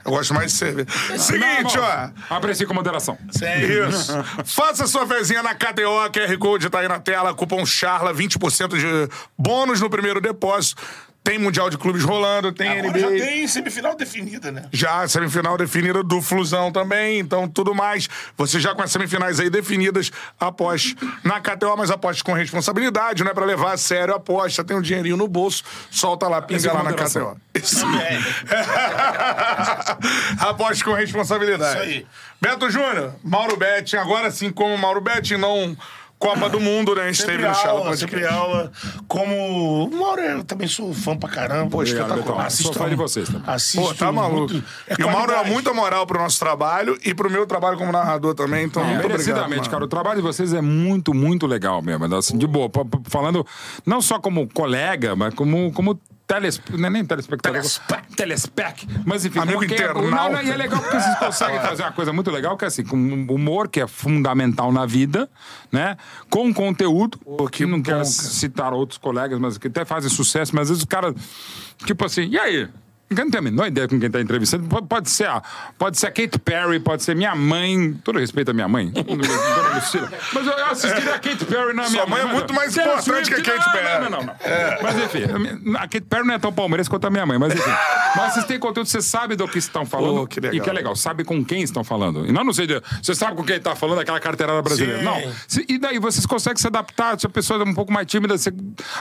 Eu gosto mais de cerveja. Seguinte, ó. Aprecie com moderação. Isso. Faça sua fezinha na KTO, QR Code tá aí na tela, cupom CHARLA, 20% de bônus no primeiro depósito. Tem Mundial de Clubes rolando, tem Agora NBA. já tem semifinal definida, né? Já semifinal definida do Flusão também, então tudo mais. Você já com as semifinais aí definidas, aposte na KTO, mas aposte com responsabilidade, não é pra levar a sério a aposta. Tem um dinheirinho no bolso, solta lá, pinga é lá na. KTO. Isso aposte com responsabilidade. Isso aí. Beto Júnior, Mauro Betting, agora sim como Mauro Betting, não Copa do Mundo, né? Esteve Sempre no Chala aula, Podcast. sempre aula. Como. O Mauro, eu também sou fã pra caramba. Pô, espetacular. Betão. Sou fã de vocês também. Assisto Pô, tá maluco. muito- é e o Mauro dá qualidade. muita moral pro nosso trabalho e pro meu trabalho como narrador também, então muito obrigado. Cara. O trabalho de vocês é muito, muito legal mesmo. Assim, de boa. Falando não só como colega, mas como. como Teles, não é nem telespectador. Telespec. Telespec. Mas enfim, Amigo porque- internauta. Não, não, e é legal porque vocês conseguem fazer uma coisa muito legal, que é assim, com humor, que é fundamental na vida, né? Com conteúdo, que não quero citar outros colegas, mas que até fazem sucesso, mas às vezes o cara, tipo assim, e aí? Eu não tenho a menor ideia com quem está entrevistando. Pode, pode ser a, pode ser a Kate Perry, pode ser minha mãe. Todo respeito à minha mãe. Mas eu, eu assistiria a Kate Perry na minha Sua mãe é muito mais importante que a Kate não, Perry. Não, não, não. Mas enfim, a Kate Perry não é tão palmeirense quanto a minha mãe, mas enfim. Mas vocês têm conteúdo, você sabe do que estão falando. Pô, que. E que é legal, sabe com quem estão falando. E não, não sei, você sabe com quem está falando, aquela carteirada brasileira. Sim. Não. E daí vocês conseguem se adaptar, se a pessoa é um pouco mais tímida, você-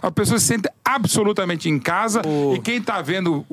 a pessoa se sente absolutamente em casa. E quem está vendo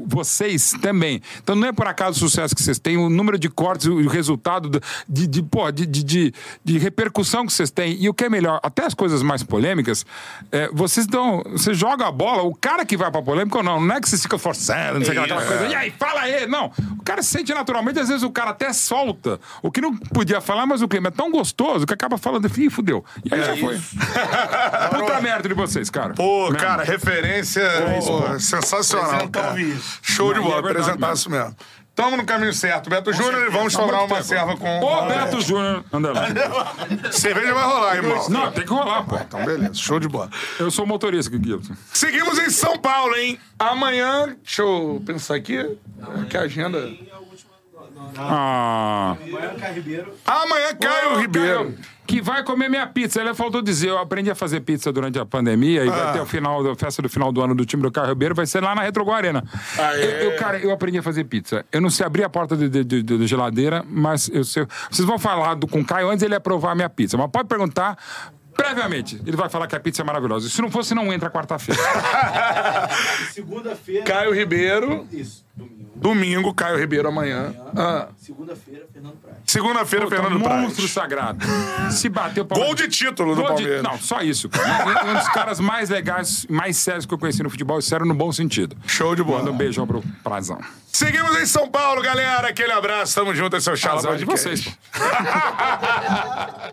vocês também. Então não é por acaso o sucesso que vocês têm, o número de cortes, o resultado do- de, de, pô, de, de, de, repercussão que vocês têm. E o que é melhor, até as coisas mais polêmicas, é, vocês dão. Você joga a bola, o cara que vai pra polêmica ou não, não é que vocês ficam forçando, não sei aquela Isso. coisa. E aí, fala aí! Não. O cara se sente naturalmente, às vezes o cara até solta o que não podia falar, mas o clima é tão gostoso que acaba falando, ih, fudeu. E aí já foi. Puta merda de vocês, cara. Pô, Mesmo. cara, referência pô, sensacional. Apresentar Cara. vídeo. Show de bola, é verdade apresentar mesmo. isso mesmo. Tamo no caminho certo. Beto Júnior, e vamos de uma serva com. Ô, Beto Júnior, anda lá. Cerveja vai rolar, irmão. Não, tem que rolar, pô. Então, beleza. Show de bola. Eu sou motorista, Guilherme. Seguimos em São Paulo, hein? Amanhã, deixa eu pensar aqui. Que agenda. Ah. Amanhã, Caio Ribeiro. Caio, que vai comer minha pizza. Ele faltou dizer, eu aprendi a fazer pizza durante a pandemia e Ah. vai ter o final da festa do final do ano do time do Caio Ribeiro, vai ser lá na Retrogol Arena. Aê. Eu, eu, cara, eu aprendi a fazer pizza. Eu não sei abrir a porta de geladeira, mas eu sei. Vocês vão falar do, com o Caio antes ele aprovar a minha pizza. Mas pode perguntar. Previamente, ele vai falar que a pizza é maravilhosa. Se não fosse, não entra quarta-feira. Segunda-feira. Caio Ribeiro. Isso, domingo. Domingo, Caio Ribeiro amanhã. Ah. Segunda-feira, Fernando Praz. Segunda-feira, Fernando monstro Praz. sagrado. Se bateu pra Gol de título do Gol de- Palmeiras. Não, só isso. cara. Um dos caras mais legais, mais sérios que eu conheci no futebol, e sério no bom sentido. Show de bola. Manda um beijão pro Prazão. Seguimos em São Paulo, galera. Aquele abraço. Tamo junto. Esse é o Chala Azar de vocês.